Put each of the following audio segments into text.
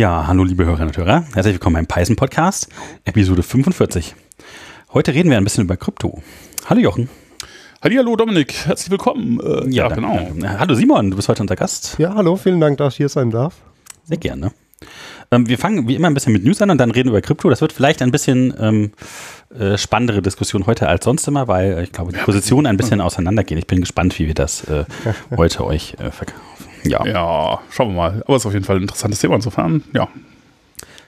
Ja, hallo liebe Hörerinnen und Hörer. Herzlich willkommen beim Python Podcast, Episode 45. Heute reden wir ein bisschen über Krypto. Hallo Jochen. Hallo Dominik, herzlich willkommen. Äh, ja, ja genau. Danke. Hallo Simon, du bist heute unser Gast. Ja, hallo, vielen Dank, dass ich hier sein darf. Sehr gerne. Ähm, wir fangen wie immer ein bisschen mit News an und dann reden wir über Krypto. Das wird vielleicht ein bisschen ähm, äh, spannendere Diskussion heute als sonst immer, weil äh, ich glaube, die Positionen ein bisschen auseinandergehen. Ich bin gespannt, wie wir das äh, heute euch äh, verkaufen. Ja. ja, schauen wir mal. Aber es ist auf jeden Fall ein interessantes Thema insofern. Ja.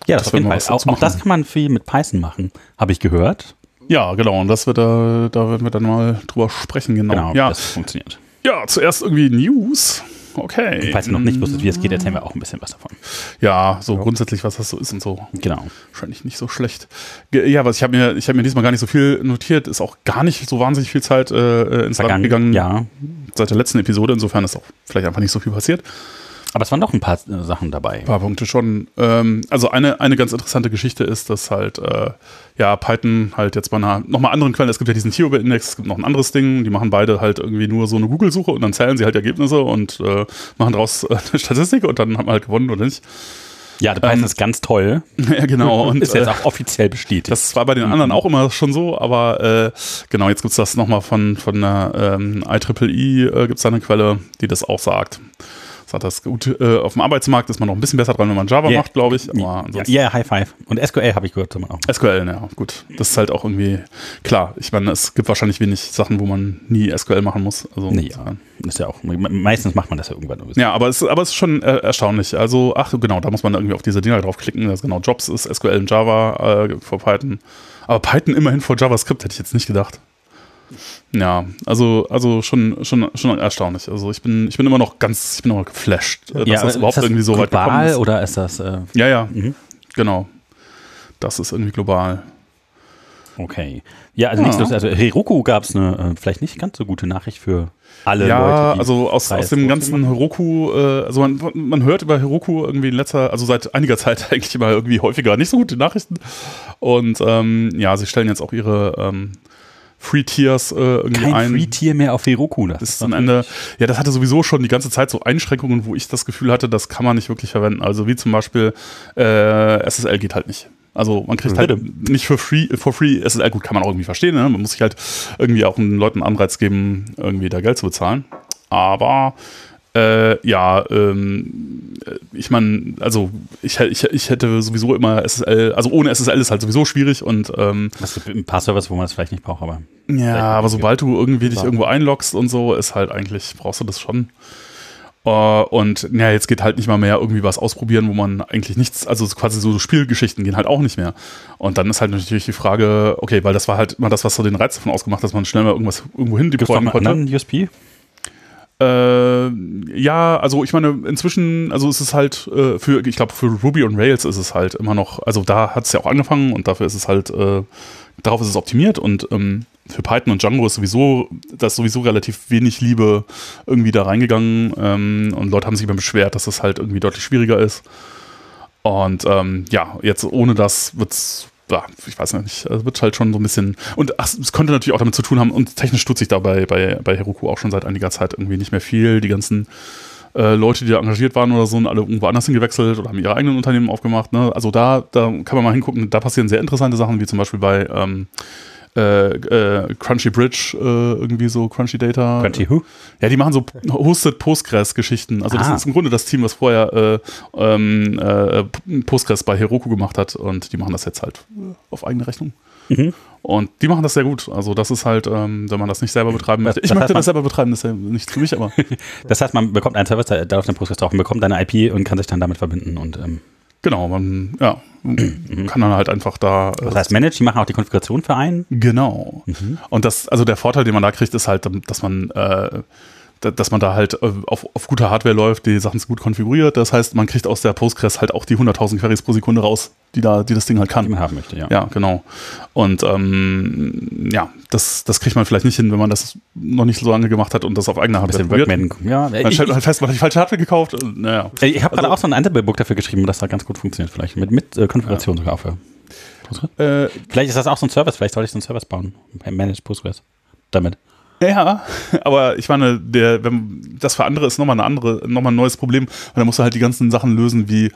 Ja, das auf jeden Fall. Auch, auch das kann man viel mit Python machen, habe ich gehört. Ja, genau. Und das wird da, da werden wir dann mal drüber sprechen, genau. Genau, ja. das funktioniert. Ja, zuerst irgendwie News. Okay. Falls ihr noch nicht wusstet, wie es geht, erzählen wir auch ein bisschen was davon. Ja, so ja. grundsätzlich, was das so ist und so. Genau. Wahrscheinlich nicht so schlecht. Ja, was ich habe mir, ich habe mir diesmal gar nicht so viel notiert, ist auch gar nicht so wahnsinnig viel Zeit äh, ins Land gegangen. Ja. Seit der letzten Episode, insofern ist auch vielleicht einfach nicht so viel passiert. Aber es waren doch ein paar äh, Sachen dabei. Ein paar Punkte schon. Ähm, also eine, eine ganz interessante Geschichte ist, dass halt äh, ja Python halt jetzt bei einer nochmal anderen Quelle, es gibt ja diesen Theobit-Index, es gibt noch ein anderes Ding, die machen beide halt irgendwie nur so eine Google-Suche und dann zählen sie halt Ergebnisse und äh, machen daraus äh, eine Statistik und dann hat man halt gewonnen oder nicht. Ja, der Python ähm, ist ganz toll. ja, genau. Und, ist jetzt äh, auch offiziell bestätigt. Das war bei den anderen auch immer schon so, aber äh, genau, jetzt gibt es das nochmal von, von der ähm, IEEE, äh, gibt es da eine Quelle, die das auch sagt sagt das gut. Äh, auf dem Arbeitsmarkt ist man noch ein bisschen besser dran, wenn man Java yeah. macht, glaube ich. ja, yeah, High Five. Und SQL habe ich gehört. Auch. SQL, ja, gut. Das ist halt auch irgendwie klar. Ich meine, es gibt wahrscheinlich wenig Sachen, wo man nie SQL machen muss. Also, nee, ja. Ist ja auch, meistens macht man das ja irgendwann. Ja, aber es, aber es ist schon äh, erstaunlich. Also, ach, genau, da muss man irgendwie auf diese Dinger draufklicken. Das genau Jobs ist SQL und Java äh, vor Python. Aber Python immerhin vor JavaScript hätte ich jetzt nicht gedacht. Ja, also, also schon, schon, schon erstaunlich. Also ich bin, ich bin immer noch ganz, ich bin immer noch geflasht, dass ja, das überhaupt das irgendwie so weit gekommen ist. oder ist das? Äh ja, ja, mhm. genau. Das ist irgendwie global. Okay. Ja, also ja. nichts Also Heroku gab es eine äh, vielleicht nicht ganz so gute Nachricht für alle ja, Leute. Ja, also aus, aus dem ganzen Heroku, äh, also man, man hört über Heroku irgendwie in letzter, also seit einiger Zeit eigentlich immer irgendwie häufiger nicht so gute Nachrichten. Und ähm, ja, sie stellen jetzt auch ihre ähm, Free Tiers äh, irgendwie Kein ein. Free Tier mehr auf Heroku. Das, das ist am Ende, ja, das hatte sowieso schon die ganze Zeit so Einschränkungen, wo ich das Gefühl hatte, das kann man nicht wirklich verwenden. Also wie zum Beispiel äh, SSL geht halt nicht. Also man kriegt halt nicht für free, for free SSL, gut, kann man auch irgendwie verstehen, ne? man muss sich halt irgendwie auch den Leuten Anreiz geben, irgendwie da Geld zu bezahlen. Aber äh, ja, ähm, ich meine, also ich, ich, ich hätte sowieso immer SSL, also ohne SSL ist halt sowieso schwierig und ähm, Es gibt ein paar Servers, wo man das vielleicht nicht braucht, aber. Ja, aber sobald du irgendwie dich irgendwo einloggst und so, ist halt eigentlich, brauchst du das schon. Uh, und ja, jetzt geht halt nicht mal mehr irgendwie was ausprobieren, wo man eigentlich nichts, also quasi so Spielgeschichten gehen halt auch nicht mehr. Und dann ist halt natürlich die Frage, okay, weil das war halt immer das, was so den Reiz davon ausgemacht hat, dass man schnell mal irgendwas irgendwo hin deployen konnte. USP? Äh, ja, also ich meine, inzwischen, also es ist halt äh, für, ich glaube, für Ruby und Rails ist es halt immer noch, also da hat es ja auch angefangen und dafür ist es halt, äh, darauf ist es optimiert und ähm, für Python und Django ist sowieso, da ist sowieso relativ wenig Liebe irgendwie da reingegangen ähm, und Leute haben sich immer beschwert, dass das halt irgendwie deutlich schwieriger ist. Und ähm, ja, jetzt ohne das wird es ich weiß nicht, also wird halt schon so ein bisschen. Und es könnte natürlich auch damit zu tun haben, und technisch tut sich dabei bei, bei Heroku auch schon seit einiger Zeit irgendwie nicht mehr viel. Die ganzen äh, Leute, die da engagiert waren oder so, sind alle irgendwo anders hingewechselt oder haben ihre eigenen Unternehmen aufgemacht. Ne? Also da, da kann man mal hingucken, da passieren sehr interessante Sachen, wie zum Beispiel bei ähm, äh, äh, Crunchy Bridge, äh, irgendwie so Crunchy Data. Crunchy Who? Ja, die machen so Hosted Postgres-Geschichten. Also das ah. ist im Grunde das Team, was vorher äh, ähm, äh, Postgres bei Heroku gemacht hat und die machen das jetzt halt auf eigene Rechnung. Mhm. Und die machen das sehr gut. Also das ist halt, ähm, wenn man das nicht selber betreiben möchte. Ich das möchte das selber betreiben, das ist ja nichts für mich, aber. das heißt, man bekommt einen Service, der auf den Postgres drauf und bekommt eine IP und kann sich dann damit verbinden und ähm Genau, man ja, mhm. kann dann halt einfach da. Das heißt, Manage, die machen auch die Konfiguration für einen? Genau. Mhm. Und das, also der Vorteil, den man da kriegt, ist halt, dass man äh, dass man da halt äh, auf, auf guter Hardware läuft, die Sachen gut konfiguriert. Das heißt, man kriegt aus der Postgres halt auch die 100.000 Queries pro Sekunde raus, die da, die das Ding halt kann. Die man haben möchte, ja. Ja, genau. Und ähm, ja, das, das kriegt man vielleicht nicht hin, wenn man das noch nicht so lange gemacht hat und das auf eigene Hardware probiert. Ja, man stellt halt fest, man hat die falsche Hardware gekauft. Naja. Ich habe also, gerade auch so ein Ansible-Book dafür geschrieben, das da ganz gut funktioniert, vielleicht mit, mit äh, Konfiguration ja. sogar für Postgres. Äh, vielleicht ist das auch so ein Service, vielleicht soll ich so einen Service bauen, Managed Postgres damit. Ja, aber ich meine, der, wenn, das für andere ist nochmal eine andere, nochmal ein neues Problem. Und dann musst du halt die ganzen Sachen lösen wie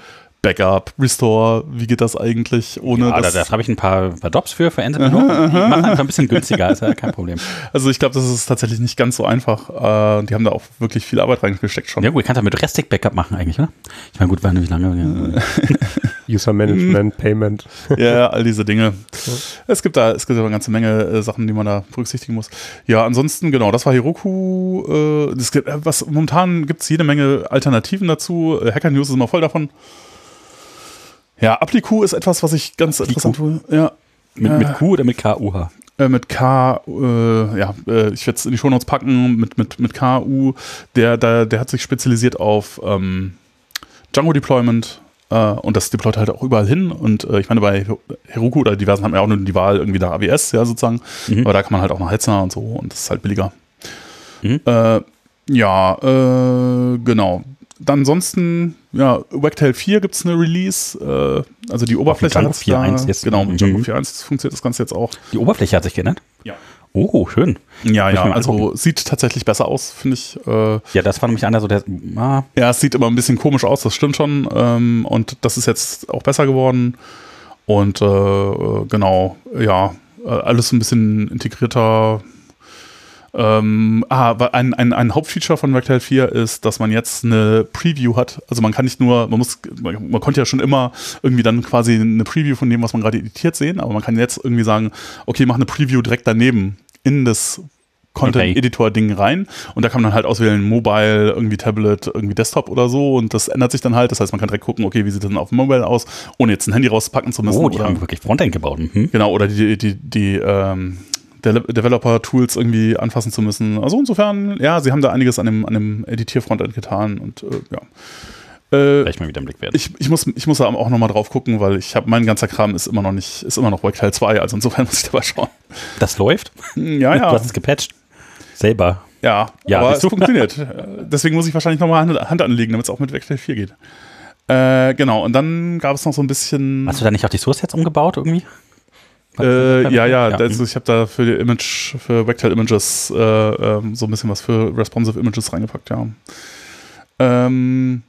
Backup, Restore, wie geht das eigentlich ohne Ja, da, das? da habe ich ein paar, paar Dops für, für. Die machen einfach ein bisschen günstiger, ist ja kein Problem. Also ich glaube, das ist tatsächlich nicht ganz so einfach. Äh, die haben da auch wirklich viel Arbeit reingesteckt schon. Ja gut, kannst du mit Restic Backup machen eigentlich, oder? Ich meine, gut, war nämlich lange. Ja. User Management, Payment. Ja, all diese Dinge. Es gibt da, es gibt da eine ganze Menge äh, Sachen, die man da berücksichtigen muss. Ja, ansonsten, genau, das war Heroku. Äh, es gibt, äh, was, momentan gibt es jede Menge Alternativen dazu. Hacker News ist immer voll davon. Ja, Appliku ist etwas, was ich ganz Appliku? interessant finde. Ja, Mit, mit Q oder mit KUH? äh, mit K, äh, ja, äh, ich werde es in die Shownotes packen, mit, mit, mit KU, der, der, der hat sich spezialisiert auf ähm, Django Deployment äh, und das deployt halt auch überall hin. Und äh, ich meine, bei Heroku oder diversen haben wir auch nur die Wahl irgendwie nach AWS, ja, sozusagen. Mhm. Aber da kann man halt auch nach Hetzner und so und das ist halt billiger. Mhm. Äh, ja, äh, genau. Dann ansonsten, ja, Wagtail 4 gibt es eine Release, äh, also die Oberfläche da- 4.1 jetzt. Genau, mit Django Mhm. 4.1 funktioniert das Ganze jetzt auch. Die Oberfläche hat sich geändert? Ja. Oh, schön. Ja, ja, also angucken. sieht tatsächlich besser aus, finde ich. Äh, Ja, das war nämlich einer so der. Ah, ja, es sieht immer ein bisschen komisch aus, das stimmt schon. Ähm, und das ist jetzt auch besser geworden. Und äh, genau, ja, äh, alles ein bisschen integrierter. Ähm, ah, ein, ein, ein Hauptfeature von Rectal 4 ist, dass man jetzt eine Preview hat. Also man kann nicht nur, man muss, man, man konnte ja schon immer irgendwie dann quasi eine Preview von dem, was man gerade editiert sehen, aber man kann jetzt irgendwie sagen, okay, mach eine Preview direkt daneben in das Content-Editor-Ding rein und da kann man halt auswählen, Mobile, irgendwie Tablet, irgendwie Desktop oder so und das ändert sich dann halt. Das heißt, man kann direkt gucken, okay, wie sieht das denn auf dem Mobile aus, ohne jetzt ein Handy rauspacken zu müssen. oh, die oder- haben wirklich Frontend gebaut. Mhm. Genau, oder die, die, die ähm, De Developer-Tools irgendwie anfassen zu müssen. Also insofern, ja, sie haben da einiges an dem, an dem Editier-Frontend getan und äh, ja. Äh, Vielleicht mal wieder im Blick werden. ich, ich, muss, ich muss da auch nochmal drauf gucken, weil ich habe, mein ganzer Kram ist immer noch nicht, ist immer noch Webtail 2, also insofern muss ich dabei schauen. Das läuft? Ja, Du ja. hast es gepatcht. Selber. Ja, Ja, aber es du? funktioniert. Äh, Deswegen muss ich wahrscheinlich nochmal Hand, Hand anlegen, damit es auch mit Vector 4 geht. Äh, genau, und dann gab es noch so ein bisschen. Hast du da nicht auch die Source jetzt umgebaut irgendwie? Äh, ja, ja, Ja. Also ich habe da für die Image, für Vector Images äh, ähm, so ein bisschen was für Responsive Images reingepackt, ja. Ähm,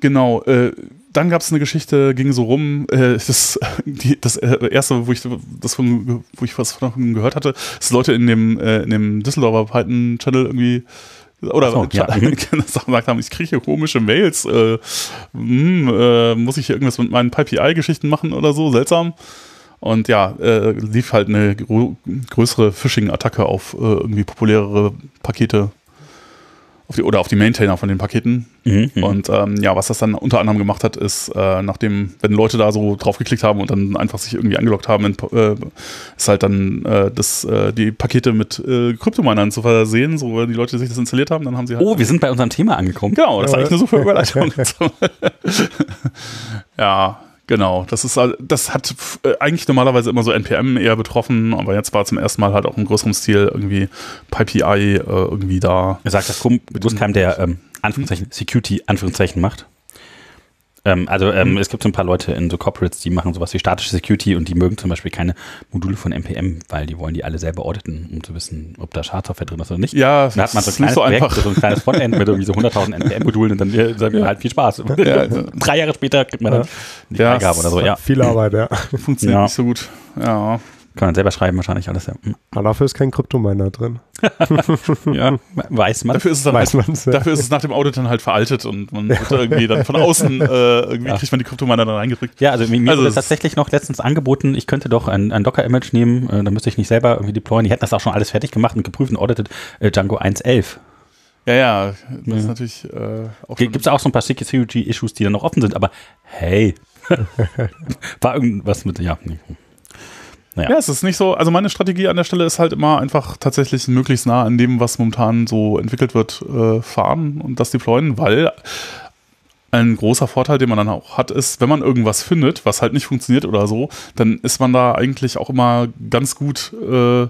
genau, äh, dann gab es eine Geschichte, ging so rum, äh, das, die, das äh, erste, wo ich das von, wo ich was von gehört hatte, dass Leute in dem, äh, in dem Düsseldorfer Python Channel irgendwie oder so, ja. Mhm. gesagt haben, ich kriege hier komische Mails, äh, hm, äh, muss ich hier irgendwas mit meinen PyPI-Geschichten machen oder so, seltsam. Und ja, äh, lief halt eine größere Phishing-Attacke auf äh, irgendwie populärere Pakete auf die, oder auf die Maintainer von den Paketen. Mhm. Und ähm, ja, was das dann unter anderem gemacht hat, ist, äh, nachdem, wenn Leute da so drauf geklickt haben und dann einfach sich irgendwie angeloggt haben, in, äh, ist halt dann äh, das, äh, die Pakete mit äh, Kryptominern zu versehen, so wenn die Leute sich das installiert haben, dann haben sie halt. Oh, wir sind bei unserem Thema angekommen. Genau, das ist Ja, eigentlich eine super Überleitung. ja, genau. Das ist das hat äh, eigentlich normalerweise immer so NPM eher betroffen, aber jetzt war zum ersten Mal halt auch im größeren Stil irgendwie PyPI äh, irgendwie da. Er sagt das Kum- bloß keinem, der ähm, Anführungszeichen, Security Anführungszeichen macht. Ähm, also ähm, es gibt so ein paar Leute in so Corporates, die machen sowas wie statische Security und die mögen zum Beispiel keine Module von NPM, weil die wollen die alle selber auditen, um zu wissen, ob da Schadsoftware drin ist oder nicht. Ja, Dann hat man so ein ist nicht kleines so Projekt, einfach. so ein kleines Frontend mit irgendwie so 100.000 NPM-Modulen und dann äh, sagen wir halt viel Spaß. Ja. Drei Jahre später kriegt man dann die Ja, Freigabe oder so. Ja, Viel Arbeit, ja. Funktioniert Ja. nicht so gut. Ja. Kann man selber schreiben wahrscheinlich alles. Ja, Hm. Aber dafür ist kein Kryptominer drin. ja weiß man. Dafür ist es dann Weiß halt, ja. dafür ist es nach dem Audit dann halt veraltet und man wird irgendwie dann von außen äh, irgendwie Ja. kriegt man die Kryptominer dann reingedrückt. Ja, also mir Also wurde es- tatsächlich noch letztens angeboten, ich könnte doch ein, ein Docker-Image nehmen, äh, da müsste ich nicht selber irgendwie deployen. Die hätten das auch schon alles fertig gemacht und geprüft und audited äh, Django 1.11. Ja, ja, das ist Ja. natürlich äh, auch Gibt es auch so ein paar Security-Issues, die dann noch offen sind, aber hey, war irgendwas mit, ja, nee. Ja, es ist nicht so, also meine Strategie an der Stelle ist halt immer einfach tatsächlich möglichst nah an dem, was momentan so entwickelt wird, äh, fahren und das deployen, weil ein großer Vorteil, den man dann auch hat, ist, wenn man irgendwas findet, was halt nicht funktioniert oder so, dann ist man da eigentlich auch immer ganz gut äh,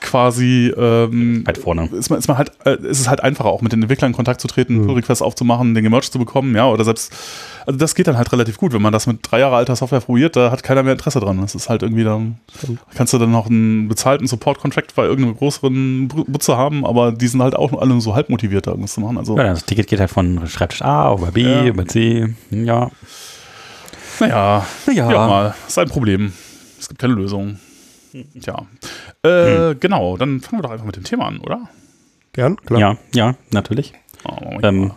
quasi ähm, weit vorne. ist man, ist man halt, äh, ist es halt einfacher, auch mit den Entwicklern in Kontakt zu treten, Mhm. Pull-Requests aufzumachen, den gemerged zu bekommen, ja, oder selbst, also das geht dann halt relativ gut, wenn man das mit drei Jahre alter Software probiert, da hat keiner mehr Interesse dran. Das ist halt irgendwie dann, Stimmt. kannst du dann noch einen bezahlten Support-Contract bei irgendeinem größeren Butze haben, aber die sind halt auch alle nur so halb motiviert, da irgendwas zu machen. Also, Ja, das Ticket geht halt von Schreibtisch A über B Ja. über C, ja. Naja, Naja. auch mal. Ist ein Problem. Es gibt keine Lösung. Tja. Äh, Genau, dann fangen wir doch einfach mit dem Thema an, oder? Gern, klar. Ja, ja, natürlich. Oh, Ähm,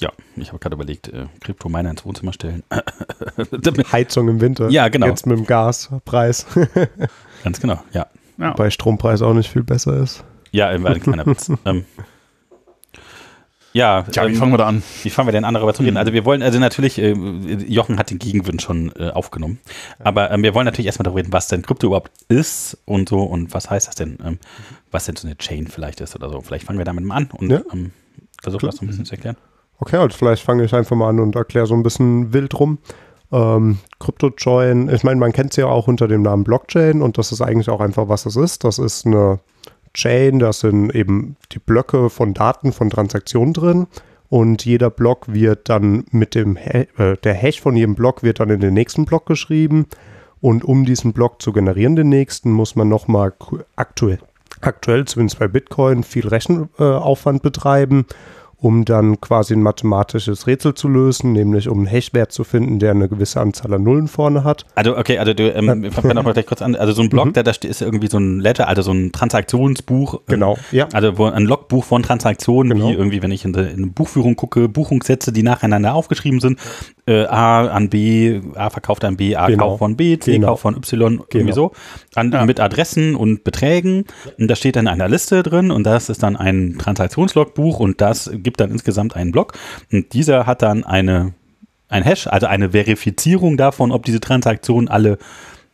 ja, ich habe gerade überlegt, äh, Kryptominer ins Wohnzimmer stellen. Heizung im Winter. Ja, genau. Jetzt mit dem Gaspreis. Ganz genau, ja. ja. Bei Strompreis auch nicht viel besser ist. Ja, war ein kleiner Witz. ähm, ja, Tja, wie ähm, fangen wir da an? Wie fangen wir denn an, darüber zu reden? Also wir wollen, also natürlich, äh, Jochen hat den Gegenwind schon äh, aufgenommen, aber ähm, wir wollen natürlich erstmal darüber reden, was denn Krypto überhaupt ist und so und was heißt das denn, ähm, was denn so eine Chain vielleicht ist oder so. Vielleicht fangen wir damit mal an und Ja. ähm, versuchen das so ein bisschen zu erklären. Okay, also vielleicht fange ich einfach mal an und erkläre so ein bisschen wild rum. Ähm, CryptoJoin, ich meine, man kennt sie ja auch unter dem Namen Blockchain und das ist eigentlich auch einfach, was es ist. Das ist eine Chain, da sind eben die Blöcke von Daten, von Transaktionen drin. Und jeder Block wird dann mit dem, äh, der Hash von jedem Block wird dann in den nächsten Block geschrieben. Und um diesen Block zu generieren, den nächsten, muss man nochmal aktuell, aktuell zumindest bei Bitcoin viel Rechenaufwand Aufwand betreiben um dann quasi ein mathematisches Rätsel zu lösen, nämlich um einen Hashwert zu finden, der eine gewisse Anzahl an Nullen vorne hat. Also okay, also du, ähm, wir fangen noch mal gleich kurz an. Also so ein Blog, Mhm. da, da steht- ist irgendwie so ein Ledger, also so ein Transaktionsbuch. ähm, Genau, ja. Also ein Logbuch von Transaktionen, Genau. wie irgendwie, wenn ich in, der- in eine Buchführung gucke, Buchungssätze, die nacheinander aufgeschrieben sind. Äh, A an B, A verkauft an B, A Genau. kauft von B, C Genau. kauft von Y, irgendwie Genau. so. An, Mit Adressen und Beträgen. Und das steht dann in einer Liste drin und das ist dann ein Transaktionslogbuch und das gibt dann insgesamt einen Block. Und dieser hat dann eine ein Hash, also eine Verifizierung davon, ob diese Transaktionen alle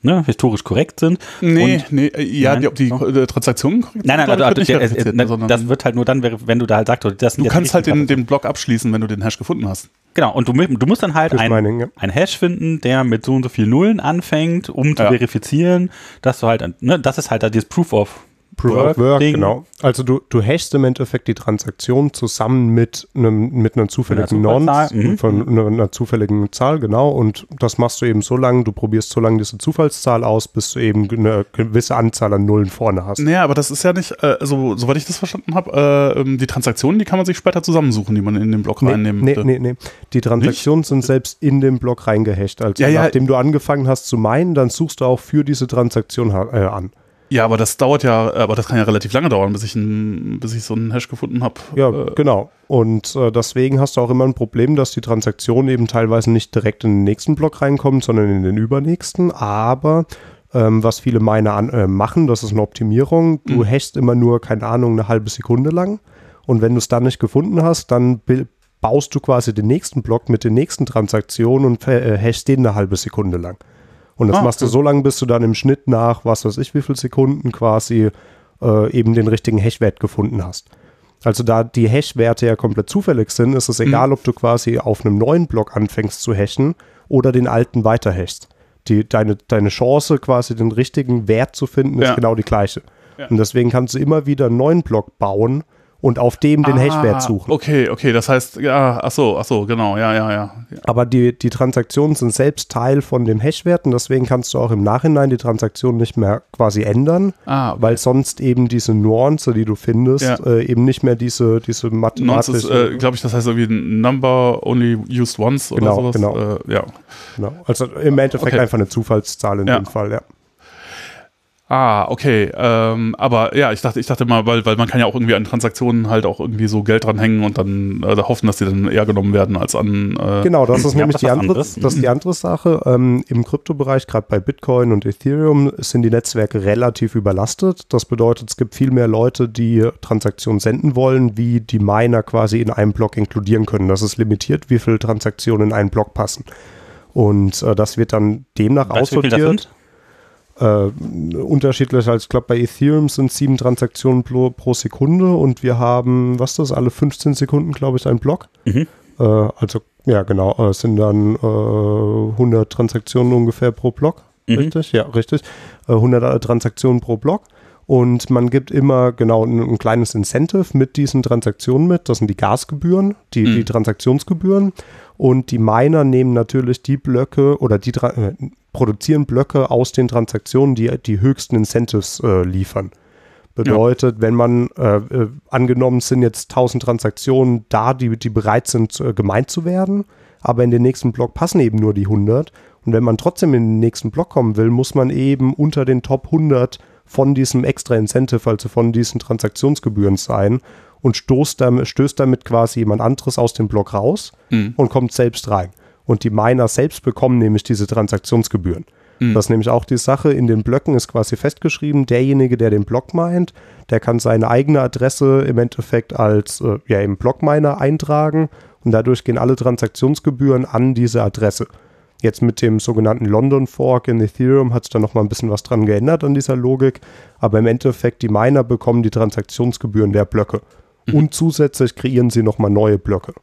ne, historisch korrekt sind. Nee, Und, nee, äh, ja, Nein, die, ob die äh, Transaktionen korrekt nein, nein, sind, also, wird nicht der, es- verifiziert, ne, sondern das wird halt nur dann, wenn du da halt sagst, das sind du kannst halt den, den Block abschließen, wenn du den Hash gefunden hast. Genau, und du, du musst dann halt Fürs ein, Mining, ja. ein Hash finden, der mit so und so viel Nullen anfängt, um zu Ja. verifizieren, dass du halt, ne, das ist halt dieses Proof of Proof of Work, Ding. genau. Also du, du hashst im Endeffekt die Transaktion zusammen mit einem mit einer zufälligen Nonce, mhm. von einer, einer zufälligen Zahl, genau. Und das machst du eben so lange, du probierst so lange diese Zufallszahl aus, bis du eben eine gewisse Anzahl an Nullen vorne hast. Naja, aber das ist ja nicht, also soweit ich das verstanden habe, äh, ähm, die Transaktionen, die kann man sich später zusammensuchen, die man in den Block Nee, reinnehmen nee, nee, nee. Die Transaktionen sind selbst in den Block reingehasht. Also Ja, ja. nachdem du angefangen hast zu meinen, dann suchst du auch für diese Transaktion äh, an. Ja, aber das dauert ja, aber das kann ja relativ lange dauern, bis ich, ein, bis ich so einen Hash gefunden habe. Ja, äh, genau. Und äh, deswegen hast du auch immer ein Problem, dass die Transaktionen eben teilweise nicht direkt in den nächsten Block reinkommen, sondern in den übernächsten. Aber ähm, was viele Miner an, äh, machen, das ist eine Optimierung. Du Mhm. hashst immer nur, keine Ahnung, eine halbe Sekunde lang. Und wenn du es dann nicht gefunden hast, dann baust du quasi den nächsten Block mit den nächsten Transaktionen und äh, hashst den eine halbe Sekunde lang. Und das Ah, machst du okay. so lange, bis du dann im Schnitt nach, was weiß ich, wie viel Sekunden quasi äh, eben den richtigen Hashwert gefunden hast. Also da die Hash-Werte ja komplett zufällig sind, ist es Mhm. egal, ob du quasi auf einem neuen Block anfängst zu hashen oder den alten weiter hashst. Die, deine, deine Chance, quasi den richtigen Wert zu finden, ist Ja. genau die gleiche. Ja. Und deswegen kannst du immer wieder einen neuen Block bauen und auf dem den ah, Hashwert suchen. Okay, okay, das heißt, ja, ach so, ach so, genau, ja, ja, ja. Aber die, die Transaktionen sind selbst Teil von dem Hashwert und deswegen kannst du auch im Nachhinein die Transaktion nicht mehr quasi ändern, Ah, okay. weil sonst eben diese Nuance, die du findest, Ja. äh, eben nicht mehr diese, diese Nonce mathematische... ist, äh, glaube ich, das heißt irgendwie Number only used once oder Genau, sowas. genau. Äh, ja. Genau. Also im Endeffekt Okay. einfach eine Zufallszahl in Ja. dem Fall, ja. Ah, okay. Ähm, aber ja, ich dachte, ich dachte mal, weil, weil man kann ja auch irgendwie an Transaktionen halt auch irgendwie so Geld dranhängen und dann äh, hoffen, dass die dann eher genommen werden als an. Äh, Genau, das ist Ja, nämlich das die andere, anderes. das ist die andere Sache. Ähm, Im Kryptobereich, gerade bei Bitcoin und Ethereum, sind die Netzwerke relativ überlastet. Das bedeutet, es gibt viel mehr Leute, die Transaktionen senden wollen, wie die Miner quasi in einem Block inkludieren können. Das ist limitiert, wie viele Transaktionen in einen Block passen. Und äh, das wird dann demnach Weißt du, wie viel das aussortiert. Äh, unterschiedlich als ich glaube bei Ethereum sind sieben Transaktionen pro, pro Sekunde und wir haben, was das, alle 15 Sekunden, glaube ich, ein Block. Mhm. Äh, also, ja, genau, äh, es sind dann äh, 100 Transaktionen ungefähr pro Block. Mhm. Richtig? Ja, richtig. Äh, 100 Transaktionen pro Block. Und man gibt immer genau ein, ein kleines Incentive mit diesen Transaktionen mit. Das sind die Gasgebühren, die, Mhm. die Transaktionsgebühren. Und die Miner nehmen natürlich die Blöcke oder die äh, produzieren Blöcke aus den Transaktionen, die die höchsten Incentives äh, liefern. Bedeutet, wenn man äh, äh, angenommen sind jetzt 1000 Transaktionen da, die, die bereit sind, äh, gemeint zu werden, aber in den nächsten Block passen eben nur die 100. Und wenn man trotzdem in den nächsten Block kommen will, muss man eben unter den Top 100 von diesem extra Incentive, also von diesen Transaktionsgebühren sein und stoßt damit, stößt damit quasi jemand anderes aus dem Block raus Mhm. und kommt selbst rein. Und die Miner selbst bekommen nämlich diese Transaktionsgebühren. Mhm. Das ist nämlich auch die Sache, in den Blöcken ist quasi festgeschrieben, derjenige, der den Block meint, der kann seine eigene Adresse im Endeffekt als äh, ja, im Blockminer eintragen und dadurch gehen alle Transaktionsgebühren an diese Adresse. Jetzt mit dem sogenannten London Fork in Ethereum hat sich da nochmal ein bisschen was dran geändert an dieser Logik, aber im Endeffekt die Miner bekommen die Transaktionsgebühren der Blöcke und zusätzlich kreieren sie nochmal neue Blöcke.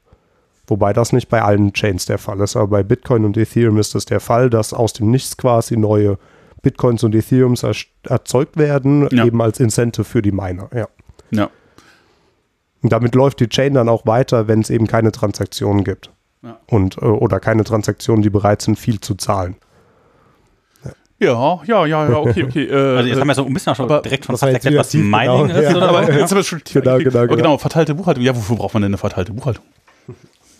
Wobei das nicht bei allen Chains der Fall ist, aber bei Bitcoin und Ethereum ist es der Fall, dass aus dem Nichts quasi neue Bitcoins und Ethereums er erzeugt werden, Ja. eben als Incentive für die Miner. Ja. Ja. Und damit läuft die Chain dann auch weiter, wenn es eben keine Transaktionen gibt. Ja. Und, äh, oder keine Transaktionen, die bereit sind, viel zu zahlen. Ja, ja, ja, ja, okay, okay. Äh, Also jetzt haben wir so ein bisschen auch schon direkt von erklärt, was Mining genau, ist. ja. Aber jetzt haben wir schon Genau, genau, aber genau. genau, verteilte Buchhaltung. Ja, wofür braucht man denn eine verteilte Buchhaltung?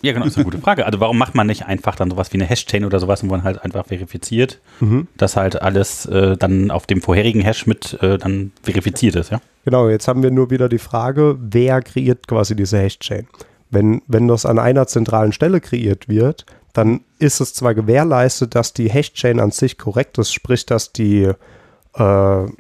Ja, genau, ist eine gute Frage. Also warum macht man nicht einfach dann sowas wie eine Hash-Chain oder sowas, wo man halt einfach verifiziert, Mhm. dass halt alles äh, dann auf dem vorherigen Hash mit äh, dann verifiziert ist, ja? Genau, jetzt haben wir nur wieder die Frage, wer kreiert quasi diese Hash-Chain? Wenn, wenn das an einer zentralen Stelle kreiert wird, dann ist es zwar gewährleistet, dass die Hash-Chain an sich korrekt ist, sprich, dass die, äh,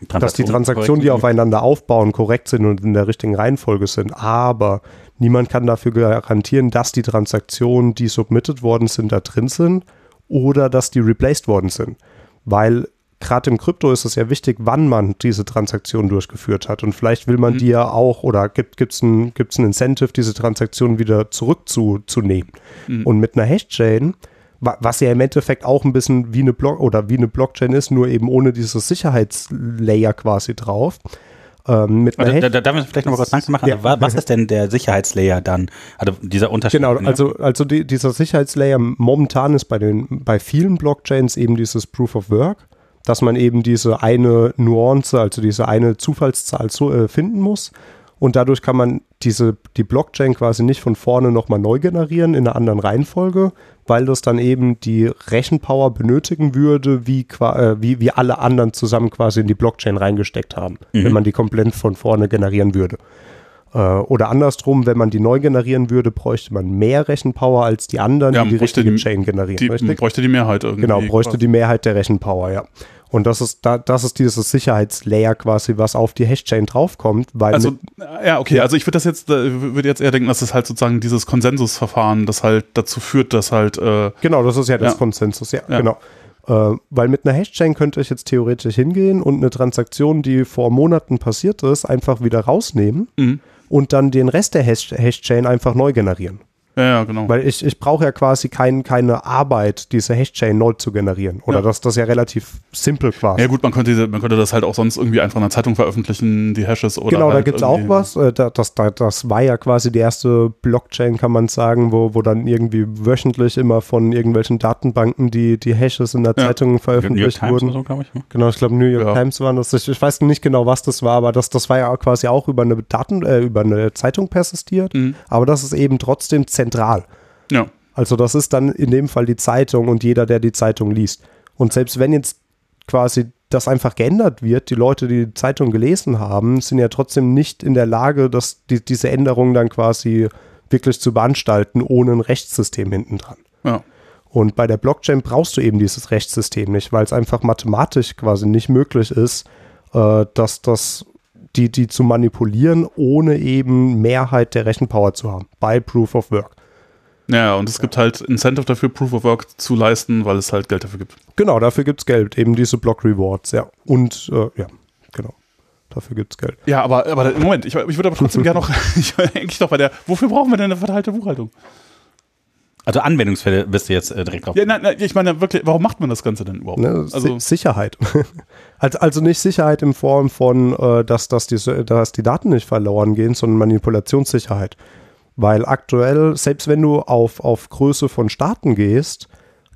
dass die Transaktionen die aufeinander aufbauen, korrekt sind und in der richtigen Reihenfolge sind. Aber niemand kann dafür garantieren, dass die Transaktionen, die submitted worden sind, da drin sind oder dass die replaced worden sind. Weil gerade im Krypto ist es ja wichtig, wann man diese Transaktion durchgeführt hat. Und vielleicht will man die ja auch oder gibt es ein, gibt's ein Incentive, diese Transaktion wieder zurückzunehmen. Und mit einer Hash-Chain, wa- was ja im Endeffekt auch ein bisschen wie eine Block oder wie eine Blockchain ist, nur eben ohne dieses Sicherheitslayer quasi drauf. Ähm, mit Also, da, da darf ich vielleicht noch mal kurz nachmachen. Ja. Also, wa- was ist denn der Sicherheitslayer dann? Also dieser Unterschied. Genau, also, also die, dieser Sicherheitslayer momentan ist bei, den, bei vielen Blockchains eben dieses Proof of Work, dass man eben diese eine Nuance, also diese eine Zufallszahl so, äh, finden muss. Und dadurch kann man diese, die Blockchain quasi nicht von vorne nochmal neu generieren in einer anderen Reihenfolge, weil das dann eben die Rechenpower benötigen würde, wie, äh, wie, wie alle anderen zusammen quasi in die Blockchain reingesteckt haben, wenn man die komplett von vorne generieren würde. Äh, Oder andersrum, wenn man die neu generieren würde, bräuchte man mehr Rechenpower als die anderen, Ja, die die richtige die- Chain generieren. Die richtig? bräuchte die Mehrheit irgendwie. Genau, bräuchte die Mehrheit der Rechenpower, ja. Und das ist, da, das ist dieses Sicherheitslayer quasi, was auf die Hash-Chain draufkommt, weil Also, ja, okay, also ich würde das jetzt, äh, würde jetzt eher denken, dass es halt sozusagen dieses Konsensusverfahren, das halt dazu führt, dass halt, äh, genau, das ist ja das Ja. Konsensus, ja, Ja. genau. Äh, weil mit einer Hash-Chain könnte ich jetzt theoretisch hingehen und eine Transaktion, die vor Monaten passiert ist, einfach wieder rausnehmen Mhm. und dann den Rest der Hash- Hash-Chain einfach neu generieren. Ja, ja, genau. Weil ich, ich brauche ja quasi kein, keine Arbeit, diese Hash-Chain neu zu generieren. Oder Ja. das, das ist ja relativ simpel quasi. ja gut, man könnte, man könnte das halt auch sonst irgendwie einfach in der Zeitung veröffentlichen, die Hashes oder genau, da halt gibt es auch was. Äh, da- Das, da- das war ja quasi die erste Blockchain, kann man sagen, wo, wo dann irgendwie wöchentlich immer von irgendwelchen Datenbanken die, die Hashes in der Ja. Zeitung New York veröffentlicht Times wurden. oder so, glaube ich. ne? Genau, ich glaube New York Ja. Times waren das. Ich, ich weiß nicht genau, was das war, aber das, das war ja quasi auch über eine Daten, äh, über eine Zeitung persistiert. Mhm. Aber das ist eben trotzdem zentral. Ja. Also das ist dann in dem Fall die Zeitung und jeder, der die Zeitung liest. Und selbst wenn jetzt quasi das einfach geändert wird, die Leute, die die Zeitung gelesen haben, sind ja trotzdem nicht in der Lage, dass die, diese Änderung dann quasi wirklich zu beanstalten, ohne ein Rechtssystem hinten dran. Ja. Und bei der Blockchain brauchst du eben dieses Rechtssystem nicht, weil es einfach mathematisch quasi nicht möglich ist, äh, dass das die, die zu manipulieren, ohne eben Mehrheit der Rechenpower zu haben. Bei Proof of Work. Ja, und es gibt halt Incentive dafür, Proof of Work zu leisten, weil es halt Geld dafür gibt. Genau, dafür gibt es Geld, eben diese Block Rewards, ja. Und äh, ja, genau. Dafür gibt es Geld. Ja, aber, aber Moment, ich, ich würde aber trotzdem gerne noch, ich eigentlich noch bei der, wofür brauchen wir denn eine verteilte Buchhaltung? Also Anwendungsfälle bist du jetzt äh, direkt drauf. Ja, nein, nein, ich meine wirklich, warum macht man das Ganze denn überhaupt? Ne? Also, Si- Sicherheit. also, also nicht Sicherheit in Form von, äh, dass, dass, die, dass die Daten nicht verloren gehen, sondern Manipulationssicherheit. Weil aktuell, selbst wenn du auf, auf Größe von Staaten gehst,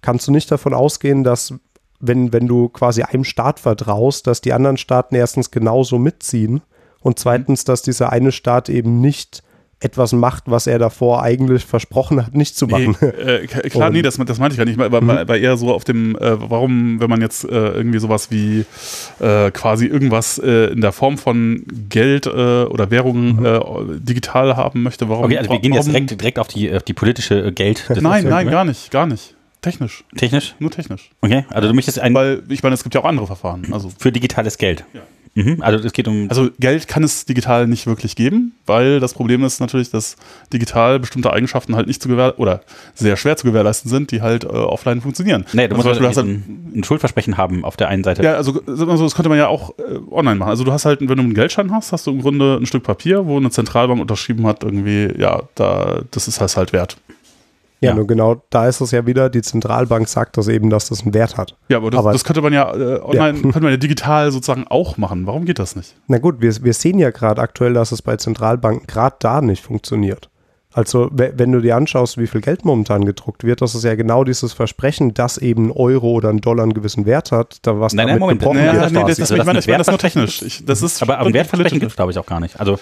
kannst du nicht davon ausgehen, dass wenn, wenn du quasi einem Staat vertraust, dass die anderen Staaten erstens genauso mitziehen und zweitens, dass dieser eine Staat eben nicht etwas macht, was er davor eigentlich versprochen hat, nicht zu machen. Nee, äh, klar, Und- nee, das, das meinte ich gar nicht, aber, Mhm. aber eher so auf dem, äh, warum, wenn man jetzt äh, irgendwie sowas wie äh, quasi irgendwas äh, in der Form von Geld äh, oder Währung Mhm. äh, digital haben möchte, warum? Okay, also wir gehen jetzt direkt, direkt auf die, auf die politische äh, Geld. Nein, nein, gar nicht, gar nicht. Technisch, Technisch? nur technisch. Okay, also du möchtest ein Weil, ich meine, es gibt ja auch andere Verfahren. Also, für digitales Geld. Ja. Mhm, also es geht um. also Geld kann es digital nicht wirklich geben, weil das Problem ist natürlich, dass digital bestimmte Eigenschaften halt nicht zu gewähr oder sehr schwer zu gewährleisten sind, die halt äh, offline funktionieren. nee, du Also musst zum Beispiel, halt ein, ein Schuldversprechen haben auf der einen Seite. Ja, also das könnte man ja auch äh, online machen. Also du hast halt, wenn du einen Geldschein hast, hast du im Grunde ein Stück Papier, wo eine Zentralbank unterschrieben hat, irgendwie, ja, da, das ist halt wert. Ja, Ja. nur genau da ist es ja wieder, die Zentralbank sagt das eben, dass das einen Wert hat. Ja, aber das, Aber- das könnte man ja äh, online, könnte man ja digital sozusagen auch machen. Warum geht das nicht? Na gut, wir, wir sehen ja gerade aktuell, dass es bei Zentralbanken gerade da nicht funktioniert. Also we- wenn du dir anschaust, wie viel Geld momentan gedruckt wird, das ist ja genau dieses Versprechen, dass eben ein Euro oder ein Dollar einen gewissen Wert hat, da was Nein, nein, damit Moment, gebrochen naja, wird. das nee, war's. das, das, Also, ich meine, das nur technisch. Ich, das ist aber, aber Wertversprechen gibt es, glaube ich, auch gar nicht. Also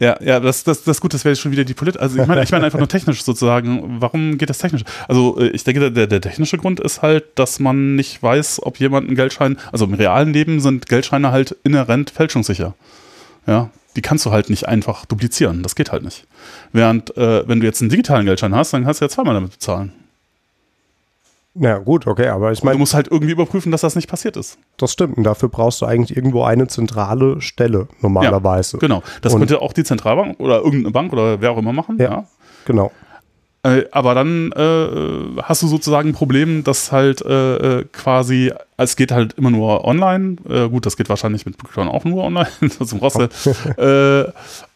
Ja, ja, das, das, das gut, das wäre schon wieder die Politik. Also ich meine, ich meine einfach nur technisch sozusagen. Warum geht das technisch? Also äh, ich denke, der, der technische Grund ist halt, dass man nicht weiß, ob jemand einen Geldschein, also im realen Leben sind Geldscheine halt inhärent fälschungssicher. Ja, die kannst du halt nicht einfach duplizieren. Das geht halt nicht. Während, äh, wenn du jetzt einen digitalen Geldschein hast, dann kannst du ja zweimal damit bezahlen. Na gut, okay, aber ich Du meine, musst halt irgendwie überprüfen, dass das nicht passiert ist. das stimmt. Und dafür brauchst du eigentlich irgendwo eine zentrale Stelle normalerweise. Genau. Das Und- könnte auch die Zentralbank oder irgendeine Bank oder wer auch immer machen. Ja. ja. Genau. Äh, aber dann äh, hast du sozusagen ein Problem, dass halt äh, äh, quasi, es geht halt immer nur online. Äh, gut, das geht wahrscheinlich mit Bitcoin auch nur online. das brauchst du, äh,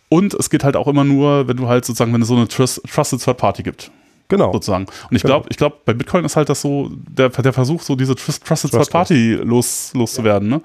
und es geht halt auch immer nur, wenn du halt sozusagen, wenn es so eine Trust, Trusted Third Party gibt, Genau. sozusagen. Und ich Genau. glaube, ich glaube, bei Bitcoin ist halt das so, der, der Versuch, so diese Trust, Trusted Third Trustless. Party los, loszuwerden, ne?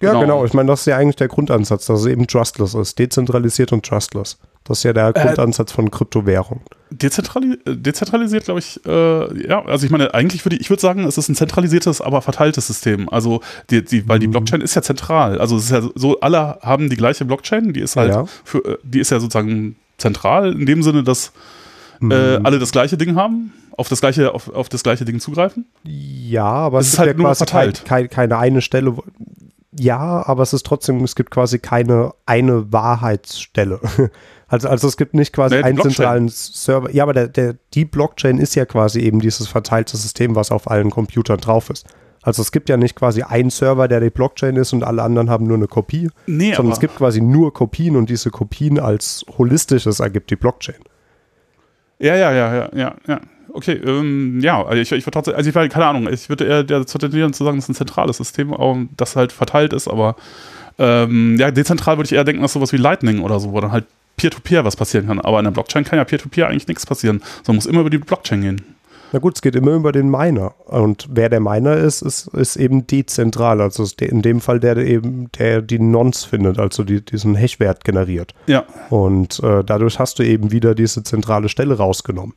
Ja, Genau. genau. Ich meine, das ist ja eigentlich der Grundansatz, dass es eben trustless ist. Dezentralisiert und trustless. Das ist ja der Grundansatz von Kryptowährung. Dezentrali äh, dezentralisiert, glaube ich, äh, ja, also ich meine, eigentlich würde ich, ich würde sagen, es ist ein zentralisiertes, aber verteiltes System. Also die, die, weil die Mhm. Blockchain ist ja zentral. Also es ist ja so, alle haben die gleiche Blockchain, die ist halt Ja. für, äh, die ist ja sozusagen zentral in dem Sinne, dass Mhm. äh, alle das gleiche Ding haben, auf das gleiche, auf, auf das gleiche Ding zugreifen. Ja, aber Es es, ist halt ja nur quasi verteilt. kein, kein, keine eine Stelle. Ja, aber es ist trotzdem, es gibt quasi keine eine Wahrheitsstelle. Also, also es gibt nicht quasi Nee, einen Blockchain. zentralen Server. Ja, aber der, der, die Blockchain ist ja quasi eben dieses verteilte System, was auf allen Computern drauf ist. Also es gibt ja nicht quasi einen Server, der die Blockchain ist und alle anderen haben nur eine Kopie, Nee, sondern aber es gibt quasi nur Kopien und diese Kopien als holistisches ergibt die Blockchain. Ja, ja, ja, ja, ja. Okay, ähm, ja, also ich, ich würde trotzdem, also ich meine, keine Ahnung, ich würde eher dazu tendieren zu sagen, das ist ein zentrales System, auch, das halt verteilt ist, aber ähm, ja, dezentral würde ich eher denken, dass sowas wie Lightning oder so, wo dann halt Peer-to-Peer was passieren kann. Aber in der Blockchain kann ja Peer-to-Peer eigentlich nichts passieren, sondern muss immer über die Blockchain gehen. Na gut, es geht immer über den Miner. Und wer der Miner ist, ist, ist eben dezentral. Also in dem Fall der, der eben, der die Nonce findet, also die, diesen Hashwert generiert. Ja, Und äh, dadurch hast du eben wieder diese zentrale Stelle rausgenommen.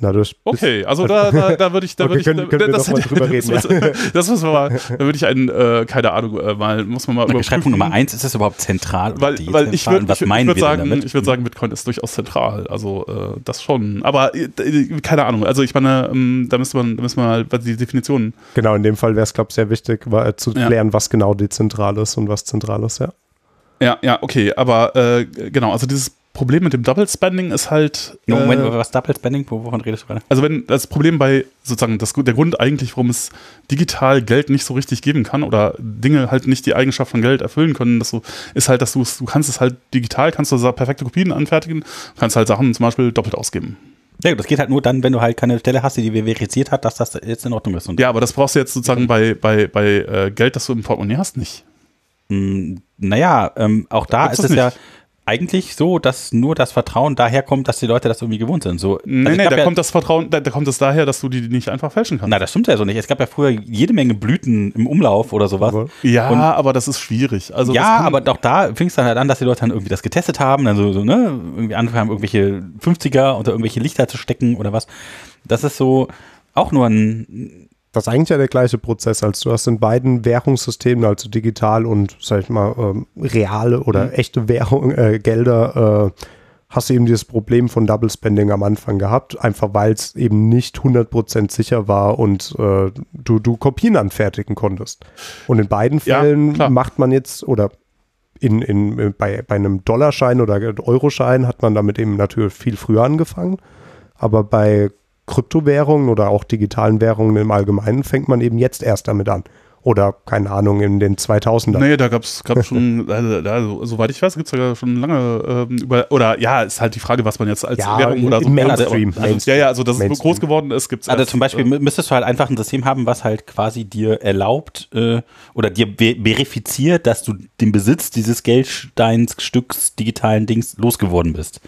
Dadurch bist- okay, also da, da, da würde ich, da Okay, würde ich, können- können wir das, mal drüber reden, das, das, das müssen wir mal, da würde ich einen, äh, keine Ahnung, äh, mal, muss man mal Streitpunkt Nummer eins, ist das überhaupt zentral oder Weil, weil ich was ich, meinen würd sagen, damit? ich würde sagen, Bitcoin ist durchaus zentral. Also äh, das schon. Aber äh, keine Ahnung. Also ich meine, ähm, da müsste man, da müsste man halt die Definitionen. Genau, in dem Fall wäre es, glaube ich, sehr wichtig, war, äh, zu Ja. klären, was genau dezentral ist und was zentral ist, ja. Ja, ja, okay. Aber äh, genau. Also dieses Problem mit dem Double Spending ist halt. No, Moment, äh, was Double Spending? Wo- Wovon redest du gerade? Also wenn das Problem bei sozusagen das, der Grund eigentlich, warum es digital Geld nicht so richtig geben kann oder Dinge halt nicht die Eigenschaft von Geld erfüllen können, dass du, ist halt, dass du es, du kannst es halt digital, kannst du perfekte Kopien anfertigen, kannst halt Sachen zum Beispiel doppelt ausgeben. Ja, das geht halt nur dann, wenn du halt keine Stelle hast, die verifiziert hat, dass das jetzt in Ordnung ist. Und Ja, aber das brauchst du jetzt sozusagen bei, bei, bei äh, Geld, das du im Portemonnaie hast, nicht. mh, naja, ähm, auch da Gibt's ist es ja? Eigentlich so, dass nur das Vertrauen daher kommt, dass die Leute das irgendwie gewohnt sind. So, Nee, also nee, gab da ja, kommt das Vertrauen, da, da kommt es daher, dass du die nicht einfach fälschen kannst. Na, das stimmt ja so nicht. Es gab ja früher jede Menge Blüten im Umlauf oder sowas. Ja, Und- aber das ist schwierig. Also ja, aber auch da fing es dann halt an, dass die Leute dann irgendwie das getestet haben, dann so, so ne, irgendwie anfangen, irgendwelche 50er unter irgendwelche Lichter zu stecken oder was. Das ist so auch nur ein, Das ist eigentlich ja der gleiche Prozess, als du hast in beiden Währungssystemen, also digital und, sag ich mal, ähm, reale oder Mhm. echte Währung, äh, Gelder, äh, hast du eben dieses Problem von Double Spending am Anfang gehabt, einfach weil es eben nicht 100% sicher war und äh, du, du Kopien anfertigen konntest. Und in beiden Ja, Fällen klar. macht man jetzt, oder in, in, bei, bei einem Dollarschein oder Euroschein hat man damit eben natürlich viel früher angefangen, aber bei Kryptowährungen oder auch digitalen Währungen im Allgemeinen fängt man eben jetzt erst damit an. Oder, keine Ahnung, in den 2000ern. Nee, da gab es schon, also, also, soweit ich weiß, gibt es ja schon lange ähm, über, oder ja, ist halt die Frage, was man jetzt als Ja, Währung oder so. Mainstream. Also, ja, ja, also dass es Mainstream. groß geworden ist, gibt es Also zum Beispiel müsstest du halt einfach ein System haben, was halt quasi dir erlaubt äh, oder dir ve verifiziert, dass du den Besitz dieses Geldsteinsstücks digitalen Dings losgeworden bist.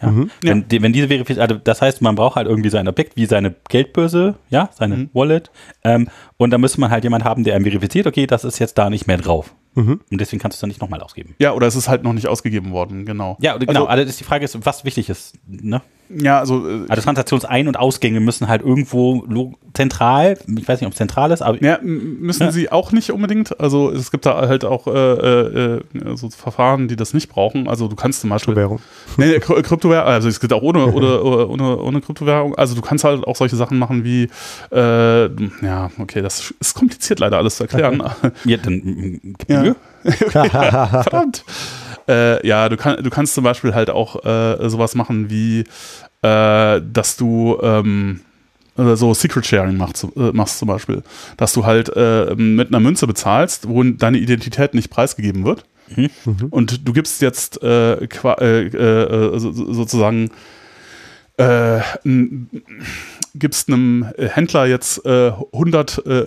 Ja. Wenn, die- wenn diese verifiziert, also das heißt, man braucht halt irgendwie sein Objekt wie seine Geldbörse, ja, seine Wallet. Ähm, und da müsste man halt jemand haben, der einem verifiziert, okay, das ist jetzt da nicht mehr drauf. Und deswegen kannst du es dann nicht nochmal ausgeben. Ja, oder es ist halt noch nicht ausgegeben worden, genau. Ja, genau. Also, Also, ist die Frage ist, was wichtig ist. Ne? Ja, also, äh, Also Transaktionsein- und Ausgänge müssen halt irgendwo zentral, ich weiß nicht, ob es zentral ist, aber ja, müssen sie auch nicht unbedingt. Also es gibt da halt auch äh, äh, äh, so Verfahren, die das nicht brauchen. Also du kannst zum Beispiel Kryptowährung. Nee, nee, Kry- Kryptowährung, also es geht auch ohne, ohne, ohne, ohne Kryptowährung. Also du kannst halt auch solche Sachen machen wie, äh, ja, okay, das ist kompliziert leider alles zu erklären. ja, dann gib Ja. Mühe. Verdammt. Äh, ja, du, kann, du kannst zum Beispiel halt auch äh, sowas machen wie, äh, dass du ähm, äh, so Secret Sharing machst, äh, machst zum Beispiel. Dass du halt äh, mit einer Münze bezahlst, wo deine Identität nicht preisgegeben wird. Und du gibst jetzt äh, äh, äh, sozusagen äh, n- gibst einem Händler jetzt äh, 100, äh,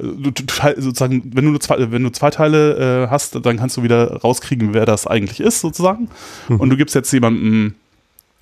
sozusagen, wenn du, zwei, wenn du zwei Teile äh, hast, dann kannst du wieder rauskriegen, wer das eigentlich ist, sozusagen. Und du gibst jetzt jemandem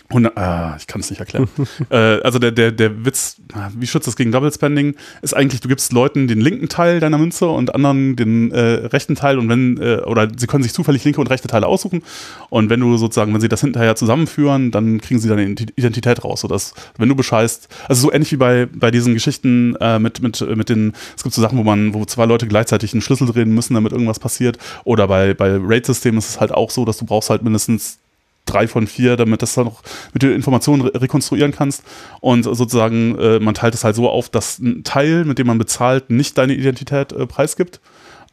100, ah, ich kann es nicht erklären. äh, also der, der, der Witz, ah, wie schützt das gegen Double Spending, ist eigentlich, du gibst Leuten den linken Teil deiner Münze und anderen den äh, rechten Teil und wenn, äh, oder sie können sich zufällig linke und rechte Teile aussuchen und wenn du sozusagen, wenn sie das hinterher zusammenführen, dann kriegen sie deine Ident- Identität raus, sodass, wenn du bescheißt, also so ähnlich wie bei, bei diesen Geschichten äh, mit, mit, mit den, es gibt so Sachen, wo man, wo zwei Leute gleichzeitig einen Schlüssel drehen müssen, damit irgendwas passiert. Oder bei, bei RAID-Systemen ist es halt auch so, dass du brauchst halt mindestens drei von vier, damit das dann noch mit der Information re rekonstruieren kannst. Und sozusagen, äh, man teilt es halt so auf, dass ein Teil, mit dem man bezahlt, nicht deine Identität äh, preisgibt.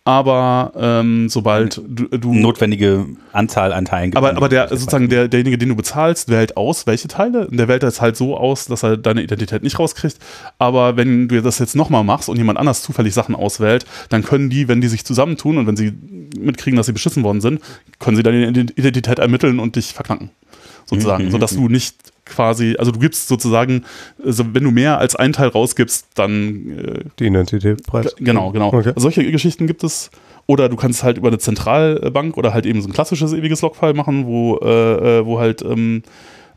Aber ähm, sobald du, du Notwendige Anzahl an Teilen gibt. aber, aber der sozusagen der, derjenige, den du bezahlst, wählt aus, welche Teile. Und der wählt das halt so aus, dass er deine Identität nicht rauskriegt. Aber wenn du das jetzt nochmal machst und jemand anders zufällig Sachen auswählt, dann können die, wenn die sich zusammentun und wenn sie mitkriegen, dass sie beschissen worden sind, können sie deine Identität ermitteln und dich verknacken. Sozusagen. Mhm, sodass du nicht quasi, also du gibst sozusagen, also wenn du mehr als ein Teil rausgibst, dann äh, Die Identität preis. Genau, genau. Okay. Solche Geschichten gibt es. Oder du kannst halt über eine Zentralbank oder halt eben so ein klassisches ewiges Logfile machen, wo, äh, äh, wo halt ähm,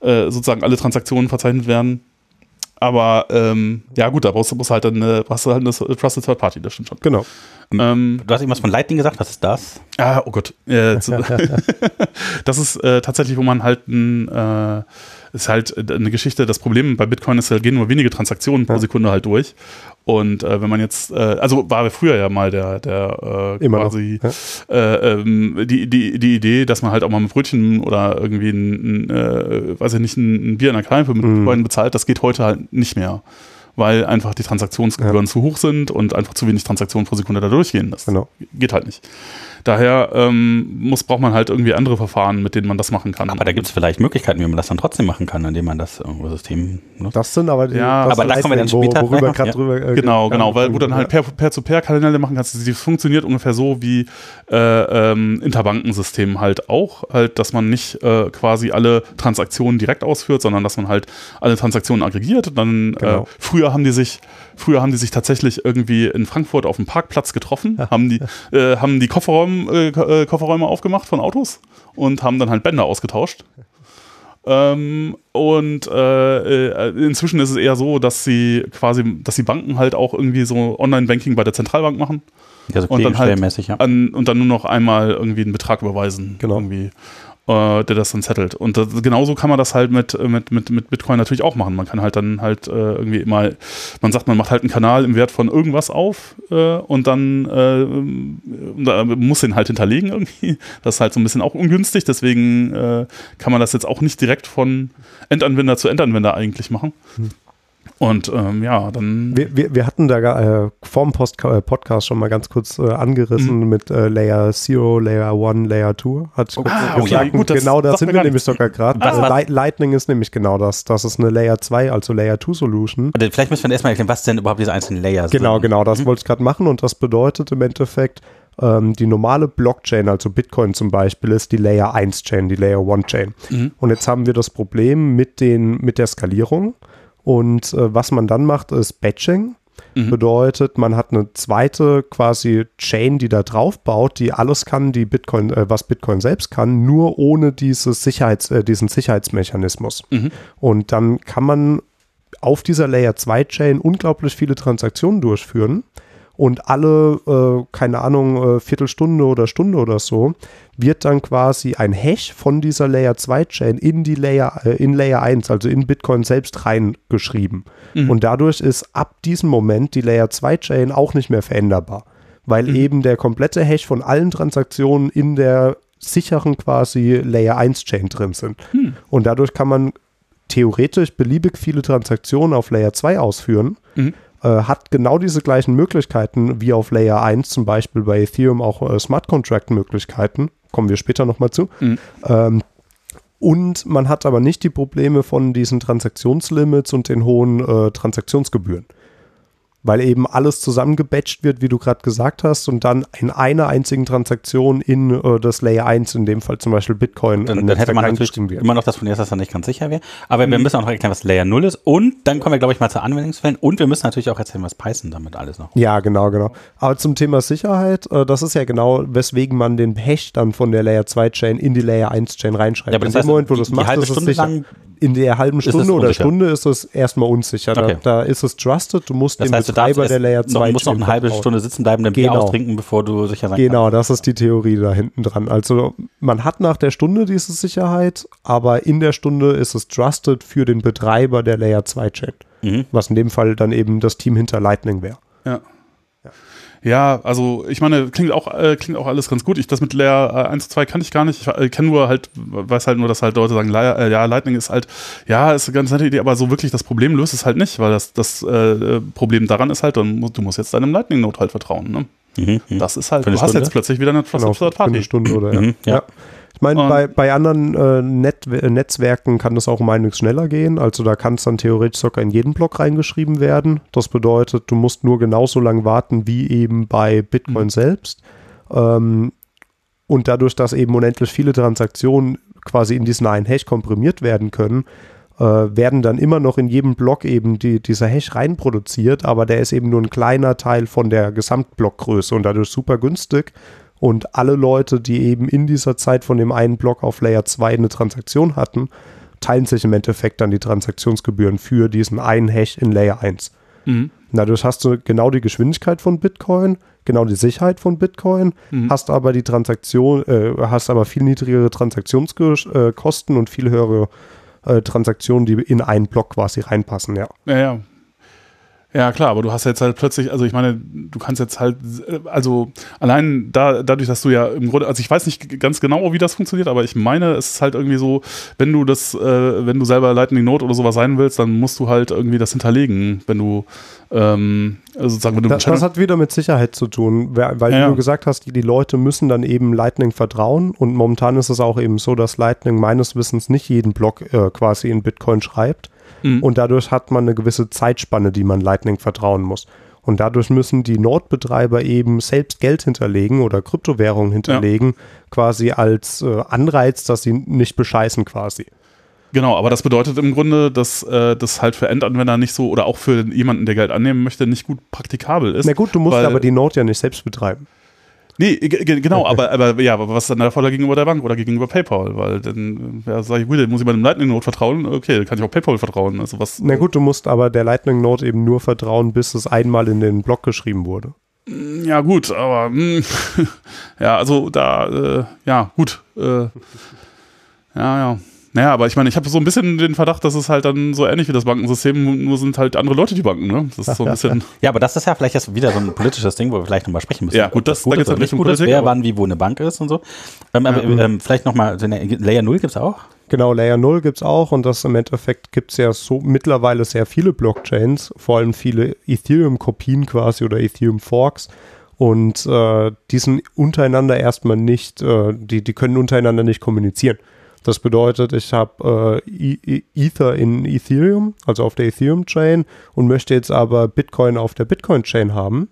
äh, sozusagen alle Transaktionen verzeichnet werden. Aber ähm, ja gut, da brauchst du brauchst halt dann eine, brauchst du halt eine Trusted Third Party, das stimmt schon. Genau. Ähm, Du hast irgendwas von Lightning gesagt, was ist das? ah, oh Gott. Äh, das ist äh, tatsächlich, wo man halt ein, äh, ist halt eine Geschichte, das Problem bei Bitcoin ist, da gehen nur wenige Transaktionen pro Sekunde halt durch. Und äh, wenn man jetzt, äh, also war früher ja mal der, der äh, Immer noch, quasi äh, ähm, die, die, die Idee, dass man halt auch mal mit Brötchen oder irgendwie ein, ein äh, weiß ich nicht, ein, ein Bier in der Kneipe mit Mhm. Bitcoin bezahlt, das geht heute halt nicht mehr. Weil einfach die Transaktionsgebühren zu hoch sind und einfach zu wenig Transaktionen pro Sekunde da durchgehen. Das Genau. geht halt nicht. Daher ähm, muss, braucht man halt irgendwie andere Verfahren, mit denen man das machen kann. Aber da gibt es vielleicht Möglichkeiten, wie man das dann trotzdem machen kann, indem man das irgendwo System nutzt. Das sind aber die, Ja, das aber da kommen wir dann später worüber noch, gerade ja. drüber. äh, Genau, ge- genau, weil wo dann halt per- Peer-zu-Peer-Kanäle machen kannst. Die funktioniert ungefähr so wie äh, ähm, Interbankensystem halt auch, halt, dass man nicht äh, quasi alle Transaktionen direkt ausführt, sondern dass man halt alle Transaktionen aggregiert. Dann Genau. äh, früher haben die sich Früher haben die sich tatsächlich irgendwie in Frankfurt auf dem Parkplatz getroffen, haben die, äh, haben die Kofferraum, äh, äh, Kofferräume aufgemacht von Autos und haben dann halt Bänder ausgetauscht. Ähm, und äh, äh, inzwischen ist es eher so, dass sie quasi, dass die Banken halt auch irgendwie so Online-Banking bei der Zentralbank machen Ja, so und dann halt ja. an, und dann nur noch einmal irgendwie einen Betrag überweisen. Genau. Irgendwie. Äh, der das dann settelt. Und das, genauso kann man das halt mit, mit, mit, mit Bitcoin natürlich auch machen. Man kann halt dann halt äh, irgendwie mal, man sagt, man macht halt einen Kanal im Wert von irgendwas auf äh, und dann äh, da muss den halt hinterlegen irgendwie. Das ist halt so ein bisschen auch ungünstig, deswegen äh, kann man das jetzt auch nicht direkt von Endanwender zu Endanwender eigentlich machen. Hm. Und ähm, ja, dann. Wir, wir, wir hatten da äh, vorm Post äh, Podcast schon mal ganz kurz äh, angerissen mhm. mit äh, Layer Zero, Layer One, Layer Two. Hat oh, ah, gesagt, okay, gut, genau das sind wir nämlich sogar gerade. Also Lightning ist nämlich genau das. Das ist eine Layer 2, also Layer 2 Solution. Und vielleicht müssen wir erstmal erklären, was denn überhaupt diese einzelnen Layers genau, sind. Genau, genau, das mhm. wollte ich gerade machen und das bedeutet im Endeffekt, ähm, die normale Blockchain, also Bitcoin zum Beispiel, ist die Layer 1 Chain, die Layer 1 Chain. Mhm. Und jetzt haben wir das Problem mit, den, mit der Skalierung. Und äh, was man dann macht, ist Batching. Mhm. Bedeutet, man hat eine zweite quasi Chain, die da drauf baut, die alles kann, die Bitcoin, äh, was Bitcoin selbst kann, nur ohne dieses Sicherheits, äh, diesen Sicherheitsmechanismus. Mhm. Und dann kann man auf dieser Layer 2 Chain unglaublich viele Transaktionen durchführen und alle, äh, keine Ahnung, äh, Viertelstunde oder Stunde oder so, wird dann quasi ein Hash von dieser Layer 2 Chain in die Layer, äh, in Layer 1, also in Bitcoin selbst reingeschrieben. Mhm. Und dadurch ist ab diesem Moment die Layer 2 Chain auch nicht mehr veränderbar, weil mhm. eben der komplette Hash von allen Transaktionen in der sicheren quasi Layer 1 Chain drin sind. Mhm. Und dadurch kann man theoretisch beliebig viele Transaktionen auf Layer 2 ausführen. Äh, hat genau diese gleichen Möglichkeiten wie auf Layer 1, zum Beispiel bei Ethereum auch äh, Smart Contract Möglichkeiten. Kommen wir später nochmal zu. Mhm. Ähm, und man hat aber nicht die Probleme von diesen Transaktionslimits und den hohen äh, Transaktionsgebühren weil eben alles zusammengebatcht wird, wie du gerade gesagt hast, und dann in einer einzigen Transaktion in äh, das Layer 1, in dem Fall zum Beispiel Bitcoin, dann, dann hätte man natürlich wird. immer noch das von dir, dass er nicht ganz sicher wäre. Aber mhm. wir müssen auch noch erklären, was Layer 0 ist. Und dann kommen wir, glaube ich, mal zu Anwendungsfällen. Und wir müssen natürlich auch erzählen, was Python damit alles noch. Ja, genau, genau. Aber zum Thema Sicherheit, äh, das ist ja genau, weswegen man den Hash dann von der Layer 2 Chain in die Layer 1 Chain reinschreibt. Ja, aber in dem Moment, wo du das machst, ist es sicher. Lang in der halben Stunde oder Stunde ist es erstmal unsicher. Okay. Da, da, ist es trusted. Du musst das den heißt, Betreiber der Layer 2 Du musst noch eine halbe Stunde sitzen bleiben, dann genau. Bier austrinken, bevor du sicher sein Genau, kannst. das ist die Theorie da hinten dran. Also man hat nach der Stunde diese Sicherheit, aber in der Stunde ist es trusted für den Betreiber der Layer 2 Chain. Mhm. Was in dem Fall dann eben das Team hinter Lightning wäre. Ja. Ja, also ich meine, klingt auch, äh, klingt auch alles ganz gut. Ich, das mit Layer äh, 1 und 2 kann ich gar nicht. Ich äh, kenne nur halt, weiß halt nur, dass halt Leute sagen, äh, ja, Lightning ist halt, ja, ist eine ganz nette Idee, aber so wirklich das Problem löst es halt nicht, weil das, das äh, Problem daran ist halt, dann, du musst jetzt deinem Lightning-Node halt vertrauen. Ne? Mhm, mhm. das ist halt, du hast jetzt plötzlich wieder eine Trusted genau, Party. Eine Stunde oder ja. Mhm, ja. ja. Ich meine, bei, bei anderen äh, Net Netzwerken kann das auch um einiges schneller gehen. Also da kann es dann theoretisch sogar in jeden Block reingeschrieben werden. Das bedeutet, du musst nur genauso lange warten wie eben bei Bitcoin mhm. selbst. Ähm, und dadurch, dass eben unendlich viele Transaktionen quasi in diesen einen Hash komprimiert werden können, äh, werden dann immer noch in jedem Block eben die, dieser Hash reinproduziert, aber der ist eben nur ein kleiner Teil von der Gesamtblockgröße und dadurch super günstig und alle Leute, die eben in dieser Zeit von dem einen Block auf Layer 2 eine Transaktion hatten, teilen sich im Endeffekt dann die Transaktionsgebühren für diesen einen Hash in Layer 1. Mhm. Dadurch hast du genau die Geschwindigkeit von Bitcoin, genau die Sicherheit von Bitcoin, mhm. hast aber die Transaktion, äh, hast aber viel niedrigere Transaktionskosten und viel höhere äh, Transaktionen, die in einen Block quasi reinpassen, ja. Ja, ja. Ja, klar, aber du hast jetzt halt plötzlich, also ich meine, du kannst jetzt halt, also allein da, dadurch, dass du ja im Grunde, also ich weiß nicht ganz genau, wie das funktioniert, aber ich meine, es ist halt irgendwie so, wenn du das, äh, wenn du selber Lightning Note oder sowas sein willst, dann musst du halt irgendwie das hinterlegen, wenn du, ähm, also sozusagen, wenn du das, das hat wieder mit Sicherheit zu tun, weil ja, du gesagt hast, die, die Leute müssen dann eben Lightning vertrauen und momentan ist es auch eben so, dass Lightning meines Wissens nicht jeden Block äh, quasi in Bitcoin schreibt Mhm. Und dadurch hat man eine gewisse Zeitspanne, die man Lightning vertrauen muss. Und dadurch müssen die Node-Betreiber eben selbst Geld hinterlegen oder Kryptowährungen hinterlegen, ja. quasi als äh, Anreiz, dass sie nicht bescheißen quasi. Genau, aber das bedeutet im Grunde, dass äh, das halt für Endanwender nicht so oder auch für jemanden, der Geld annehmen möchte, nicht gut praktikabel ist. Na gut, du musst aber die Node ja nicht selbst betreiben. Nee, genau, aber, aber ja, was ist dann der Vorteil gegenüber der Bank oder gegenüber PayPal? Weil dann ja, sage ich, gut, muss ich meinem Lightning Note vertrauen? Okay, dann kann ich auch PayPal vertrauen. Also was, Na gut, du musst aber der Lightning Note eben nur vertrauen, bis es einmal in den Blog geschrieben wurde. Ja, gut, aber mh, mm, ja, also da, äh, ja, gut. Äh, Ja, ja. Naja, aber ich meine, ich habe so ein bisschen den Verdacht, dass es halt dann so ähnlich wie das Bankensystem, nur sind halt andere Leute die Banken, ne? Das ist so ein bisschen. Ja, aber das ist ja vielleicht jetzt wieder so ein politisches Ding, wo wir vielleicht nochmal sprechen müssen. Ja, gut, das- Ob da geht's oder halt nicht Richtung gut ist, Politik, wer wann wie wo eine Bank ist und so. Ähm, aber Ja. ähm, vielleicht nochmal, Layer 0 gibt es auch? Genau, Layer 0 gibt es auch und das im Endeffekt gibt es ja so mittlerweile sehr viele Blockchains, vor allem viele Ethereum-Kopien quasi oder Ethereum-Forks. Und äh, die sind untereinander erstmal nicht, äh, die, die können untereinander nicht kommunizieren. Das bedeutet, ich habe äh, E- E- Ether in Ethereum, also auf der Ethereum-Chain und möchte jetzt aber Bitcoin auf der Bitcoin-Chain haben.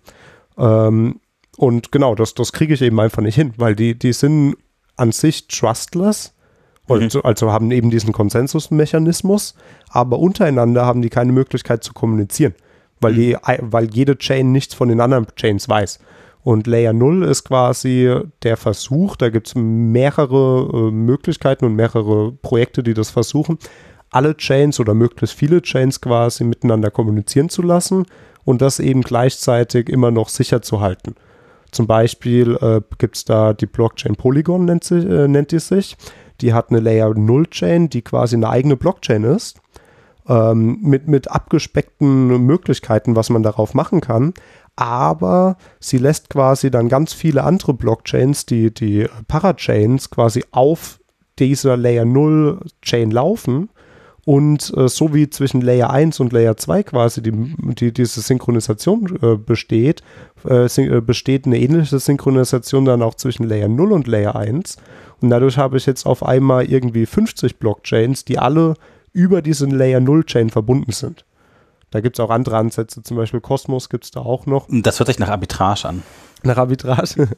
Ähm, und genau, das, das kriege ich eben einfach nicht hin, weil die, die sind an sich trustless. Und so- also haben eben diesen Konsensusmechanismus, aber untereinander haben die keine Möglichkeit zu kommunizieren, weil, die, weil jede Chain nichts von den anderen Chains weiß. Und Layer 0 ist quasi der Versuch, da gibt es mehrere äh, Möglichkeiten und mehrere Projekte, die das versuchen, alle Chains oder möglichst viele Chains quasi miteinander kommunizieren zu lassen und das eben gleichzeitig immer noch sicher zu halten. Zum Beispiel äh, gibt es da die Blockchain Polygon, nennt, sie, äh, nennt die sich. Die hat eine Layer 0 Chain, die quasi eine eigene Blockchain ist, ähm, mit, mit abgespeckten Möglichkeiten, was man darauf machen kann. Aber sie lässt quasi dann ganz viele andere Blockchains, die, die Parachains, quasi auf dieser Layer 0 Chain laufen. Und äh, so wie zwischen Layer 1 und Layer 2 quasi die, die, diese Synchronisation äh, besteht, äh, syn äh, besteht eine ähnliche Synchronisation dann auch zwischen Layer 0 und Layer 1. Und dadurch habe ich jetzt auf einmal irgendwie 50 Blockchains, die alle über diesen Layer 0 Chain verbunden sind. Da gibt es auch andere Ansätze, zum Beispiel Cosmos gibt es da auch noch. Das hört sich nach Arbitrage an. Nach Arbitrage.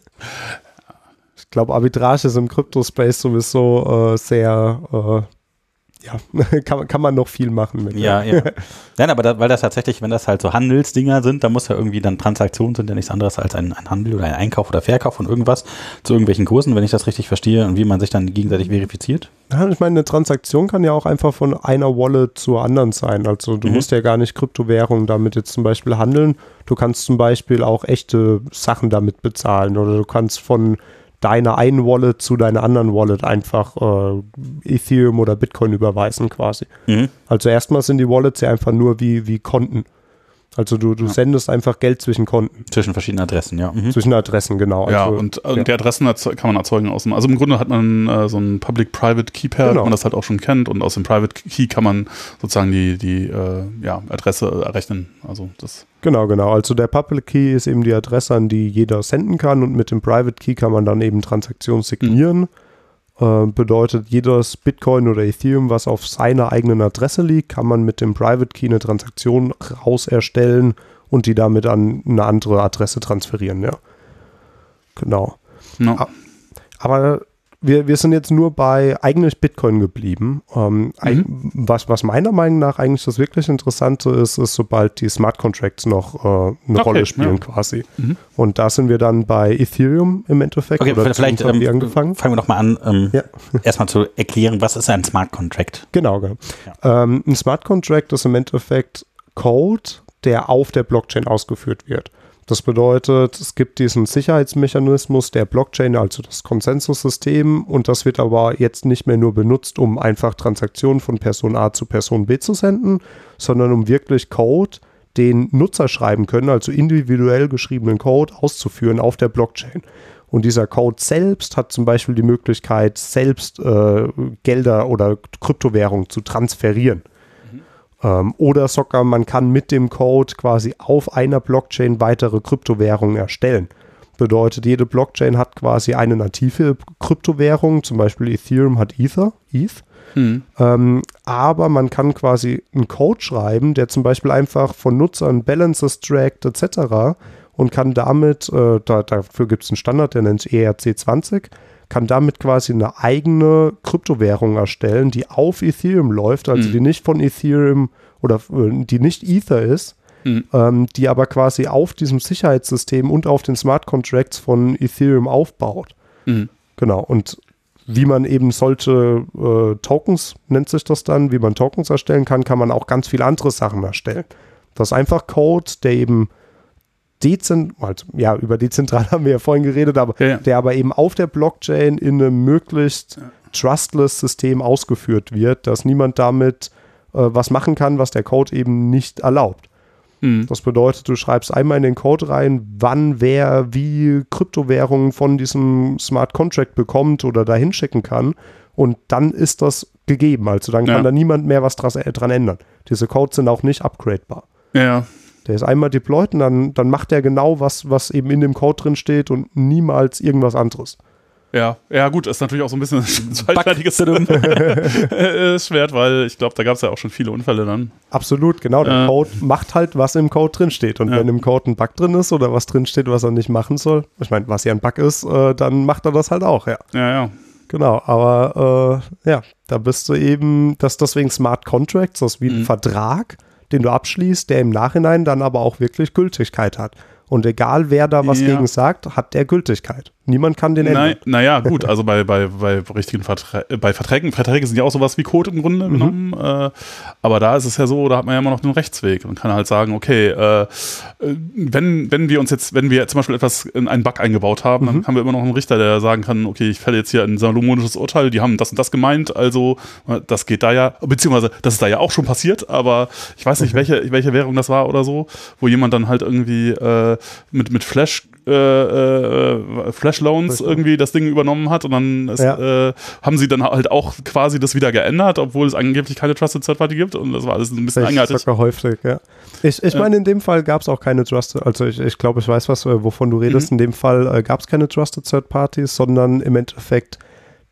Ich glaube, Arbitrage ist im Kryptospace sowieso äh, sehr, äh, ja, kann, man- kann man noch viel machen mit. Ja, ja. Nein, aber da, weil das tatsächlich, wenn das halt so Handelsdinger sind, da muss ja irgendwie dann Transaktionen sind ja nichts anderes als ein, ein Handel oder ein Einkauf oder Verkauf von irgendwas zu irgendwelchen Kursen, wenn ich das richtig verstehe und wie man sich dann gegenseitig verifiziert. Ja, ich meine, eine Transaktion kann ja auch einfach von einer Wallet zur anderen sein. Also du Mhm. musst ja gar nicht Kryptowährungen damit jetzt zum Beispiel handeln. Du kannst zum Beispiel auch echte Sachen damit bezahlen oder du kannst von deiner einen Wallet zu deiner anderen Wallet einfach äh, Ethereum oder Bitcoin überweisen quasi. Mhm. Also erstmal sind die Wallets ja einfach nur wie, wie Konten. Also du, du sendest einfach Geld zwischen Konten, Zwischen verschiedenen Adressen, ja. Mhm. zwischen Adressen, genau. Ja, also, und äh, ja. die Adressen kann man erzeugen aus dem, also im Grunde hat man äh, so ein Public-Private Key Pair, Genau. man das halt auch schon kennt und aus dem Private Key kann man sozusagen die, die äh, ja, Adresse errechnen. Also das, Genau, genau. Also der Public Key ist eben die Adresse, an die jeder senden kann und mit dem Private Key kann man dann eben Transaktionen signieren. Äh, bedeutet, jedes Bitcoin oder Ethereum, was auf seiner eigenen Adresse liegt, kann man mit dem Private Key eine Transaktion raus erstellen und die damit an eine andere Adresse transferieren, ja. Genau. no. Aber wir, wir sind jetzt nur bei eigentlich Bitcoin geblieben. Ähm, eig- was, was meiner Meinung nach eigentlich das wirklich Interessante ist, ist, sobald die Smart Contracts noch äh, eine Okay, Rolle spielen ja. quasi. Mhm. Und da sind wir dann bei Ethereum im Endeffekt. Okay, oder vielleicht haben ähm, angefangen. fangen wir doch mal an, ähm, Ja. erstmal zu erklären, was ist ein Smart Contract? Genau, genau. Ähm, ein Smart Contract ist im Endeffekt Code, der auf der Blockchain ausgeführt wird. Das bedeutet, es gibt diesen Sicherheitsmechanismus der Blockchain, also das Konsensussystem, und das wird aber jetzt nicht mehr nur benutzt, um einfach Transaktionen von Person A zu Person B zu senden, sondern um wirklich Code, den Nutzer schreiben können, also individuell geschriebenen Code auszuführen auf der Blockchain. Und dieser Code selbst hat zum Beispiel die Möglichkeit, selbst äh, Gelder oder Kryptowährungen zu transferieren. Ähm, oder sogar man kann mit dem Code quasi auf einer Blockchain weitere Kryptowährungen erstellen. Bedeutet, jede Blockchain hat quasi eine native Kryptowährung, zum Beispiel Ethereum hat Ether, ETH. Mhm. Ähm, aber man kann quasi einen Code schreiben, der zum Beispiel einfach von Nutzern Balances trackt etc. und kann damit, äh, da, dafür gibt es einen Standard, der nennt sich E ERC20, kann damit quasi eine eigene Kryptowährung erstellen, die auf Ethereum läuft, also Mhm. die nicht von Ethereum oder äh, die nicht Ether ist, Mhm. ähm, die aber quasi auf diesem Sicherheitssystem und auf den Smart Contracts von Ethereum aufbaut. Mhm. Genau, und wie man eben solche äh, Tokens, nennt sich das dann, wie man Tokens erstellen kann, kann man auch ganz viele andere Sachen erstellen. Das ist einfach Code, der eben dezent, also, ja, über dezentral haben wir ja vorhin geredet, aber Ja, ja. der aber eben auf der Blockchain in einem möglichst Trustless-System ausgeführt wird, dass niemand damit äh, was machen kann, was der Code eben nicht erlaubt. Mhm. Das bedeutet, du schreibst einmal in den Code rein, wann wer wie Kryptowährungen von diesem Smart Contract bekommt oder dahin schicken kann. Und dann ist das gegeben. Also dann kann Ja. da niemand mehr was äh, dran ändern. Diese Codes sind auch nicht upgradebar. Ja. Der ist einmal deployed und dann, dann macht er genau was, was eben in dem Code drin steht und niemals irgendwas anderes. Ja, ja gut, ist natürlich auch so ein bisschen ein zweitfertiges äh, Schwert, weil ich glaube, da gab es ja auch schon viele Unfälle dann. Absolut, genau. Der Äh. Code macht halt, was im Code drin steht. Und Ja. wenn im Code ein Bug drin ist oder was drin steht, was er nicht machen soll, ich meine, was ja ein Bug ist, äh, dann macht er das halt auch, ja. Ja, ja. Genau, aber äh, ja, da bist du eben, das deswegen Smart Contracts, das ist wie ein Mhm. Vertrag, den du abschließt, der im Nachhinein dann aber auch wirklich Gültigkeit hat. Und egal wer da was Ja. gegen sagt, hat der Gültigkeit. Niemand kann den ändern. Naja, gut, also bei, bei, bei richtigen Verträ äh, bei Verträgen, Verträge sind ja auch sowas wie Code im Grunde Mhm. genommen, äh, aber da ist es ja so, da hat man ja immer noch den Rechtsweg. Man kann halt sagen, okay, äh, äh, wenn, wenn wir uns jetzt, wenn wir zum Beispiel etwas in einen Bug eingebaut haben, Mhm. dann haben wir immer noch einen Richter, der sagen kann, okay, ich fälle jetzt hier ein salomonisches Urteil, die haben das und das gemeint, also äh, das geht da ja, beziehungsweise das ist da ja auch schon passiert, aber ich weiß Mhm. nicht, welche, welche Währung das war oder so, wo jemand dann halt irgendwie äh, mit, mit Flash äh, äh, Flash Loans irgendwie das Ding übernommen hat und dann ist, Ja. äh, haben sie dann halt auch quasi das wieder geändert, obwohl es angeblich keine Trusted Third Party gibt und das war alles ein bisschen sogar häufig, ja. Ich, ich meine, in dem Fall gab es auch keine Trusted, also ich, ich glaube, ich weiß, was, äh, wovon du redest. Mhm. In dem Fall äh, gab es keine Trusted Third Parties, sondern im Endeffekt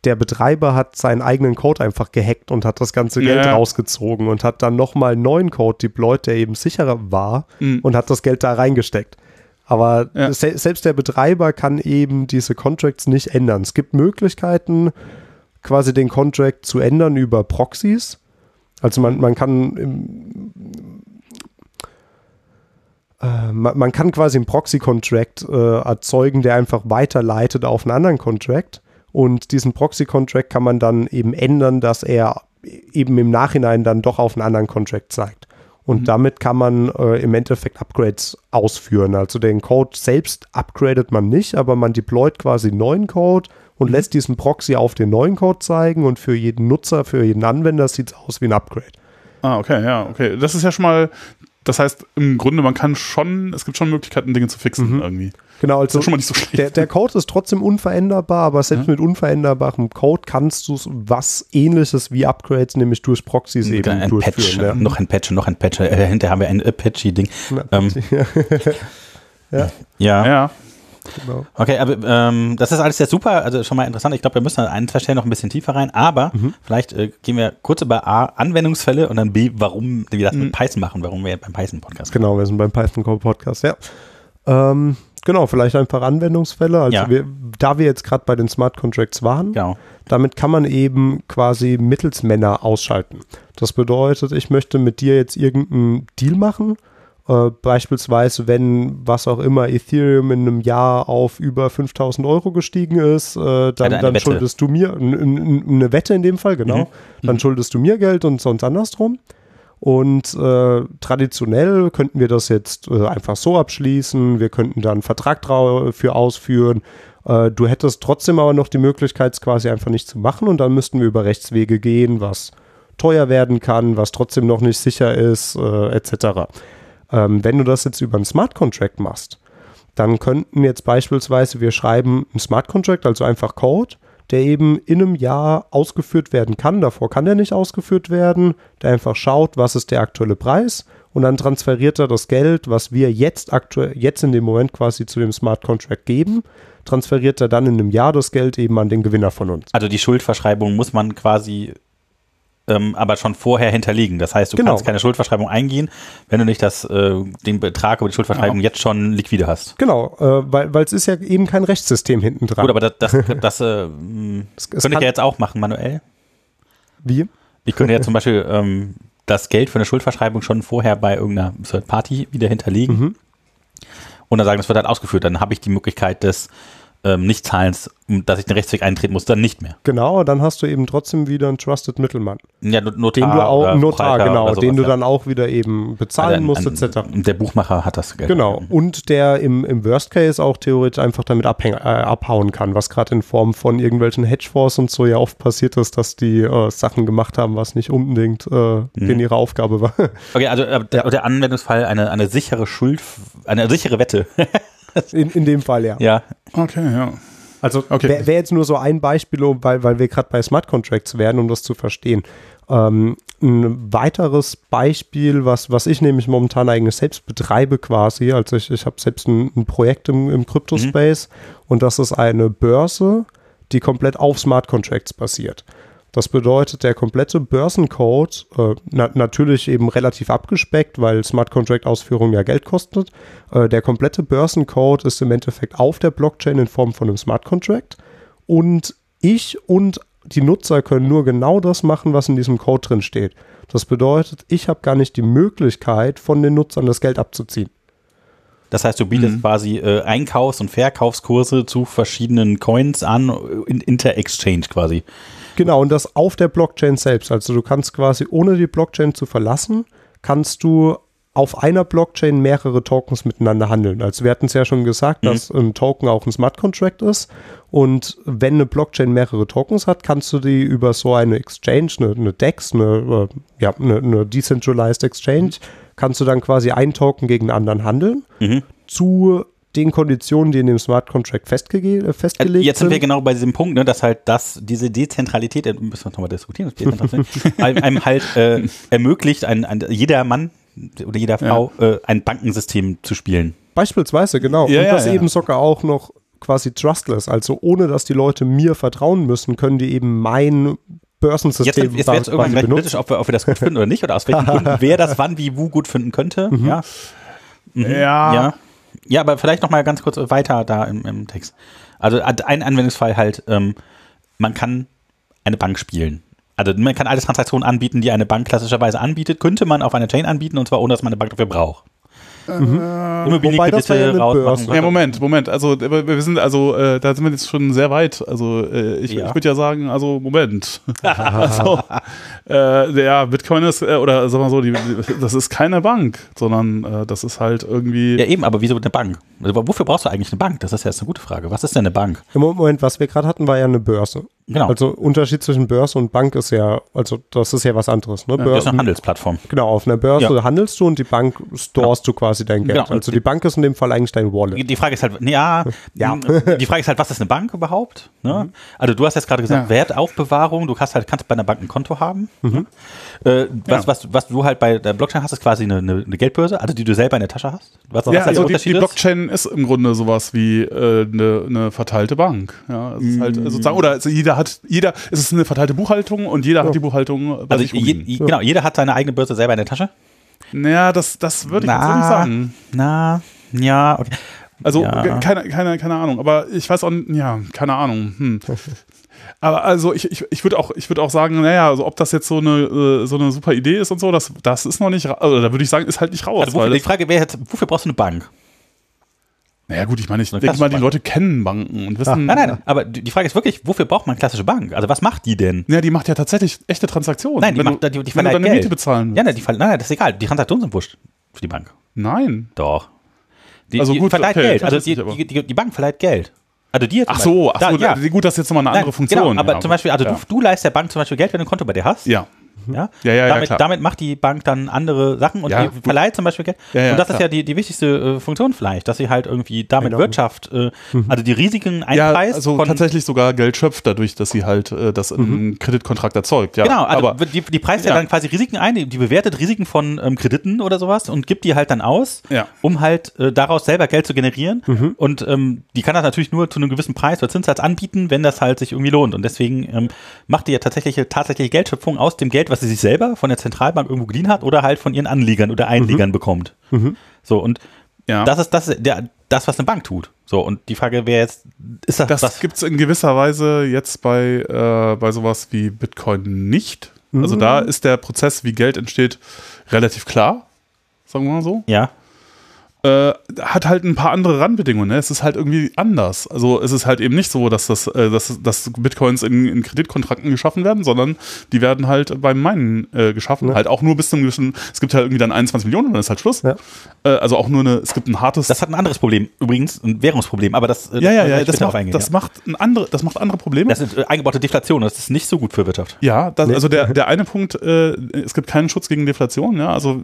der Betreiber hat seinen eigenen Code einfach gehackt und hat das ganze Geld Ja. rausgezogen und hat dann nochmal einen neuen Code deployed, der eben sicherer war Mhm. und hat das Geld da reingesteckt. Aber Ja. se selbst der Betreiber kann eben diese Contracts nicht ändern. Es gibt Möglichkeiten, quasi den Contract zu ändern über Proxys. Also man, man kann im, äh, man, man kann quasi einen Proxy-Contract äh, erzeugen, der einfach weiterleitet auf einen anderen Contract. Und diesen Proxy-Contract kann man dann eben ändern, dass er eben im Nachhinein dann doch auf einen anderen Contract zeigt. Und Mhm. damit kann man äh, im Endeffekt Upgrades ausführen. Also den Code selbst upgradet man nicht, aber man deployt quasi neuen Code und lässt diesen Proxy auf den neuen Code zeigen und für jeden Nutzer, für jeden Anwender sieht es aus wie ein Upgrade. Ah, okay, ja, okay. Das ist ja schon mal, das heißt, im Grunde, man kann schon, es gibt schon Möglichkeiten, Dinge zu fixen Mhm. irgendwie. Genau, also schon mal nicht so schlecht. der, der Code ist trotzdem unveränderbar, aber selbst Ja. mit unveränderbarem Code kannst du was ähnliches wie Upgrades, nämlich durch Proxys eben ein Patch, durchführen. ja. noch ein Patch, noch ein Patch. Äh, hinterher haben wir ein Apache-Ding. Ähm, ja. ja, genau. Okay, aber ähm, das ist alles sehr super, also schon mal interessant. Ich glaube, wir müssen an ein, zwei Stellen noch ein bisschen tiefer rein, aber Mhm. vielleicht äh, gehen wir kurz über A, Anwendungsfälle und dann B, warum wir das Mhm. mit Python machen, warum wir beim Python-Podcast Genau, wir sind beim Python Code Podcast, ja. Ähm, genau, vielleicht ein paar Anwendungsfälle. Also Ja. wir, da wir jetzt gerade bei den Smart Contracts waren, Genau. damit kann man eben quasi Mittelsmänner ausschalten. Das bedeutet, ich möchte mit dir jetzt irgendeinen Deal machen. Äh, beispielsweise, wenn was auch immer Ethereum in einem Jahr auf über 5000 Euro gestiegen ist, äh, dann, eine dann schuldest du mir, eine Wette in dem Fall, genau, Mhm. dann schuldest du mir Geld und sonst andersrum. Und äh, traditionell könnten wir das jetzt äh, einfach so abschließen. Wir könnten dann einen Vertrag dafür ausführen. Äh, du hättest trotzdem aber noch die Möglichkeit, es quasi einfach nicht zu machen. Und dann müssten wir über Rechtswege gehen, was teuer werden kann, was trotzdem noch nicht sicher ist, äh, etc. Ähm, wenn du das jetzt über einen Smart Contract machst, dann könnten jetzt beispielsweise wir schreiben einen Smart Contract, also einfach Code, der eben in einem Jahr ausgeführt werden kann. Davor kann der nicht ausgeführt werden. Der einfach schaut, was ist der aktuelle Preis und dann transferiert er das Geld, was wir jetzt aktuell, jetzt in dem Moment quasi zu dem Smart Contract geben, transferiert er dann in einem Jahr das Geld eben an den Gewinner von uns. Also die Schuldverschreibung muss man quasi ähm, aber schon vorher hinterlegen. Das heißt, du Genau. kannst keine Schuldverschreibung eingehen, wenn du nicht das, äh, den Betrag über die Schuldverschreibung jetzt schon liquide hast. Genau, äh, weil es ist ja eben kein Rechtssystem hinten dran. Gut, aber das, das, das äh, es, es könnte ich ja jetzt auch machen, manuell. wie? Ich könnte ja zum Beispiel ähm, das Geld für eine Schuldverschreibung schon vorher bei irgendeiner Third Party wieder hinterlegen Mhm. und dann sagen, das wird halt ausgeführt. Dann habe ich die Möglichkeit, das ähm, nicht zahlens, dass ich den Rechtsweg eintreten muss, dann nicht mehr. Genau, dann hast du eben trotzdem wieder einen Trusted Mittelmann. Ja, Notar, Den du auch, Notar, genau, sowas, den du ja. dann auch wieder eben bezahlen musst, Ein- etc. Der Buchmacher hat das Geld. Genau. Und der im, im Worst Case auch theoretisch einfach damit abhäng, äh, abhauen kann, was gerade in Form von irgendwelchen Hedgefonds und so ja oft passiert ist, dass die äh, Sachen gemacht haben, was nicht unbedingt äh, denen ihre Aufgabe war. Okay, also äh, der, der Anwendungsfall eine, eine sichere Schuld, eine sichere Wette. In, in dem Fall, ja. ja. Okay, ja. Also Okay. wäre wär jetzt nur so ein Beispiel, weil, weil wir gerade bei Smart Contracts werden, um das zu verstehen. Ähm, ein weiteres Beispiel, was, was ich nämlich momentan eigentlich selbst betreibe quasi, also ich, ich habe selbst ein, ein Projekt im, im Crypto-Space und das ist eine Börse, die komplett auf Smart Contracts basiert. Das bedeutet, der komplette Börsencode, äh, na, natürlich eben relativ abgespeckt, weil Smart Contract Ausführung ja Geld kostet. Äh, der komplette Börsencode ist im Endeffekt auf der Blockchain in Form von einem Smart Contract. Und ich und die Nutzer können nur genau das machen, was in diesem Code drin steht. Das bedeutet, ich habe gar nicht die Möglichkeit, von den Nutzern das Geld abzuziehen. Das heißt, du bietest Mhm. quasi äh, Einkaufs- und Verkaufskurse zu verschiedenen Coins an, äh, in Inter-Exchange quasi. Genau, und das auf der Blockchain selbst. Also du kannst quasi, ohne die Blockchain zu verlassen, kannst du auf einer Blockchain mehrere Tokens miteinander handeln. Also wir hatten es ja schon gesagt, dass ein Token auch ein Smart Contract ist. Und wenn eine Blockchain mehrere Tokens hat, kannst du die über so eine Exchange, eine, eine DEX, eine, äh, ja, eine, eine Decentralized Exchange, kannst du dann quasi einen Token gegen einen anderen handeln. Mhm. Zu den Konditionen, die in dem Smart Contract festgege äh, festgelegt jetzt sind wir sind. genau bei diesem Punkt, ne, dass halt das, diese Dezentralität, äh, müssen wir nochmal diskutieren, einem, einem halt äh, ermöglicht, ein, ein, jeder Mann oder jeder Frau äh, ein Bankensystem zu spielen. Beispielsweise, genau. Ja, und ja, das ja. eben sogar auch noch quasi trustless. Also ohne, dass die Leute mir vertrauen müssen, können die eben mein Jetzt, Börsensystem jetzt wird es irgendwann gleich politisch, ob wir, ob wir das gut finden oder nicht, oder aus welchen Gründen, wer das wann, wie, wo gut finden könnte. Ja. Mhm. Ja. ja. Ja, aber vielleicht noch mal ganz kurz weiter da im, im Text. Also ein Anwendungsfall halt, ähm, man kann eine Bank spielen. Also man kann alle Transaktionen anbieten, die eine Bank klassischerweise anbietet, könnte man auf einer Chain anbieten und zwar ohne, dass man eine Bank dafür braucht. Wobei das war ja eine Börse. Ja, Moment, Moment. Also äh, wir sind also, äh, da sind wir jetzt schon sehr weit. Also äh, ich, Ja. ich würde ja sagen, also Moment. also, äh, ja, Bitcoin ist, äh, oder sagen wir so, die, die, das ist keine Bank, sondern äh, das ist halt irgendwie. Ja, eben, aber wieso eine Bank? Also, wofür brauchst du eigentlich eine Bank? Das ist ja jetzt eine gute Frage. Was ist denn eine Bank? Im Moment, was wir gerade hatten, war ja eine Börse. Genau. Also Unterschied zwischen Börse und Bank ist ja, also das ist ja was anderes. Ne? das ist Börse, eine Handelsplattform. genau, auf einer Börse Ja. handelst du und die Bank storest du quasi dein Geld. Genau. Also die Bank ist in dem Fall eigentlich dein Wallet. Die Frage ist halt, ja, Ja. die Frage ist halt, was ist eine Bank überhaupt? Ne? Also du hast jetzt gerade gesagt, Ja. Wertaufbewahrung, du kannst halt, kannst bei einer Bank ein Konto haben. Ne? Äh, was, Ja. was, was du halt bei der Blockchain hast, ist quasi eine, eine, eine Geldbörse, also die du selber in der Tasche hast. Was, was ja, halt also der die, Unterschied die ist? Blockchain ist im Grunde sowas wie äh, eine, eine verteilte Bank. Ja, es ist halt sozusagen, oder also jeder hat, jeder, es ist eine verteilte Buchhaltung und jeder hat die Buchhaltung bei Also sich je, je, genau, jeder hat seine eigene Börse selber in der Tasche. Naja, das, das würde ich jetzt so nicht sagen. Na, ja, okay. Also Ja. keine, keine, keine Ahnung, aber ich weiß auch, ja, keine Ahnung. Hm. Aber also ich, ich, ich würde auch, ich würde auch sagen, naja, also ob das jetzt so eine, äh, so eine super Idee ist und so, das, das ist noch nicht, also da würde ich sagen, ist halt nicht raus. Also wofür, weil die Frage wäre jetzt, wofür brauchst du eine Bank? Naja gut, ich meine, ich denke mal, die. Leute kennen Banken und wissen. Nein, nein, aber die die Frage ist wirklich, wofür braucht man eine klassische Bank? Also was macht die denn? Ja, die macht ja tatsächlich echte Transaktionen. Nein, die wenn macht, du, die, die wenn du deine Geld. Miete bezahlen Ja, willst. nein, die, nein, nein, das ist egal. Die Transaktionen sind wurscht für die Bank. Nein. Doch. Die, Also die gut, verleiht okay, Geld. Also die, die, die, die Bank verleiht Geld. Also die jetzt Ach so, ach da, so ja. gut, das ist jetzt nochmal eine andere Nein, Funktion. Genau, aber ja, zum Beispiel, also ja. du, du leist der Bank zum Beispiel Geld, wenn du ein Konto bei dir hast. Ja. Ja, Ja, ja, ja, damit, klar. damit macht die Bank dann andere Sachen und Ja, verleiht zum Beispiel Geld. Ja, ja, und das ist klar. ja die, die wichtigste äh, Funktion vielleicht, dass sie halt irgendwie damit Genau. Wirtschaft, äh, also die Risiken Ja, einpreist. also von, tatsächlich sogar Geld schöpft dadurch, dass sie halt äh, das in einem Kreditkontrakt erzeugt. Ja, Genau, also aber die, die preist ja. Ja. dann quasi Risiken ein, die, die bewertet Risiken von ähm, Krediten oder sowas und gibt die halt dann aus, Ja. um halt äh, daraus selber Geld zu generieren. Und ähm, die kann das natürlich nur zu einem gewissen Preis oder Zinssatz anbieten, wenn das halt sich irgendwie lohnt. Und deswegen ähm, macht die ja tatsächliche, tatsächliche Geldschöpfung aus dem Geld, was sie sich selber von der Zentralbank irgendwo geliehen hat oder halt von ihren Anlegern oder Einlegern bekommt. So, und ja. das ist das, der, das, was eine Bank tut. So, und die Frage wäre jetzt, ist das, Das gibt es in gewisser Weise jetzt bei, äh, bei sowas wie Bitcoin nicht. Also da ist der Prozess, wie Geld entsteht, relativ klar, sagen wir mal so. ja, äh, hat halt ein paar andere Randbedingungen. Ne? Es ist halt irgendwie anders. Also es ist halt eben nicht so, dass, das, äh, dass, dass Bitcoins in, in Kreditkontrakten geschaffen werden, sondern die werden halt beim Minen äh, geschaffen. Ja. Halt auch nur bis zum gewissen, es gibt halt irgendwie dann 21 Millionen und dann ist halt Schluss. Ja. Äh, also auch nur eine, es gibt ein hartes. Das hat ein anderes Problem, übrigens, ein Währungsproblem, aber das, äh, ja, ja, ja, das macht, drauf eingehen, das, ja. macht ein andere, das macht andere Probleme. das ist äh, eingebaute Deflation, das ist nicht so gut für Wirtschaft. Ja, das, Nee. also der, der eine Punkt, äh, es gibt keinen Schutz gegen Deflation, ja, also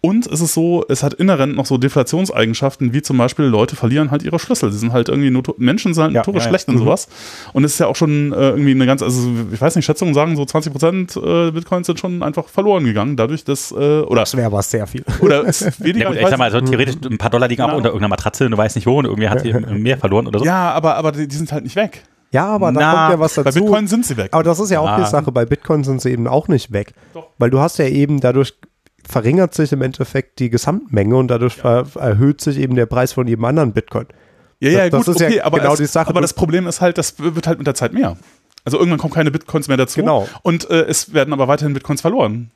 und es ist so, es hat inhärent noch so Deflationseigenschaften, wie zum Beispiel Leute verlieren halt ihre Schlüssel. Sie sind halt irgendwie, noto Menschen sind halt Ja, notorisch ja, ja. schlecht in sowas. Und es ist ja auch schon äh, irgendwie eine ganz, also ich weiß nicht, Schätzungen sagen so 20 Prozent äh, Bitcoins sind schon einfach verloren gegangen, dadurch, dass, äh, oder, Das wäre aber sehr viel. oder weniger. Ja gut, ich ich sag mal, so theoretisch ein paar Dollar liegen auch Genau. unter irgendeiner Matratze und du weißt nicht wo und irgendwie hat sie mehr verloren oder so. ja, aber, aber die, die sind halt nicht weg. Ja, aber da kommt ja was Bei dazu. Bitcoin sind sie weg. Aber das ist ja auch Ah. die Sache. Bei Bitcoin sind sie eben auch nicht weg. Doch. Weil du hast ja eben dadurch verringert sich im Endeffekt die Gesamtmenge und dadurch ver erhöht sich eben der Preis von jedem anderen Bitcoin. Ja, ja, Das- das gut, ist ja okay, aber, genau es, die Sache. aber das Problem ist halt, das wird halt mit der Zeit mehr. Also irgendwann kommen keine Bitcoins mehr dazu. Genau. Und äh, es werden aber weiterhin Bitcoins verloren.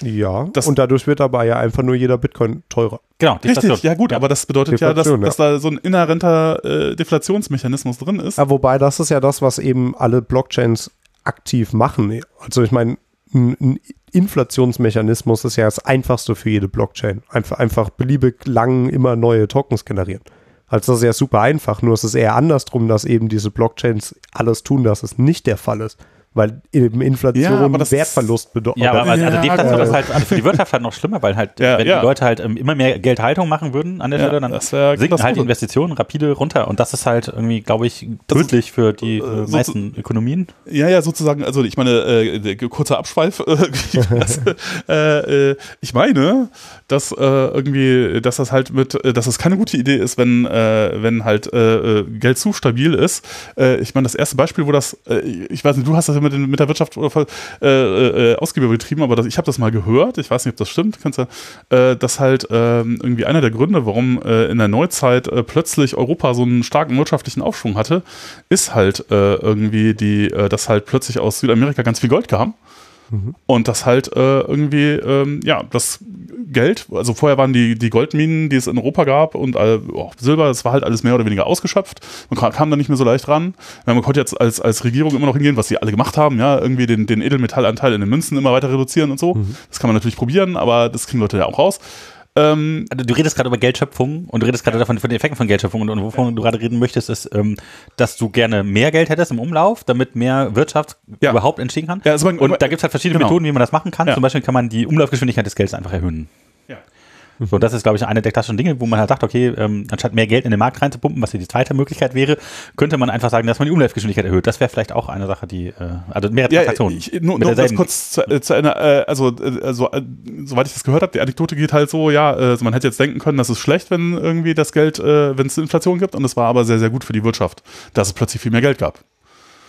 Ja. Das- und dadurch wird aber ja einfach nur jeder Bitcoin teurer. Genau, Deflation. Richtig, ja gut, aber das bedeutet ja, dass, ja. dass da so ein inhärenter äh, Deflationsmechanismus drin ist. Ja, wobei das ist ja das, was eben alle Blockchains aktiv machen. Also ich meine, ein, ein Inflationsmechanismus ist ja das einfachste für jede Blockchain. Einfach, einfach beliebig lang immer neue Tokens generieren. Also das ist ja super einfach, nur es ist eher andersrum, dass eben diese Blockchains alles tun, dass es nicht der Fall ist. Weil eben Inflation Ja, das Wertverlust bedeutet. Ja, aber also Ja, Deflation ja. ist halt also für die Wirtschaft halt noch schlimmer, weil halt, Ja, wenn ja. die Leute halt ähm, immer mehr Geldhaltung machen würden an der Ja, Stelle, dann das sinken halt die. Investitionen rapide runter. Und das ist halt irgendwie, glaube ich, Das ist- tödlich für die äh, so- meisten Ökonomien. Ja, ja, sozusagen, also ich meine, äh, kurzer Abschweif. Äh, das, äh, äh, ich meine, dass äh, irgendwie, dass das halt mit, äh, dass es keine gute Idee ist, wenn, äh, wenn halt Geld zu stabil ist. Äh, ich meine, das erste Beispiel, wo das, äh, ich weiß nicht, du hast das ja mit, den, mit der Wirtschaft oder, äh, äh, ausgiebig betrieben, aber das, ich habe das mal gehört, ich weiß nicht, ob das stimmt, kannst du, äh, dass halt ähm, irgendwie einer der Gründe, warum äh, in der Neuzeit äh, plötzlich Europa so einen starken wirtschaftlichen Aufschwung hatte, ist halt äh, irgendwie die, äh, dass halt plötzlich aus Südamerika ganz viel Gold kam. Und das halt äh, irgendwie, ähm, ja, das Geld, also vorher waren die, die Goldminen, die es in Europa gab und äh, auch Silber, das war halt alles mehr oder weniger ausgeschöpft. Man kam, kam da nicht mehr so leicht ran. Ja, man konnte jetzt als, als Regierung immer noch hingehen, was die alle gemacht haben, ja, irgendwie den, den Edelmetallanteil in den Münzen immer weiter reduzieren und so. Das kann man natürlich probieren, aber das kriegen Leute ja auch raus. Ähm, Also du redest gerade über Geldschöpfung und du redest gerade davon von den Effekten von Geldschöpfung und, und wovon du gerade reden möchtest, ist, ähm, dass du gerne mehr Geld hättest im Umlauf, damit mehr Wirtschaft Ja. überhaupt entstehen kann. Ja, also man- und da gibt es halt verschiedene Genau. Methoden, wie man das machen kann. Ja. Zum Beispiel kann man die Umlaufgeschwindigkeit des Geldes einfach erhöhen. Ja. So, das ist, glaube ich, eine der klassischen Dinge, wo man halt sagt, okay, ähm, anstatt mehr Geld in den Markt reinzupumpen, was hier die zweite Möglichkeit wäre, könnte man einfach sagen, dass man die Umlaufgeschwindigkeit erhöht. Das wäre vielleicht auch eine Sache, die, äh, also Ja, Transaktionen. ich, nur, nur das kurz zu, äh, zu Ende, äh, also, äh, also äh, soweit ich das gehört habe, die Anekdote geht halt so, ja, also man hätte jetzt denken können, das ist schlecht, wenn irgendwie das Geld, äh, wenn es Inflation gibt und es war aber sehr, sehr gut für die Wirtschaft, dass es plötzlich viel mehr Geld gab.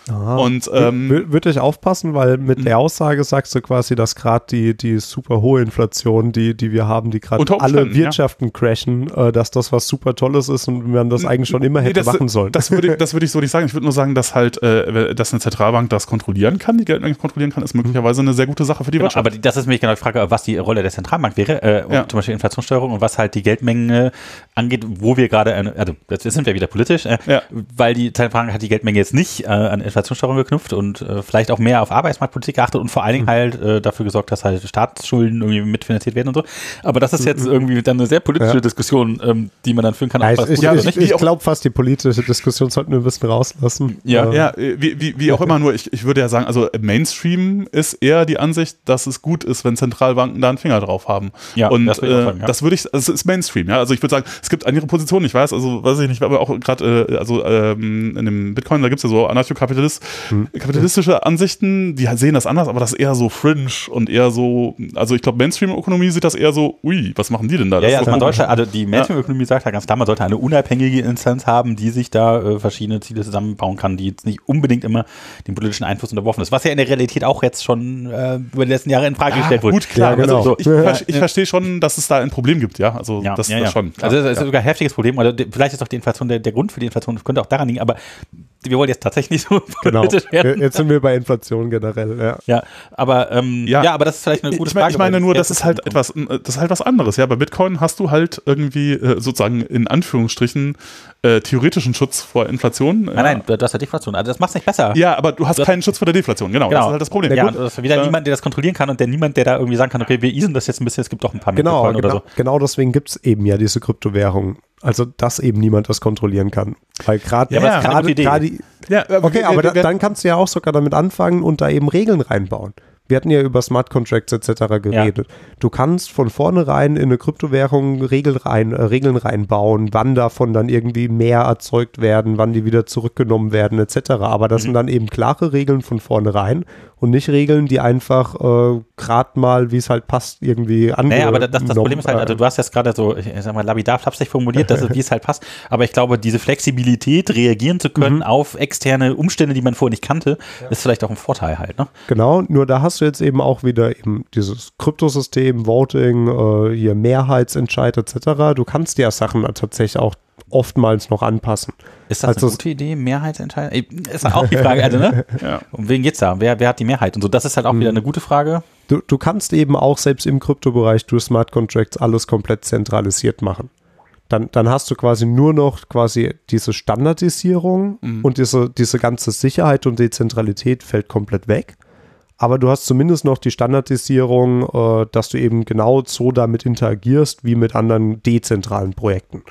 Und ähm, Wür- Würde ich aufpassen, weil mit der Aussage sagst du quasi, dass gerade die, die super hohe Inflation, die, die wir haben, die gerade alle Umständen, ja. Wirtschaften crashen, äh, dass das was super Tolles ist und man das eigentlich schon immer Nee, hätte das, machen sollen. Das würde, ich- das würde ich so nicht sagen. Ich würde nur sagen, dass halt, äh, dass eine Zentralbank das kontrollieren kann, die Geldmenge kontrollieren kann, ist möglicherweise eine sehr gute Sache für die Genau, Wirtschaft. aber das ist nämlich genau die Frage, was die Rolle der Zentralbank wäre, äh, und Ja. zum Beispiel Inflationssteuerung und was halt die Geldmenge angeht, wo wir gerade, also jetzt sind wir wieder politisch, äh, Ja. weil die Zentralbank hat die Geldmenge jetzt nicht äh, an Inflationssteuerung geknüpft und äh, vielleicht auch mehr auf Arbeitsmarktpolitik geachtet und vor allen Dingen Mhm. halt äh, dafür gesorgt, dass halt Staatsschulden irgendwie mitfinanziert werden und so. Aber das ist jetzt irgendwie dann eine sehr politische Mhm. Ja. Diskussion, ähm, die man dann führen kann. Ja, ich ich, ich, ich glaube fast, die politische Diskussion sollten wir ein bisschen rauslassen. Ja. Äh, Ja, äh, wie, wie, wie auch immer, nur ich, ich würde ja sagen, also Mainstream ist eher die Ansicht, dass es gut ist, wenn Zentralbanken da einen Finger drauf haben. Ja, und das würde ich auch äh, sagen, ja. das würde ich, also es ist Mainstream, ja. Also ich würde sagen, es gibt andere Positionen, ich weiß, also weiß ich nicht, aber auch gerade, äh, also ähm, in dem Bitcoin, da gibt es ja so anarchokapitalist, Hm. kapitalistische Ansichten, die sehen das anders, aber das ist eher so fringe und eher so, also ich glaube, Mainstream-Ökonomie sieht das eher so, ui, was machen die denn da? Ja, Das ja, ist also man sollte, also die Mainstream-Ökonomie sagt ja ganz klar, man sollte eine unabhängige Instanz haben, die sich da äh, verschiedene Ziele zusammenbauen kann, die jetzt nicht unbedingt immer dem politischen Einfluss unterworfen ist. Was ja in der Realität auch jetzt schon äh, über die letzten Jahre in Frage gestellt wurde. Gut, klar, Ja, genau. also ich, Ja. ver- ich verstehe schon, dass es da ein Problem gibt, ja, also Ja, das, ja, das ja. schon. klar. Also das ist sogar ein heftiges Problem. Also die- vielleicht ist auch die Inflation der, der Grund für die Inflation, könnte auch daran liegen, aber wir wollen jetzt tatsächlich so Genau. politisch werden. Jetzt sind wir bei Inflation generell, ja. Ja, aber ähm, ja. Ja. aber das ist vielleicht eine gute ich, meine, Frage. ich meine nur, das ist halt etwas, das ist halt was anderes. Ja, bei Bitcoin hast du halt irgendwie äh, sozusagen in Anführungsstrichen äh, theoretischen Schutz vor Inflation. Nein, nein, du hast ja Deflation. Also das macht es nicht besser. Ja, aber du hast Das- keinen Schutz vor der Deflation. Genau, das ist halt das Problem. Ja, und das ist wieder äh, niemand, der das kontrollieren kann und der niemand, der da irgendwie sagen kann, okay, wir easen das jetzt ein bisschen, es gibt doch ein paar mehr Genau, oder genau, so. genau deswegen gibt es eben ja diese Kryptowährung. Also, dass eben niemand das kontrollieren kann. Weil gerade Ja, gerade die- ja, Okay, wir- aber da, wir- dann kannst du ja auch sogar damit anfangen und da eben Regeln reinbauen. Wir hatten ja über Smart Contracts etc. geredet. Du kannst von vornherein in eine Kryptowährung Regeln, rein, äh, Regeln reinbauen, wann davon dann irgendwie mehr erzeugt werden, wann die wieder zurückgenommen werden etc. Aber das Mhm. sind dann eben klare Regeln von vornherein und nicht Regeln, die einfach äh, gerade mal, wie es halt passt, irgendwie angenommen Naja, aber das, das Problem ist halt, also du hast jetzt gerade so, ich sag mal, lapidar flapsig formuliert, dass es, wie es halt passt, aber ich glaube, diese Flexibilität, reagieren zu können auf externe Umstände, die man vorher nicht kannte, ist vielleicht auch ein Vorteil halt, ne? Genau, nur da hast du jetzt eben auch wieder eben dieses Kryptosystem, Voting, äh, hier Mehrheitsentscheid etc. Du kannst ja Sachen tatsächlich auch oftmals noch anpassen. Ist das Also eine gute Idee, Mehrheitsentscheidung? Ey, Ist auch die Frage, also, ne? Ja. Um wen geht's da? Wer, wer hat die Mehrheit? Und so, das ist halt auch wieder eine gute Frage. Du, du kannst eben auch selbst im Kryptobereich durch Smart Contracts alles komplett zentralisiert machen. Dann, dann hast du quasi nur noch quasi diese Standardisierung und diese, diese ganze Sicherheit und Dezentralität fällt komplett weg. Aber du hast zumindest noch die Standardisierung, äh, dass du eben genau so damit interagierst wie mit anderen dezentralen Projekten.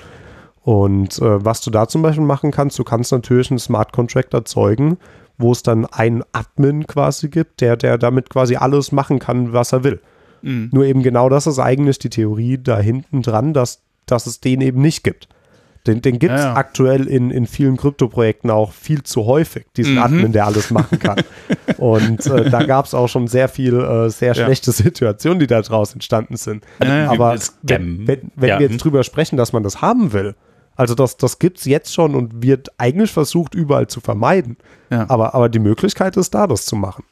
Und äh, was du da zum Beispiel machen kannst, du kannst natürlich einen Smart Contract erzeugen, wo es dann einen Admin quasi gibt, der, der damit quasi alles machen kann, was er will. Mhm. Nur eben genau das ist eigentlich die Theorie da hinten dran, dass, dass es den eben nicht gibt. Den, den gibt es Ja, ja. aktuell in, in vielen Kryptoprojekten auch viel zu häufig, diesen Mhm. Admin, der alles machen kann. Und äh, da gab es auch schon sehr viel, äh, sehr Ja. schlechte Situationen, die da draus entstanden sind. Ja, ja. Aber wenn, wenn, wenn Ja. wir jetzt drüber sprechen, dass man das haben will, also das, das gibt es jetzt schon und wird eigentlich versucht, überall zu vermeiden. Ja. Aber, aber die Möglichkeit ist da, das zu machen.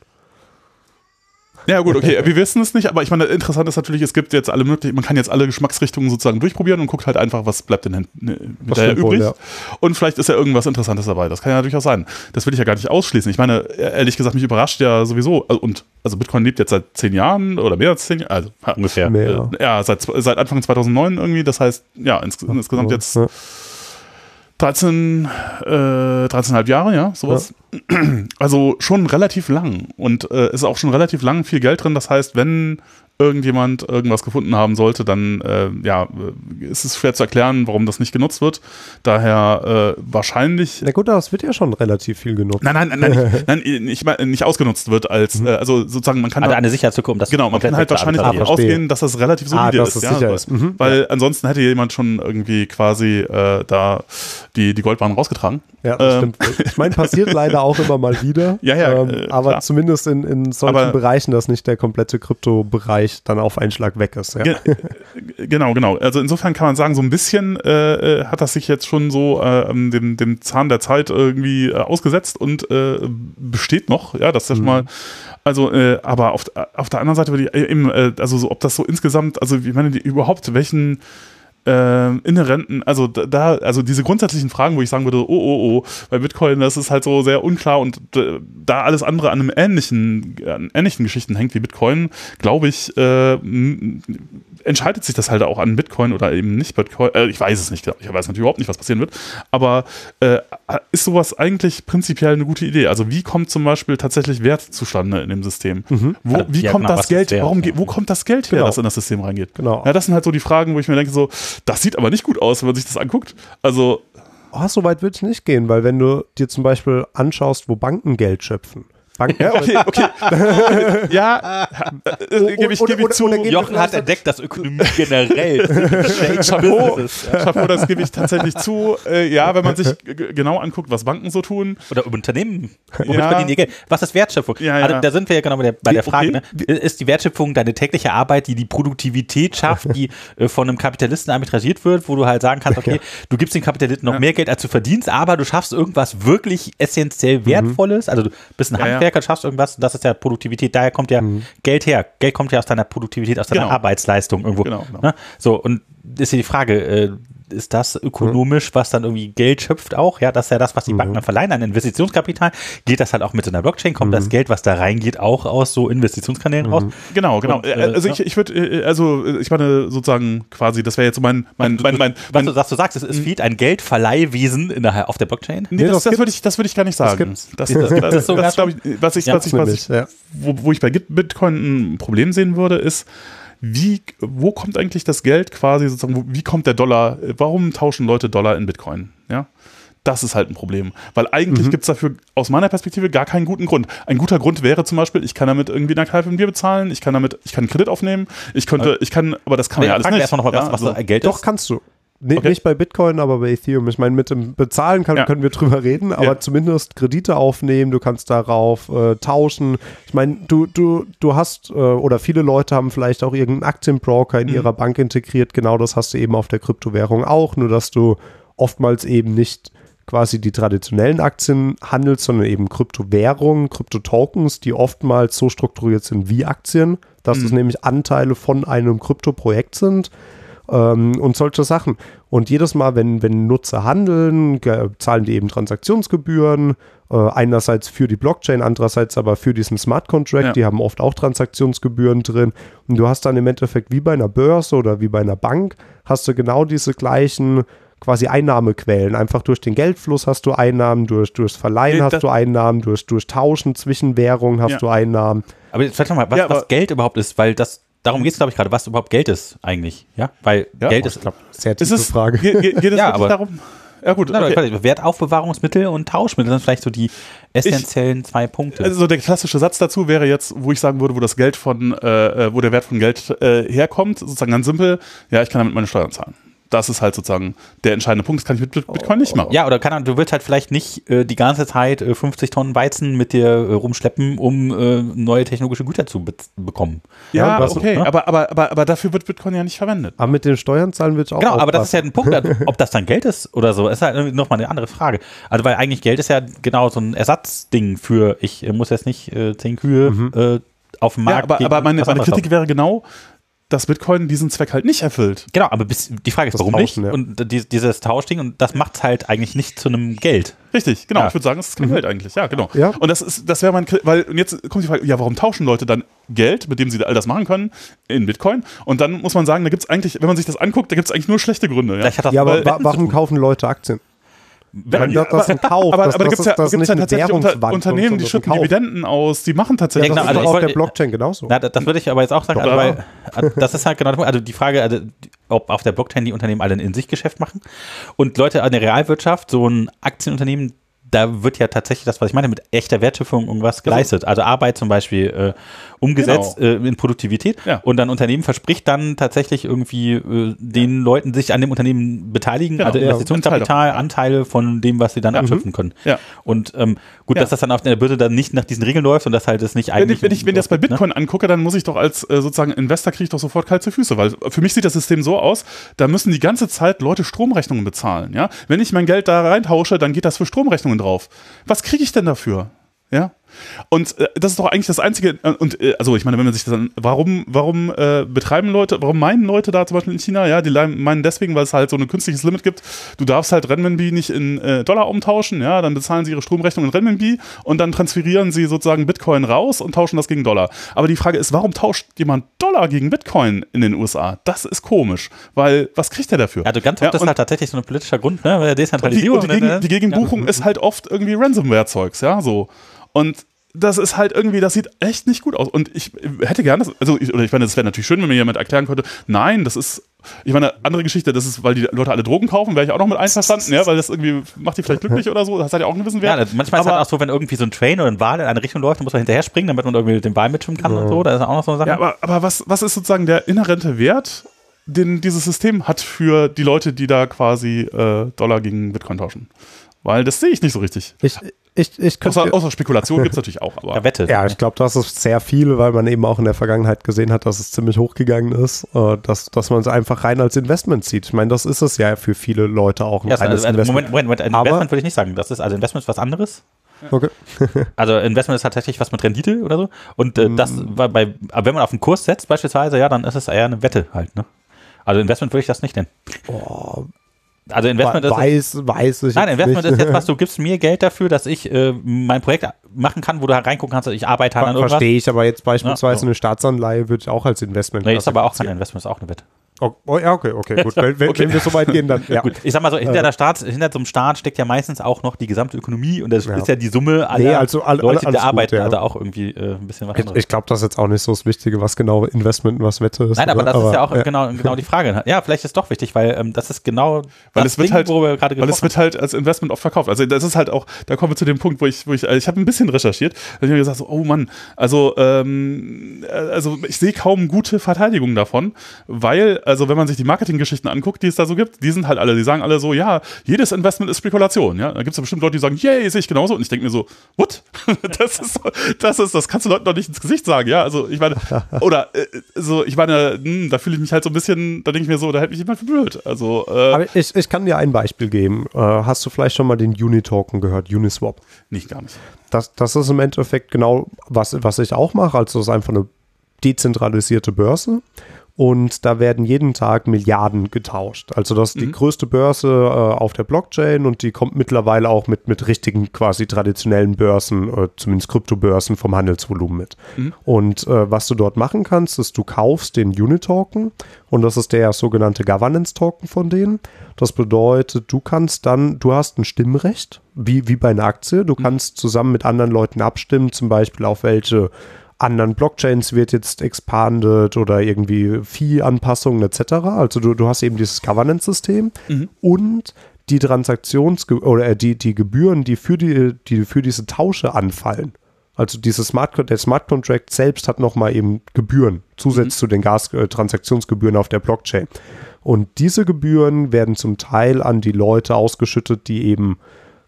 Ja, gut, okay, wir wissen es nicht, aber ich meine, interessant ist natürlich, es gibt jetzt alle möglichen, man kann jetzt alle Geschmacksrichtungen sozusagen durchprobieren und guckt halt einfach, was bleibt denn hin- ne, hinterher stimmt wohl, übrig. ja. Und vielleicht ist ja irgendwas Interessantes dabei. Das kann ja durchaus sein. Das will ich ja gar nicht ausschließen. Ich meine, ehrlich gesagt, mich überrascht ja sowieso, also, und also Bitcoin lebt jetzt seit zehn Jahren oder mehr als zehn Jahren, also Ungefähr. Mehr. ja, seit, seit Anfang 2009 irgendwie. Das heißt, ja, ins, insgesamt jetzt Ja. 13, äh, 13,5 Jahre, ja, sowas. Also schon relativ lang. Und äh, ist auch schon relativ lang viel Geld drin. Das heißt, wenn irgendjemand irgendwas gefunden haben sollte, dann äh, ja, ist es schwer zu erklären, warum das nicht genutzt wird. Daher äh, wahrscheinlich. Na gut, das wird ja schon relativ viel genutzt. Nein, nein, nein, nein, nein, ich meine, nicht ausgenutzt wird als, äh, also sozusagen, man kann Also da- eine Sicherheitslücke, um das Genau, man kann halt wahrscheinlich davon verstehe. ausgehen, dass das relativ Ah, solide dass ist. ja, ist. Mhm. weil ansonsten hätte jemand schon irgendwie quasi äh, da die, die Goldbahn rausgetragen. Ja, das Ähm. stimmt. Ich meine, passiert leider auch immer mal wieder. Ja, ja, Ähm, äh, aber klar. zumindest in, in solchen Aber- Bereichen, dass nicht der komplette Kryptobereich dann auf einen Schlag weg ist. Ja. Ge genau, genau. Also insofern kann man sagen, so ein bisschen äh, äh, hat das sich jetzt schon so äh, dem, dem Zahn der Zeit irgendwie äh, ausgesetzt und äh, besteht noch. Ja, das ist schon mal. Also, äh, aber auf, auf der anderen Seite würde ich äh, eben, äh, also so, ob das so insgesamt, also ich meine, die, überhaupt welchen äh, inhärenten, also da- also diese grundsätzlichen Fragen, wo ich sagen würde, oh, oh, oh, bei Bitcoin, das ist halt so sehr unklar und äh, da alles andere an einem ähnlichen, an ähnlichen Geschichten hängt wie Bitcoin, glaube ich, äh, entscheidet sich das halt auch an Bitcoin oder eben nicht Bitcoin. Äh, ich weiß es nicht, ich weiß natürlich überhaupt nicht, was passieren wird, aber äh, ist sowas eigentlich prinzipiell eine gute Idee? Also wie kommt zum Beispiel tatsächlich Wert zustande in dem System? Wo, Also, wie ja, kommt genau, das Geld, warum, wo kommt das Geld her, Genau. das in das System reingeht? Genau. Ja, das sind halt so die Fragen, wo ich mir denke, so, das sieht aber nicht gut aus, wenn man sich das anguckt. Also, Oh, so weit würde ich nicht gehen, weil wenn du dir zum Beispiel anschaust, wo Banken Geld schöpfen. Banken ja, okay, okay. ja, äh, äh, gebe ich, gebe ich zu. Jochen hat entdeckt, dass Ökonomie generell Chapeau. Chapeau, das gebe ich tatsächlich zu. Äh, ja, wenn man sich genau anguckt, was Banken so tun. Oder Unternehmen. Womit Ja. verdienen die Geld? Was ist Wertschöpfung? Ja, ja. Also, da sind wir ja genau bei der, bei der Frage. okay. Ne? Ist die Wertschöpfung deine tägliche Arbeit, die die Produktivität schafft, die äh, von einem Kapitalisten arbitragiert wird, wo du halt sagen kannst, okay, du gibst den Kapitalisten noch Ja. mehr Geld, als du verdienst, aber du schaffst irgendwas wirklich essentiell Wertvolles. Also du bist ein Ja, Handwerker, schaffst irgendwas, das ist ja Produktivität, daher kommt ja Geld her. Geld kommt ja aus deiner Produktivität, aus deiner Genau. Arbeitsleistung irgendwo. Genau, genau. Ne? So, und ist hier die Frage, äh, ist das ökonomisch, was dann irgendwie Geld schöpft auch? Ja, das ist ja das, was die Banken dann verleihen an Investitionskapital. Geht das halt auch mit so einer Blockchain? Kommt das Geld, was da reingeht, auch aus so Investitionskanälen raus? Genau, genau. Und, äh, also ja. ich, ich würde, äh, also ich meine sozusagen quasi, das wäre jetzt so mein, mein, mein, mein, Was du sagst, du sagst, es, es fehlt ein Geldverleihwesen in der, auf der Blockchain. Nee, Nee, das, das das würde ich, das würde ich gar nicht sagen. Das, das, das, das, so das, glaube ich, was ich, Ja, was ich, was ich, wo, wo ich bei Bitcoin ein Problem sehen würde, ist, wie, wo kommt eigentlich das Geld quasi sozusagen, wie kommt der Dollar, äh, warum tauschen Leute Dollar in Bitcoin? Ja. Das ist halt ein Problem. Weil eigentlich Mhm. gibt es dafür aus meiner Perspektive gar keinen guten Grund. Ein guter Grund wäre zum Beispiel, ich kann damit irgendwie in der Kneipe ein Bier bezahlen, ich kann damit, ich kann einen Kredit aufnehmen, ich könnte, ich kann, aber das kann man ja alles nicht. erstmal noch mal, was, Ja, was also- so Geld Doch, ist. kannst du. Nee, Okay. Nicht bei Bitcoin, aber bei Ethereum. Ich meine, mit dem Bezahlen kann, Ja. können wir drüber reden, aber Ja. zumindest Kredite aufnehmen, du kannst darauf äh, tauschen. Ich meine, du, du, du hast, äh, oder viele Leute haben vielleicht auch irgendeinen Aktienbroker in Mhm. ihrer Bank integriert. Genau das hast du eben auf der Kryptowährung auch, nur dass du oftmals eben nicht quasi die traditionellen Aktien handelst, sondern eben Kryptowährungen, Kryptotokens, die oftmals so strukturiert sind wie Aktien, dass es nämlich Anteile von einem Kryptoprojekt sind ähm, und solche Sachen. Und jedes Mal, wenn, wenn Nutzer handeln, zahlen die eben Transaktionsgebühren, äh, einerseits für die Blockchain, andererseits aber für diesen Smart Contract, Ja. die haben oft auch Transaktionsgebühren drin. Und du hast dann im Endeffekt wie bei einer Börse oder wie bei einer Bank, hast du genau diese gleichen quasi Einnahmequellen. Einfach durch den Geldfluss hast du Einnahmen, durch, durchs Verleihen Nee, hast du Einnahmen, durch, durch Tauschen zwischen Währungen hast Ja. du Einnahmen. Aber jetzt vielleicht nochmal, was, Ja, aber- was Geld überhaupt ist, weil das, darum geht es, glaube ich, gerade, was überhaupt Geld ist eigentlich. Ja, weil Ja, Geld oh, ist, Sehr Ist tiefe es, Frage. Geht, geht, es Ja, aber- darum? Ja gut, Nein, okay. Wertaufbewahrungsmittel und Tauschmittel sind vielleicht so die essentiellen zwei Punkte. Also der klassische Satz dazu wäre jetzt, wo ich sagen würde, wo das Geld von, äh, äh, wo der Wert von Geld äh, herkommt, sozusagen ganz simpel, ja, ich kann damit meine Steuern zahlen. Das ist halt sozusagen der entscheidende Punkt. Das kann ich mit Bit- Bitcoin nicht machen. ja, oder kann, du willst halt vielleicht nicht äh, die ganze Zeit äh, 50 Tonnen Weizen mit dir äh, rumschleppen, um äh, neue technologische Güter zu be bekommen. Ja, Ja, okay, ne? aber, aber, aber, aber dafür wird Bitcoin ja nicht verwendet. Aber mit den Steuern zahlen wird auch Genau, aber das ist ja aufpassen. ein Punkt, ob das dann Geld ist oder so, ist halt nochmal eine andere Frage. Also, weil eigentlich Geld ist ja genau so ein Ersatzding für, ich äh, muss jetzt nicht äh, zehn Kühe äh, auf dem Ja, Markt. aber, gegen aber meine, meine Kritik wäre genau, dass Bitcoin diesen Zweck halt nicht erfüllt. Genau, aber bis, die Frage ist, Das warum Tauschen, nicht? ja. Und die, dieses Tauschding, und das macht es halt eigentlich nicht zu einem Geld. Richtig, genau. Ja. Ich würde sagen, es ist kein Geld eigentlich. Ja, genau. Ja. Und das ist, das wäre mein, weil, und jetzt kommt die Frage, ja, warum tauschen Leute dann Geld, mit dem sie all das machen können, in Bitcoin? Und dann muss man sagen, da gibt es eigentlich, wenn man sich das anguckt, da gibt es eigentlich nur schlechte Gründe. Ja, Ja, aber wa warum kaufen Leute Aktien? Wenn- das- das ist ein Kauf, Aber, das- aber da das gibt es ja, das ist gibt's ja tatsächlich unter, Unternehmen, die schütten. Dividenden aus, die machen tatsächlich. Ja, genau, das also auf der Blockchain genauso. Na, das, würde ich aber jetzt auch sagen, also, weil äh, das ist halt genau der Punkt. Also die Frage, also, ob auf der Blockchain die Unternehmen alle ein in sich Geschäft machen und Leute an der Realwirtschaft, so ein Aktienunternehmen, da wird ja tatsächlich das, was ich meine, mit echter Wertschöpfung irgendwas geleistet. Also Arbeit zum Beispiel äh, umgesetzt äh, in Produktivität. Ja. Und dann Unternehmen verspricht dann tatsächlich irgendwie äh, den Leuten sich an dem Unternehmen beteiligen, Genau, also ja, Investitionskapital, Anteile von dem, was sie dann abschöpfen können. Ja. Und ähm, gut, Ja. dass das dann auf der Börse dann nicht nach diesen Regeln läuft und dass halt das nicht Wenn eigentlich. ich, wenn ich, wenn ich das bei ne? Bitcoin angucke, dann muss ich doch als äh, sozusagen Investor kriege ich doch sofort kalte Füße, weil für mich sieht das System so aus, da müssen die ganze Zeit Leute Stromrechnungen bezahlen, ja? Wenn ich mein Geld da reintausche, dann geht das für Stromrechnungen drauf. Was kriege ich denn dafür? Ja? Und äh, das ist doch eigentlich das einzige äh, und äh, also ich meine, wenn man sich das dann warum warum äh, betreiben Leute, warum meinen Leute da zum Beispiel in China, ja, die meinen deswegen, weil es halt so ein künstliches Limit gibt. Du darfst halt Renminbi nicht in äh, Dollar umtauschen, ja, dann bezahlen sie ihre Stromrechnung in Renminbi und dann transferieren sie sozusagen Bitcoin raus und tauschen das gegen Dollar. Aber die Frage ist, warum tauscht jemand Dollar gegen Bitcoin in den USA? Das ist komisch, weil was kriegt er dafür? Also ganz oft ist und- halt tatsächlich so ein politischer Grund, ne? Weil der die, Dezentralisierung. und die, ne? Gegen, die Gegenbuchung ist halt oft irgendwie Ransomware-Zeugs, ja, so. Und das ist halt irgendwie, das sieht echt nicht gut aus. Und ich hätte gerne, also ich, oder ich meine, das wäre natürlich schön, wenn mir jemand erklären könnte, nein, das ist, ich meine, andere Geschichte, das ist, weil die Leute alle Drogen kaufen, wäre ich auch noch mit einverstanden, ja, weil das irgendwie macht die vielleicht glücklich oder so, das hat ja auch einen gewissen Ja, Wert. das- manchmal ist es aber, halt auch so, wenn irgendwie so ein Train oder ein Wal in eine Richtung läuft, dann muss man hinterher springen, damit man irgendwie mit dem Wal mitschwimmen kann und so. Da ist auch noch so eine Sache. ja, aber, aber was, was ist sozusagen der inhärente Wert, den dieses System hat für die Leute, die da quasi äh, Dollar gegen Bitcoin tauschen? Weil das sehe ich nicht so richtig. Ich, ich, ich könnte, Außer, außer Spekulation gibt es natürlich auch, aber. ja, Wette. ja, ich glaube, das ist sehr viel, weil man eben auch in der Vergangenheit gesehen hat, dass es ziemlich hochgegangen ist, äh, dass, dass man es einfach rein als Investment sieht. Ich meine, das ist es ja für viele Leute auch ein Ja, reines also, also, Investment. Moment, Moment, Moment, Aber- Investment würde ich nicht sagen. Das ist, also Investment ist was anderes. Okay. Also Investment ist tatsächlich was mit Rendite oder so. Und äh, das Mm. war bei, aber wenn man auf einen Kurs setzt beispielsweise, ja, dann ist es eher eine Wette halt, ne? Also Investment würde ich das nicht nennen. Also Investment ist weiß, weiß ich Nein, Investment nicht. ist jetzt was, du gibst mir Geld dafür, dass ich äh, mein Projekt machen kann, wo du reingucken kannst, ich arbeite an irgendwas. Verstehe ich, aber jetzt beispielsweise Ja, so. eine Staatsanleihe würde ich auch als Investment Nee, ist aber auch kein. Investment, ist auch eine Wette. Oh, oh, ja, okay, okay, gut. Wenn, wenn, wenn wir so weit gehen, dann ja. Gut, ich sag mal so, hinter, der Staat, hinter so einem Staat steckt ja meistens auch noch die gesamte Ökonomie und das Ja. ist ja die Summe aller Nee, also all- Leute, die da gut, arbeiten, ja. also auch irgendwie äh, ein bisschen was Ich, anderes. ich glaube, das ist jetzt auch nicht so das Wichtige, was genau Investment und was Wette ist. Nein, aber oder? das ist ja auch genau, genau die Frage. Ja, vielleicht ist doch wichtig, weil ähm, das ist genau Weil das es wird Ding, halt, worüber wir gerade weil es gesprochen wird halt als Investment oft verkauft. Also das ist halt auch, da kommen wir zu dem Punkt, wo ich, wo ich, also ich habe ein bisschen recherchiert, da habe ich mir gesagt, so, oh Mann, also, ähm, äh, also ich sehe kaum gute Verteidigung davon, weil, also wenn man sich die Marketinggeschichten anguckt, die es da so gibt, die sind halt alle, die sagen alle so, ja, jedes Investment ist Spekulation, ja. Da gibt es ja bestimmt Leute, die sagen, yay, sehe ich genauso. Und ich denke mir so, what? das ist, das ist, das kannst du Leuten doch nicht ins Gesicht sagen, ja. Also ich meine, oder äh, so, ich meine, hm, da fühle ich mich halt so ein bisschen, da denke ich mir so, da hält mich jemand für blöd. Also, äh, Aber ich, ich kann dir ein Beispiel geben. Äh, hast du vielleicht schon mal den Uni-Token gehört, Uniswap? nicht gar nicht. Das, das ist im Endeffekt genau, was, was ich auch mache. Also es ist einfach eine dezentralisierte Börse. Und da werden jeden Tag Milliarden getauscht. Also das ist die größte Börse äh, auf der Blockchain und die kommt mittlerweile auch mit, mit richtigen quasi traditionellen Börsen, äh, zumindest Kryptobörsen vom Handelsvolumen mit. Und äh, was du dort machen kannst, ist, du kaufst den Unitoken und das ist der sogenannte Governance-Token von denen. Das bedeutet, du kannst dann, du hast ein Stimmrecht, wie, wie bei einer Aktie. Du kannst zusammen mit anderen Leuten abstimmen, zum Beispiel auf welche anderen Blockchains wird jetzt expanded oder irgendwie Fee-Anpassungen etc. Also du, du hast eben dieses Governance-System und die Transaktions- oder äh, die, die Gebühren, die für, die, die für diese Tausche anfallen. Also diese Smart, der Smart Contract selbst hat nochmal eben Gebühren, zusätzlich zu den Gas äh, Transaktionsgebühren auf der Blockchain. Und diese Gebühren werden zum Teil an die Leute ausgeschüttet, die eben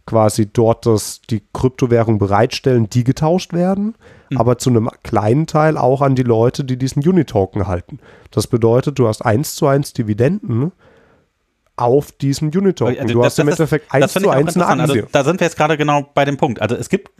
quasi dort das, die Kryptowährung bereitstellen, die getauscht werden, aber zu einem kleinen Teil auch an die Leute, die diesen Unitoken halten. Das bedeutet, du hast eins zu eins Dividenden auf diesem Unitoken. Also du das- hast im das ist- Endeffekt eins zu eins eine interessant. Aktie. Also, da sind wir jetzt gerade genau bei dem Punkt. Also es gibt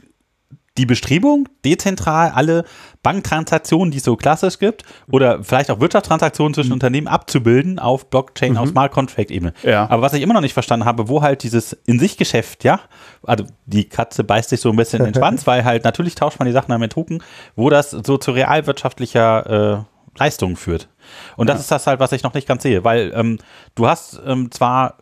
die Bestrebung, dezentral alle Banktransaktionen, die es so klassisch gibt, oder vielleicht auch Wirtschaftstransaktionen Mhm. zwischen Unternehmen abzubilden auf Blockchain, auf Smart Contract-Ebene. Ja. Aber was ich immer noch nicht verstanden habe, wo halt dieses In-sich-Geschäft, ja, also die Katze beißt sich so ein bisschen in den Schwanz, weil halt natürlich tauscht man die Sachen dann mit Token, wo das so zu realwirtschaftlicher äh, Leistung führt. Und das ist das halt, was ich noch nicht ganz sehe, weil ähm, du hast ähm, zwar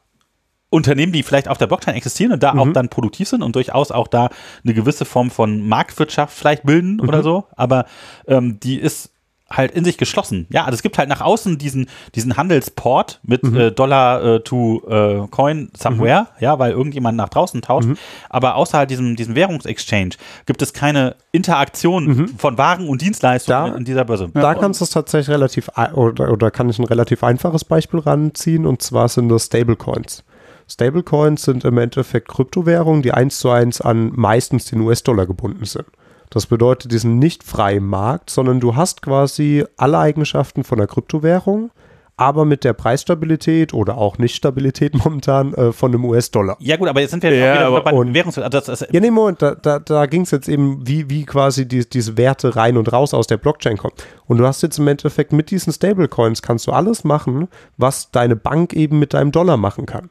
Unternehmen, die vielleicht auf der Blockchain existieren und da Mhm. auch dann produktiv sind und durchaus auch da eine gewisse Form von Marktwirtschaft vielleicht bilden Mhm. oder so, aber ähm, die ist halt in sich geschlossen. Ja, also es gibt halt nach außen diesen, diesen Handelsport mit Mhm. äh, Dollar äh, to äh, Coin somewhere, ja, weil irgendjemand nach draußen tauscht. Mhm. Aber außerhalb diesem, diesem Währungsexchange gibt es keine Interaktion von Waren und Dienstleistungen Mhm. Da- in dieser Börse. Da kannst du es tatsächlich relativ, oder, oder kann ich ein relativ einfaches Beispiel ranziehen, und zwar sind das Stablecoins. Stablecoins sind im Endeffekt Kryptowährungen, die eins zu eins an meistens den US-Dollar gebunden sind. Das bedeutet, die sind nicht frei im Markt, sondern du hast quasi alle Eigenschaften von der Kryptowährung, aber mit der Preisstabilität oder auch Nichtstabilität momentan äh, von einem US-Dollar. Ja gut, aber jetzt sind wir Ja, auch wieder aber- bei und- Währungs... Also das, das, Ja, nee, Moment, da, da, da ging es jetzt eben, wie, wie quasi die, diese Werte rein und raus aus der Blockchain kommen. Und du hast jetzt im Endeffekt mit diesen Stablecoins kannst du alles machen, was deine Bank eben mit deinem Dollar machen kann.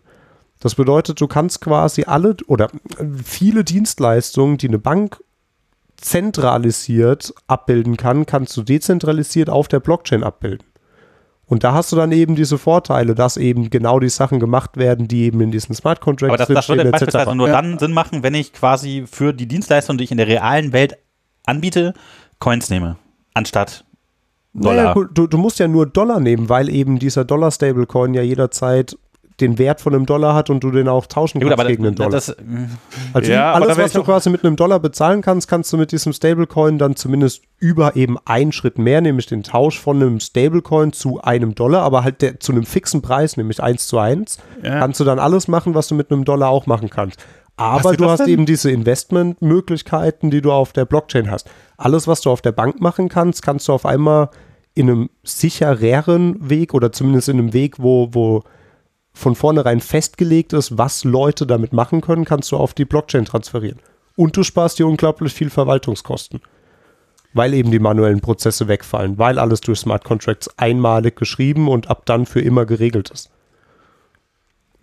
Das bedeutet, du kannst quasi alle oder viele Dienstleistungen, die eine Bank zentralisiert abbilden kann, kannst du dezentralisiert auf der Blockchain abbilden. Und da hast du dann eben diese Vorteile, dass eben genau die Sachen gemacht werden, die eben in diesen Smart Contracts Aber das, das würde beispielsweise nur Ja. dann Sinn machen, wenn ich quasi für die Dienstleistung, die ich in der realen Welt anbiete, Coins nehme, anstatt Dollar. Naja, du, du musst ja nur Dollar nehmen, weil eben dieser Dollar-Stablecoin ja jederzeit den Wert von einem Dollar hat und du den auch tauschen Ja, gut, kannst aber gegen einen Dollar. das, also Ja, alles, was du quasi mit einem Dollar bezahlen kannst, kannst du mit diesem Stablecoin dann zumindest über eben einen Schritt mehr, nämlich den Tausch von einem Stablecoin zu einem Dollar, aber halt der, zu einem fixen Preis, nämlich eins zu eins, Ja. kannst du dann alles machen, was du mit einem Dollar auch machen kannst. Aber du das hast denn? eben diese Investmentmöglichkeiten, die du auf der Blockchain hast. Alles, was du auf der Bank machen kannst, kannst du auf einmal in einem sichereren Weg oder zumindest in einem Weg, wo, wo von vornherein festgelegt ist, was Leute damit machen können, kannst du auf die Blockchain transferieren. Und du sparst dir unglaublich viel Verwaltungskosten. Weil eben die manuellen Prozesse wegfallen, weil alles durch Smart Contracts einmalig geschrieben und ab dann für immer geregelt ist.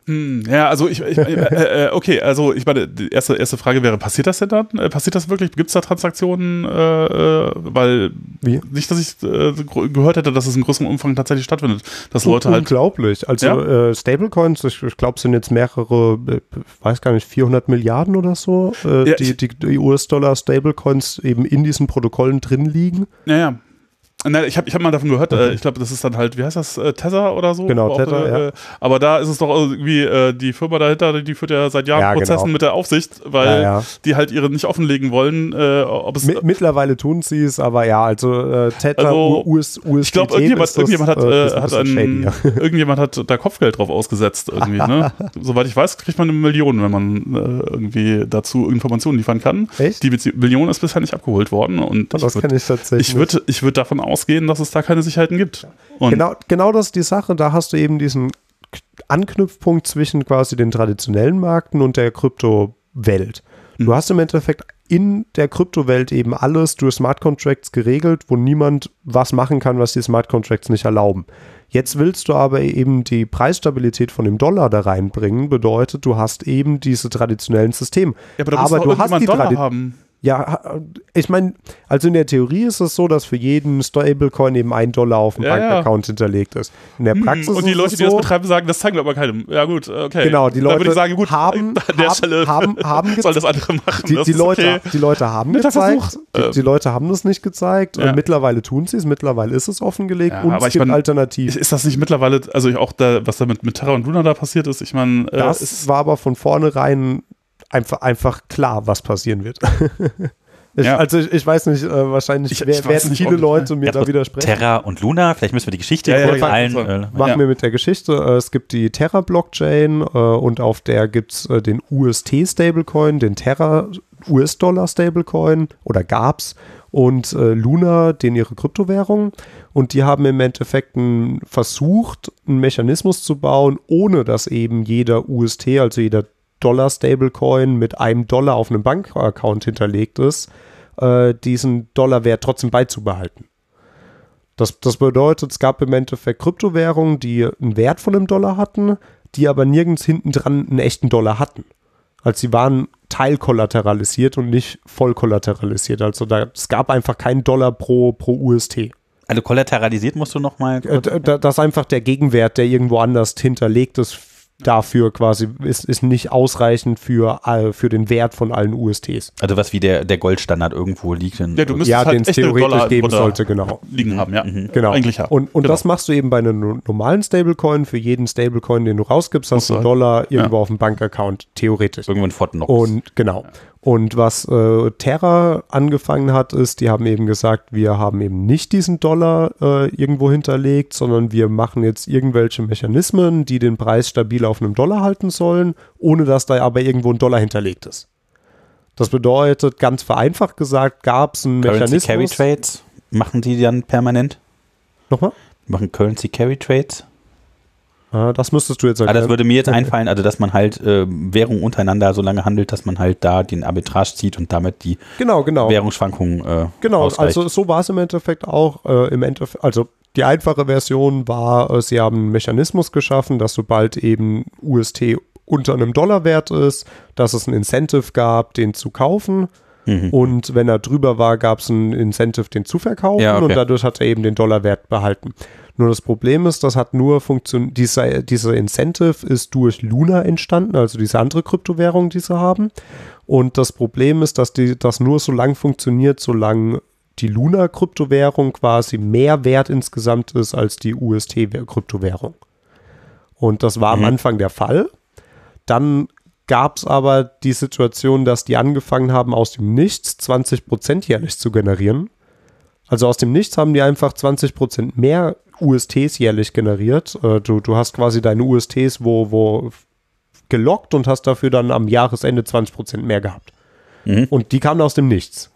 Hm, ja, also ich, ich äh, äh, okay, also ich meine, die erste, erste Frage wäre, passiert das denn dann? Äh, passiert das wirklich? Gibt es da Transaktionen? Äh, äh, weil Wie? nicht, dass ich äh, gehört hätte, dass es in größerem Umfang tatsächlich stattfindet. Dass Leute halt. Unglaublich. Also Ja? äh, Stablecoins, ich, ich glaube, sind jetzt mehrere, äh, ich weiß gar nicht, 400 Milliarden oder so, äh, Ja, die, die, US-Dollar-Stablecoins eben in diesen Protokollen drin liegen. Naja. Nein, ich habe ich hab mal davon gehört, äh, ich glaube, das ist dann halt, wie heißt das, äh, Tether oder so? Genau, Tether, äh, ja. Aber da ist es doch irgendwie, äh, die Firma dahinter, die führt ja seit Jahren Ja, Prozessen genau. mit der Aufsicht, weil Ja, die halt ihre nicht offenlegen wollen, äh, ob es. Mi mittlerweile tun sie es, aber ja, also äh, Tether, Also, US, USDT ich glaube, irgendjemand, das, irgendjemand hat, äh, äh, ein hat shady, irgendjemand hat da Kopfgeld drauf ausgesetzt irgendwie. Ne? Soweit ich weiß, kriegt man eine Million, wenn man äh, irgendwie dazu Informationen liefern kann. Echt? Die Million ist bisher nicht abgeholt worden und Oh, das ich kann würde ich tatsächlich. ich würd, ich würd davon ausgehen, dass es da keine Sicherheiten gibt. Und Genau, genau das ist die Sache. Da hast du eben diesen Anknüpfpunkt zwischen quasi den traditionellen Märkten und der Kryptowelt. Mhm. Du hast im Endeffekt in der Kryptowelt eben alles durch Smart Contracts geregelt, wo niemand was machen kann, was die Smart Contracts nicht erlauben. Jetzt willst du aber eben die Preisstabilität von dem Dollar da reinbringen, bedeutet, du hast eben diese traditionellen Systeme. ja, aber, da doch du hast die Dollar haben. Ja, ich meine, also in der Theorie ist es so, dass für jeden Stablecoin eben ein Dollar auf dem Ja, ja. Bankaccount hinterlegt ist. In der Praxis Hm, und die ist Leute, es die das so, betreiben, sagen, das zeigen wir aber keinem. Ja gut, okay. Genau, die Leute sagen, gut, haben- an der haben- Stelle haben- haben soll das andere machen. die, die, Leute, okay. die Leute haben gezeigt, die, Äh. die Leute haben das nicht gezeigt. Ja. Und mittlerweile tun sie es, mittlerweile ist es offengelegt Ja, und aber es ich gibt mein, Alternativen. Ist das nicht mittlerweile, also auch da, was da mit, mit Terra und Luna da passiert ist, ich meine, äh, Das ist, war aber von vornherein einfach, einfach klar, was passieren wird. ich, Ja. Also ich, ich weiß nicht, äh, wahrscheinlich Ich- wer- werden nicht, viele Leute mir Ja, da widersprechen. Terra und Luna, vielleicht müssen wir die Geschichte Ja, kurz ja, allen. Äh, Machen wir mit der Geschichte. Äh, Es gibt die Terra-Blockchain äh, und auf der gibt es äh, den UST-Stablecoin, den Terra US-Dollar-Stablecoin oder gab's und äh, Luna, den ihre Kryptowährung. Und die haben im Endeffekt versucht, einen Mechanismus zu bauen, ohne dass eben jeder UST, also jeder Dollar-Stablecoin mit einem Dollar auf einem Bankaccount hinterlegt ist, äh, diesen Dollarwert trotzdem beizubehalten. Das, das bedeutet, es gab im Endeffekt Kryptowährungen, die einen Wert von einem Dollar hatten, die aber nirgends hinten dran einen echten Dollar hatten. Also sie waren teilkollateralisiert und nicht voll kollateralisiert. Also da, es gab einfach keinen Dollar pro, pro UST. also kollateralisiert musst du noch mal. Äh, da- da- Das ist einfach der Gegenwert, der irgendwo anders hinterlegt ist, dafür quasi, ist, ist nicht ausreichend für, all- für den Wert von allen USTs. Also was wie der, der Goldstandard irgendwo liegt. In, ja, du müsstest Ja, halt den es theoretisch Dollar geben sollte, genau. liegen haben, ja. Genau. Eigentlich ja. Und, und Genau. das machst du eben bei einem no- normalen Stablecoin. Für jeden Stablecoin, den du rausgibst, hast du einen Dollar irgendwo auf dem Bankaccount, theoretisch. irgendwo in Fort Knox. Und genau. Und was äh, Terra angefangen hat, ist, die haben eben gesagt, wir haben eben nicht diesen Dollar äh, irgendwo hinterlegt, sondern wir machen jetzt irgendwelche Mechanismen, die den Preis stabil auf einem Dollar halten sollen, ohne dass da aber irgendwo ein Dollar hinterlegt ist. Das bedeutet, ganz vereinfacht gesagt, gab es einen Currency Carry Mechanismus. Trades machen die dann permanent? Nochmal? Machen Currency Carry Trades? Ah, das müsstest du jetzt Ah, erklären. das würde mir jetzt einfallen, also dass man halt äh, Währung untereinander so lange handelt, dass man halt da den Arbitrage zieht und damit die genau, genau. Währungsschwankungen äh, Genau, ausgleicht. also so war es im Endeffekt auch. Äh, Im Endeffekt, also die einfache Version war, äh, sie haben einen Mechanismus geschaffen, dass sobald eben UST unter einem Dollarwert ist, dass es ein Incentive gab, den zu kaufen. Mhm. Und wenn er drüber war, gab es ein Incentive, den zu verkaufen. Ja, okay. Und dadurch hat er eben den Dollarwert behalten. Nur das Problem ist, das hat nur funktioniert, dieser, dieser Incentive ist durch Luna entstanden, also diese andere Kryptowährung, die sie haben. Und das Problem ist, dass die, das nur so lang funktioniert, solange die Luna-Kryptowährung quasi mehr wert insgesamt ist als die UST-Kryptowährung. Und das war Mhm. am Anfang der Fall. Dann gab es aber die Situation, dass die angefangen haben, aus dem Nichts 20% jährlich zu generieren. Also aus dem Nichts haben die einfach 20% mehr USTs jährlich generiert. Äh, Du, du hast quasi deine USTs wo, wo gelockt und hast dafür dann am Jahresende 20% mehr gehabt. Mhm. Und die kamen aus dem Nichts.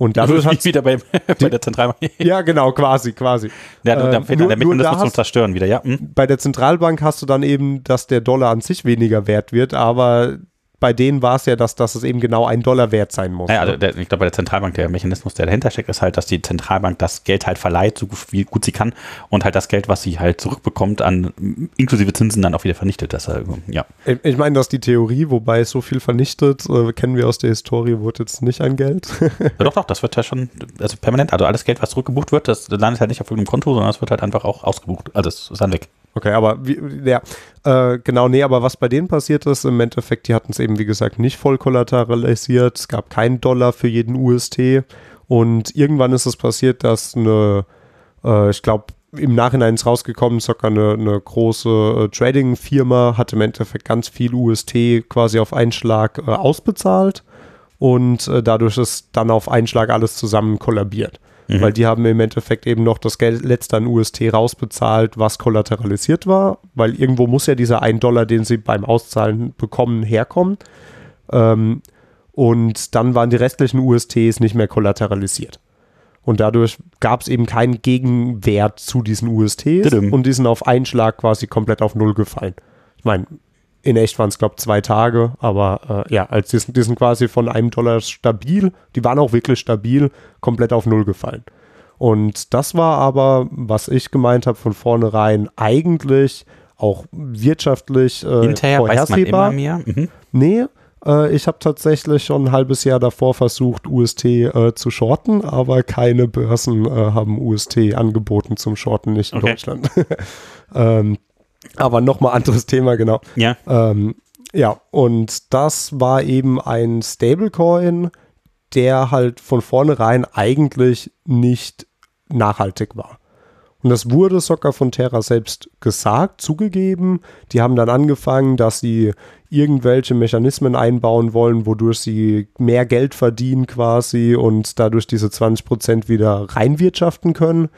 Und dadurch hat wieder bei, bei der Zentralbank. ja, genau, quasi, quasi. Ja, du, da Ähm, fehlt nur- der Mechanismus da zum Zerstören wieder, ja. Hm? Bei der Zentralbank hast du dann eben, dass der Dollar an sich weniger wert wird, aber bei denen war es ja, dass, dass es eben genau ein Dollar wert sein muss. Naja, also der, ich glaube, bei der Zentralbank, der Mechanismus, der dahinter steckt, ist halt, dass die Zentralbank das Geld halt verleiht, so wie gut sie kann, und halt das Geld, was sie halt zurückbekommt, an inklusive Zinsen dann auch wieder vernichtet. Das, halt, ja. Ich, meine, das ist die Theorie, wobei so viel vernichtet, äh, kennen wir aus der Historie, wurde jetzt nicht ein Geld. ja, doch, doch, das wird ja schon, also permanent, also alles Geld, was zurückgebucht wird, das landet halt nicht auf irgendeinem Konto, sondern es wird halt einfach auch ausgebucht. Also es ist dann weg. Okay, aber wie, ja, äh, genau, nee, aber was bei denen passiert ist, im Endeffekt, die hatten es eben, wie gesagt, nicht voll kollateralisiert. Es gab keinen Dollar für jeden UST. Und irgendwann ist es passiert, dass eine, äh, ich glaube, im Nachhinein ist rausgekommen, sogar eine, eine große äh, Trading-Firma hat im Endeffekt ganz viel UST quasi auf einen Schlag äh, ausbezahlt und äh, dadurch ist dann auf einen Schlag alles zusammen kollabiert. Mhm. Weil die haben im Endeffekt eben noch das Geld letzte an UST rausbezahlt, was kollateralisiert war, weil irgendwo muss ja dieser 1 Dollar, den sie beim Auszahlen bekommen, herkommen. Ähm, und dann waren die restlichen USTs nicht mehr kollateralisiert. Und dadurch gab es eben keinen Gegenwert zu diesen USTs Didim. und die sind auf einen Schlag quasi komplett auf Null gefallen. Ich meine, in echt waren es, glaube ich, zwei Tage, aber äh, ja, als die, sind, die sind quasi von einem Dollar stabil, die waren auch wirklich stabil, komplett auf Null gefallen. Und das war aber, was ich gemeint habe, von vornherein eigentlich auch wirtschaftlich äh, Hinterher vorhersehbar. Weiß man immer mehr. Mhm. Nee, äh, ich habe tatsächlich schon ein halbes Jahr davor versucht, UST äh, zu shorten, aber keine Börsen äh, haben UST angeboten zum Shorten, nicht in okay. Deutschland. ähm, aber nochmal anderes Thema, genau. Ja. Ähm, ja, und das war eben ein Stablecoin, der halt von vornherein eigentlich nicht nachhaltig war. Und das wurde sogar von Terra selbst gesagt, zugegeben. Die haben dann angefangen, dass sie irgendwelche Mechanismen einbauen wollen, wodurch sie mehr Geld verdienen quasi und dadurch diese 20% wieder reinwirtschaften können.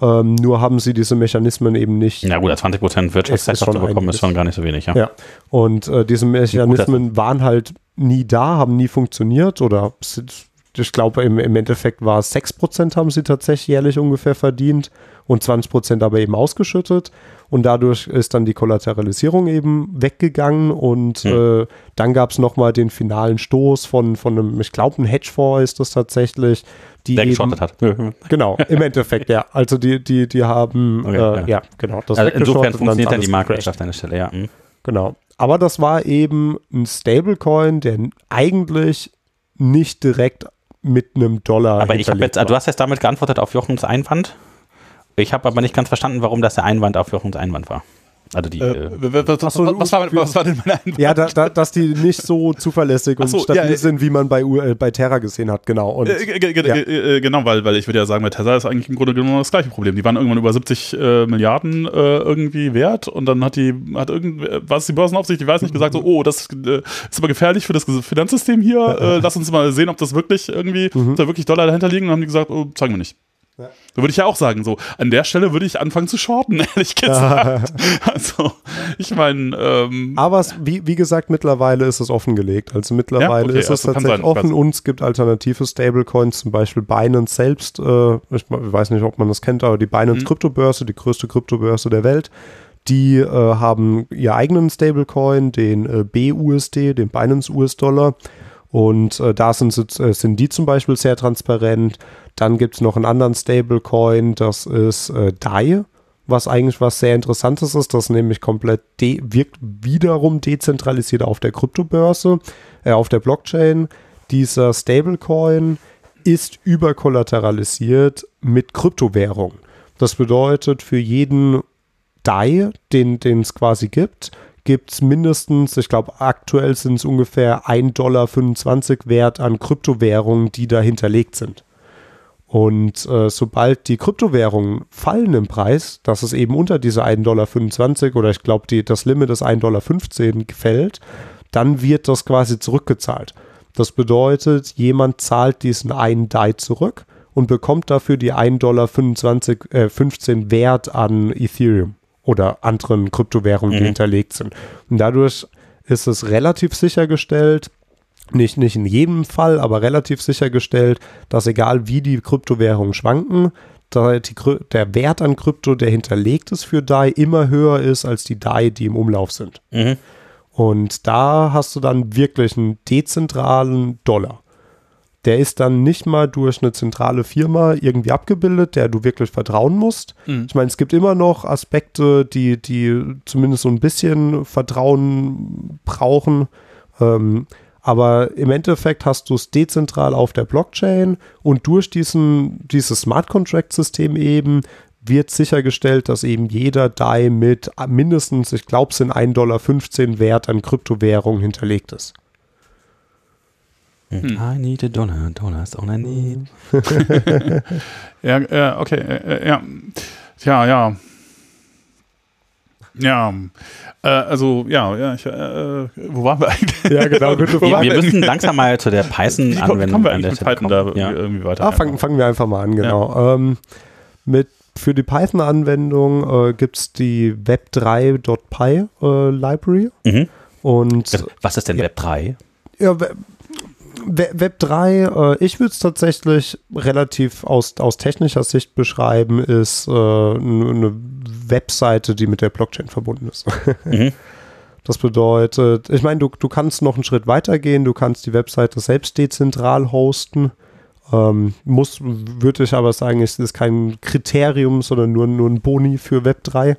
Ähm, nur haben sie diese Mechanismen eben nicht. Ja gut, 20 Prozent Wirtschaftszeit zu bekommen ist schon gar nicht so wenig. Ja, ja. und äh, diese Mechanismen gut, waren halt nie da, haben nie funktioniert oder ich glaube im, im Endeffekt war es 6 Prozent haben sie tatsächlich jährlich ungefähr verdient und 20 Prozent aber eben ausgeschüttet. Und dadurch ist dann die Kollateralisierung eben weggegangen und hm. äh, dann gab es nochmal den finalen Stoß von, von einem, ich glaube, ein Hedgefonds ist das tatsächlich, die Der eben, hat. genau, im Endeffekt, ja. Also die, die, die haben, okay, äh, ja. ja. genau. Das also insofern funktioniert dann die Marktwirtschaft an der Stelle, ja. Mhm. Genau. Aber das war eben ein Stablecoin, der eigentlich nicht direkt mit einem Dollar. Aber ich habe jetzt, du hast jetzt damit geantwortet auf Jochens Einwand. Ich habe aber nicht ganz verstanden, warum das der Einwand auf Jochens Einwand war. Also die, äh, äh was, was, was, war, was, war, denn meine Einwand? Ja, da, da, dass die nicht so zuverlässig und so, stabil ja, sind, wie man bei, äh, bei Terra gesehen hat, genau. Und, äh, ja. Äh, genau, weil, weil ich würde ja sagen, bei Terra ist eigentlich im Grunde genommen das gleiche Problem. Die waren irgendwann über 70 äh, Milliarden irgendwie wert und dann hat die, hat irgend, was die Börsenaufsicht, ich weiß nicht, gesagt so, oh, das ist aber gefährlich für das Finanzsystem hier, lass uns mal sehen, ob das wirklich irgendwie, mhm. da wirklich Dollar dahinter liegen und dann haben die gesagt, oh, zeigen wir nicht. Ja. Da würde ich ja auch sagen, so, an der Stelle würde ich anfangen zu shorten, ehrlich gesagt. also, ich meine. Ähm, Aber es, wie, wie gesagt, mittlerweile ist es offengelegt. Also mittlerweile ja? okay, ist es also tatsächlich offen und es gibt alternative Stablecoins, zum Beispiel Binance selbst. Äh, ich weiß nicht, ob man das kennt, aber die Binance mhm. Kryptobörse, die größte Kryptobörse der Welt, die äh, haben ihr eigenen Stablecoin, den äh, BUSD, den Binance US-Dollar. Und äh, da sind, äh, sind die zum Beispiel sehr transparent. Dann gibt es noch einen anderen Stablecoin, das ist äh, DAI, was eigentlich was sehr Interessantes ist, das nämlich komplett wirkt wiederum dezentralisiert auf der Kryptobörse, äh, auf der Blockchain. Dieser Stablecoin ist überkollateralisiert mit Kryptowährung. Das bedeutet, für jeden DAI, den es quasi gibt, gibt es mindestens, ich glaube, aktuell sind es ungefähr 1,25 Dollar wert an Kryptowährungen, die da hinterlegt sind. Und äh, sobald die Kryptowährungen fallen im Preis, dass es eben unter diese 1,25 Dollar oder ich glaube, das Limit ist 1,15 Dollar fällt, dann wird das quasi zurückgezahlt. Das bedeutet, jemand zahlt diesen einen DAI zurück und bekommt dafür die 1,15 Dollar äh, 15 Wert an Ethereum oder anderen Kryptowährungen, die mhm. hinterlegt sind. Und dadurch ist es relativ sichergestellt, nicht, nicht in jedem Fall, aber relativ sichergestellt, dass egal wie die Kryptowährungen schwanken, die, der Wert an Krypto, der hinterlegt ist für DAI, immer höher ist als die DAI, die im Umlauf sind. Mhm. Und da hast du dann wirklich einen dezentralen Dollar. Der ist dann nicht mal durch eine zentrale Firma irgendwie abgebildet, der du wirklich vertrauen musst. Mhm. Ich meine, es gibt immer noch Aspekte, die, die zumindest so ein bisschen Vertrauen brauchen. Ähm, aber im Endeffekt hast du es dezentral auf der Blockchain und durch diesen, dieses Smart Contract System eben wird sichergestellt, dass eben jeder DAI mit mindestens, ich glaube, es sind 1,15 Dollar Wert an Kryptowährung hinterlegt ist. Hm. I need a dollar, dollars all I need. Ja, ja okay, äh, ja. Tja, ja. Ja, äh, also, ja, ja, ich, äh, wo waren wir eigentlich? Ja, genau, gute Wir, Frage. wir müssen langsam mal zu der Wie kommen Python-Anwendung wir eigentlich mit Python da kommen. Ja. irgendwie weiter? Ah, fangen, fangen wir einfach mal an, genau. Ähm, mit, für die Python-Anwendung äh, gibt es die web3.py äh, Library. Mhm. Und Also, Was ist denn Ja. Web 3? ja, Web, Web Web 3, äh, ich würde es tatsächlich relativ aus, aus technischer Sicht beschreiben, ist äh, eine Webseite, die mit der Blockchain verbunden ist. Mhm. Das bedeutet, ich meine, du, du kannst noch einen Schritt weiter gehen, du kannst die Webseite selbst dezentral hosten. Ähm, muss, würde ich aber sagen, es ist kein Kriterium, sondern nur, nur ein Boni für Web 3.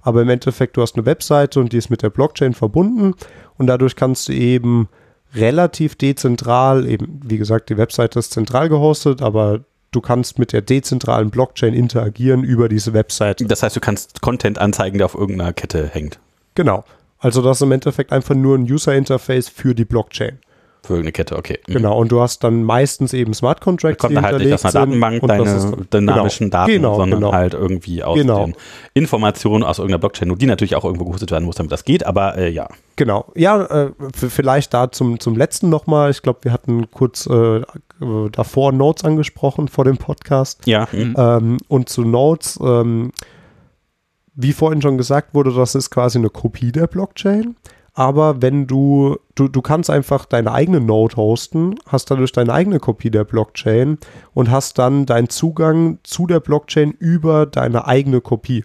Aber im Endeffekt, du hast eine Webseite und die ist mit der Blockchain verbunden und dadurch kannst du eben relativ dezentral, eben wie gesagt, die Webseite ist zentral gehostet, aber du kannst mit der dezentralen Blockchain interagieren über diese Webseite. Das heißt, du kannst Content anzeigen, der auf irgendeiner Kette hängt. Genau. Also das ist im Endeffekt einfach nur ein User-Interface für die Blockchain. Für irgendeine Kette, okay. Mhm. Genau. Und du hast dann meistens eben Smart Contracts, kommt dann halt nicht aus einer Datenbank das deine ist- dynamischen genau, Daten, genau, sondern genau. halt irgendwie aus Genau. den Informationen aus irgendeiner Blockchain, die natürlich auch irgendwo gehostet werden muss, damit das geht, aber äh, ja. Genau. Ja, äh, vielleicht da zum, zum letzten nochmal. Ich glaube, wir hatten kurz äh, davor Notes angesprochen vor dem Podcast. Ja, mhm. Ähm, und zu Nodes, ähm, wie vorhin schon gesagt wurde, das ist quasi eine Kopie der Blockchain. Aber wenn du, du, du kannst einfach deine eigene Node hosten, hast dadurch deine eigene Kopie der Blockchain und hast dann deinen Zugang zu der Blockchain über deine eigene Kopie.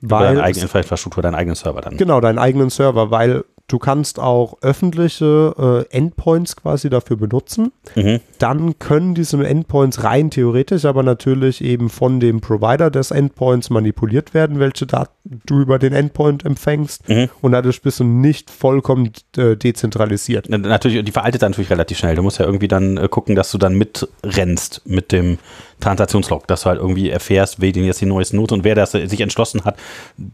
Über Weil deine es- eigene Infrastruktur, deinen eigenen Server dann. Genau, deinen eigenen Server, weil du kannst auch öffentliche äh, Endpoints quasi dafür benutzen. Mhm. Dann können diese Endpoints rein theoretisch, aber natürlich eben von dem Provider des Endpoints manipuliert werden, welche Daten du über den Endpoint empfängst. Mhm. Und dadurch bist du nicht vollkommen äh, dezentralisiert. Na, Natürlich, die veraltet dann natürlich relativ schnell. Du musst ja irgendwie dann äh, gucken, dass du dann mitrennst mit dem Transaktionslog, dass du halt irgendwie erfährst, wer denn jetzt die neuesten Noten und wer das äh, sich entschlossen hat,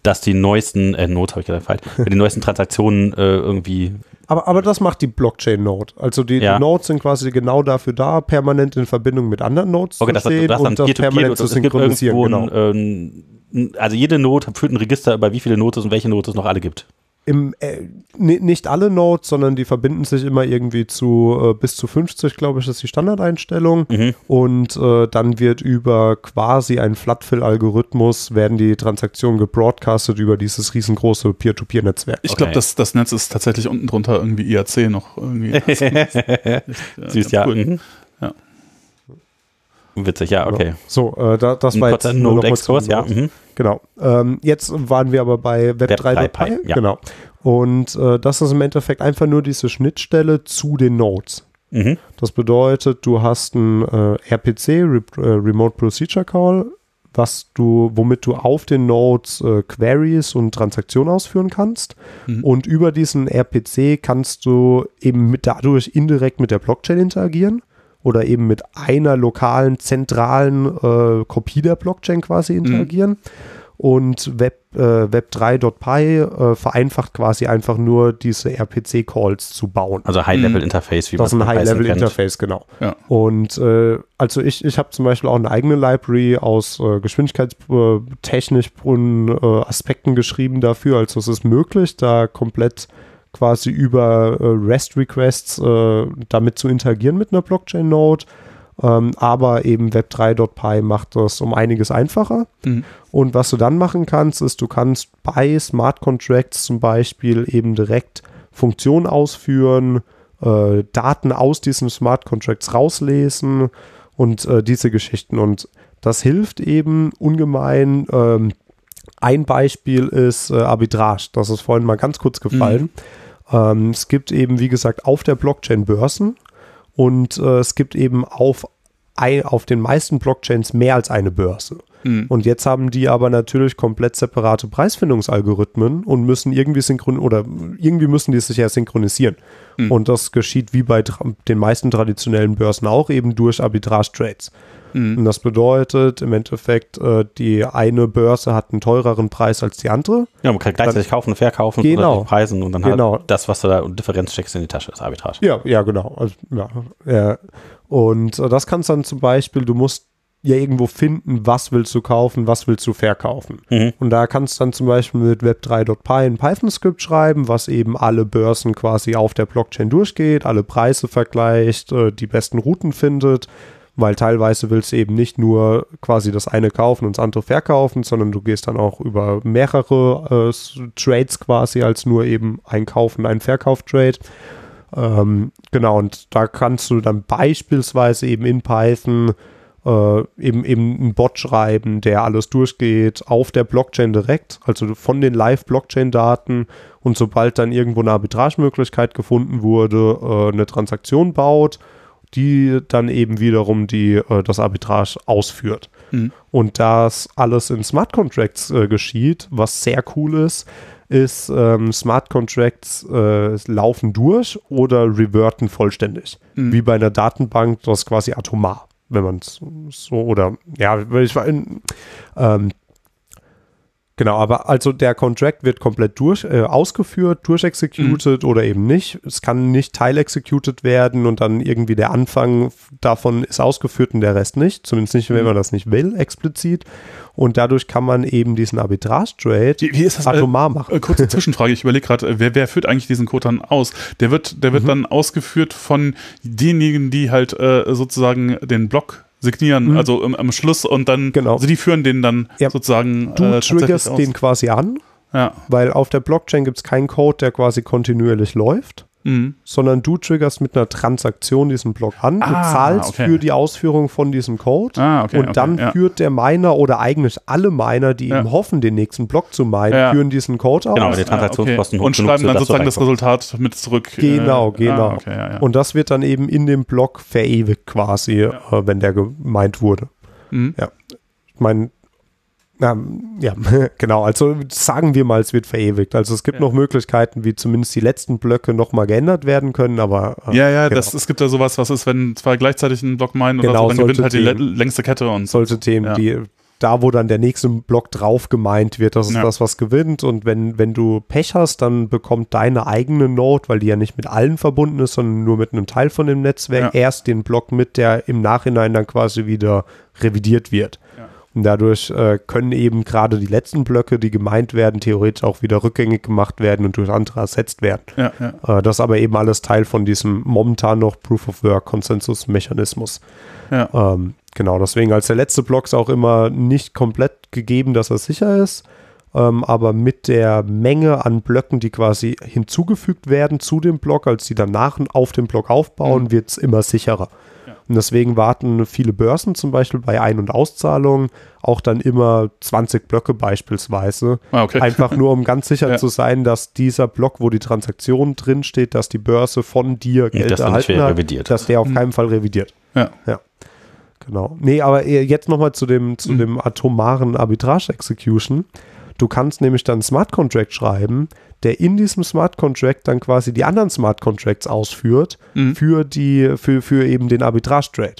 dass die neuesten, äh, Notes habe ich gesagt, falsch, die neuesten Transaktionen äh, irgendwie Aber, aber das macht die Blockchain-Node. Also die, Ja. die Nodes sind quasi genau dafür da, permanent in Verbindung mit anderen Nodes Okay, zu das, stehen das, das und das permanent zu synchronisieren. Genau. ein, ähm, also jede Note führt ein Register über wie viele Notes und welche Note es noch alle gibt. Im, äh, ni- nicht alle Nodes, sondern die verbinden sich immer irgendwie zu äh, bis zu 50, glaube ich, ist die Standardeinstellung. Mhm. Und äh, dann wird über quasi einen Flatfill-Algorithmus werden die Transaktionen gebroadcastet über dieses riesengroße Peer-to-Peer-Netzwerk. Ich Okay. glaube, das, das Netz ist tatsächlich unten drunter irgendwie IAC noch irgendwie. Süß, ja. cool. Mhm. Witzig, ja, okay. So, äh, da, das Ein war jetzt nur noch zum ja. Mhm. Genau. Ähm, jetzt waren wir aber bei Web, Web 3.py. 3.py, ja. Genau. Und äh, das ist im Endeffekt einfach nur diese Schnittstelle zu den Nodes. Mhm. Das bedeutet, du hast ein äh, RPC, Re äh, Remote Procedure Call, was du, womit du auf den Nodes äh, Queries und Transaktionen ausführen kannst. Mhm. Und über diesen RPC kannst du eben mit dadurch indirekt mit der Blockchain interagieren oder eben mit einer lokalen, zentralen äh, Kopie der Blockchain quasi interagieren. Und Web, äh, Web3.py äh, vereinfacht quasi einfach nur diese RPC-Calls zu bauen. Also High-Level-Interface, wie Das ist ein man. High-Level-Interface, genau. Ja. Und äh, also ich, ich habe zum Beispiel auch eine eigene Library aus äh, geschwindigkeitstechnischen äh, Aspekten geschrieben dafür. Also es ist möglich, da komplett quasi über äh, REST-Requests äh, damit zu interagieren mit einer Blockchain-Node. Ähm, aber eben Web3.py macht das um einiges einfacher. Mhm. Und was du dann machen kannst, ist, du kannst bei Smart Contracts zum Beispiel eben direkt Funktionen ausführen, äh, Daten aus diesen Smart Contracts rauslesen und äh, diese Geschichten. Und das hilft eben ungemein. Ähm, ein Beispiel ist äh, Arbitrage. Das ist vorhin mal ganz kurz gefallen. Ähm, es gibt eben, wie gesagt, auf der Blockchain Börsen und äh, es gibt eben auf, ein, auf den meisten Blockchains mehr als eine Börse. Mhm. Und jetzt haben die aber natürlich komplett separate Preisfindungsalgorithmen und müssen irgendwie synchron oder irgendwie müssen die sich ja synchronisieren. Mhm. Und das geschieht wie bei den meisten traditionellen Börsen auch eben durch Arbitrage-Trades. Mhm. Und das bedeutet im Endeffekt, äh, die eine Börse hat einen teureren Preis als die andere. Ja, man kann gleichzeitig kaufen und verkaufen Genau. und Preisen und dann Genau. halt das, was du da und Differenz steckst in die Tasche, ist Arbitrage. Ja, ja, genau. Also, ja, ja. Und äh, das kannst dann zum Beispiel, du musst ja irgendwo finden, was willst du kaufen, was willst du verkaufen. Mhm. Und da kannst du dann zum Beispiel mit web3.py ein Python-Skript schreiben, was eben alle Börsen quasi auf der Blockchain durchgeht, alle Preise vergleicht, äh, die besten Routen findet, weil teilweise willst du eben nicht nur quasi das eine kaufen und das andere verkaufen, sondern du gehst dann auch über mehrere äh, Trades quasi als nur eben ein Kauf und ein Verkauf-Trade. Ähm, genau, und da kannst du dann beispielsweise eben in Python äh, eben, eben einen Bot schreiben, der alles durchgeht auf der Blockchain direkt, also von den Live-Blockchain-Daten und sobald dann irgendwo eine Arbitragemöglichkeit gefunden wurde, äh, eine Transaktion baut, die dann eben wiederum die, äh, das Arbitrage ausführt. Mhm. Und das alles in Smart Contracts äh, geschieht, was sehr cool ist, ist ähm, Smart Contracts äh, laufen durch oder reverten vollständig. Mhm. Wie bei einer Datenbank, das ist quasi atomar, wenn man es so oder ja, ich war in, ähm, Genau, aber also der Contract wird komplett durch, äh, ausgeführt, durchexecuted oder eben nicht. Es kann nicht teilexecuted werden und dann irgendwie der Anfang davon ist ausgeführt und der Rest nicht. Zumindest nicht, wenn Mhm. man das nicht will, explizit. Und dadurch kann man eben diesen Arbitrage-Trade Wie, wie ist das? atomar machen. Äh, kurze Zwischenfrage, ich überlege gerade, äh, wer, wer führt eigentlich diesen Code dann aus? Der wird, der wird Mhm. dann ausgeführt von denjenigen, die halt äh, sozusagen den Block signieren, Mhm. also im, am Schluss und dann, Genau. also die führen den dann Ja. sozusagen Du äh, triggerst den quasi an, Ja. weil auf der Blockchain gibt es keinen Code, der quasi kontinuierlich läuft. Mhm. sondern du triggerst mit einer Transaktion diesen Block an, du Ah, zahlst okay. für die Ausführung von diesem Code Ah, okay. und okay, dann ja. führt der Miner oder eigentlich alle Miner, die Ja. eben hoffen, den nächsten Block zu minen, Ja. führen diesen Code aus. Genau, die Ah, Transaktionskosten okay. Und schreiben dann du sozusagen das. Resultat mit zurück. Genau, äh, genau. Ah, okay, ja, ja. Und das wird dann eben in dem Block verewigt quasi, äh, wenn der gemeint wurde. Mhm. Ich meine, na, ja, genau, also sagen wir mal, es wird verewigt. Also es gibt Ja. noch Möglichkeiten, wie zumindest die letzten Blöcke nochmal geändert werden können, aber äh, Ja, ja, genau. das, es gibt ja sowas, was ist, wenn zwei gleichzeitig einen Block meinen oder Genau, so, dann gewinnt halt die längste Kette und so. solche Themen, Ja. die da, wo dann der nächste Block drauf gemeint wird, das ist Ja. das, was gewinnt. Und wenn, wenn du Pech hast, dann bekommt deine eigene Node, weil die ja nicht mit allen verbunden ist, sondern nur mit einem Teil von dem Netzwerk, Ja. erst den Block mit, der im Nachhinein dann quasi wieder revidiert wird. Und dadurch äh, können eben gerade die letzten Blöcke, die gemeint werden, theoretisch auch wieder rückgängig gemacht werden und durch andere ersetzt werden. Ja, ja. Äh, das ist aber eben alles Teil von diesem momentan noch Proof of Work Konsensusmechanismus. Ja. Ähm, genau, deswegen als der letzte Block ist auch immer nicht komplett gegeben, dass er sicher ist. Ähm, aber mit der Menge an Blöcken, die quasi hinzugefügt werden zu dem Block, als die danach auf dem Block aufbauen, Mhm. wird es immer sicherer. Ja. Und deswegen warten viele Börsen zum Beispiel bei Ein- und Auszahlungen auch dann immer 20 Blöcke beispielsweise. Ah, okay. Einfach nur, um ganz sicher Ja. zu sein, dass dieser Block, wo die Transaktion drin steht, dass die Börse von dir Geld dass nicht erhalten hat, revidiert. dass der auf Mhm. keinen Fall revidiert. Ja. ja. Genau. Nee, aber äh, jetzt nochmal zu dem, zu Mhm. dem atomaren Arbitrage-Execution. Du kannst nämlich dann Smart Contract schreiben, der in diesem Smart Contract dann quasi die anderen Smart Contracts ausführt Mhm. für die, für, für eben den Arbitrage-Trade.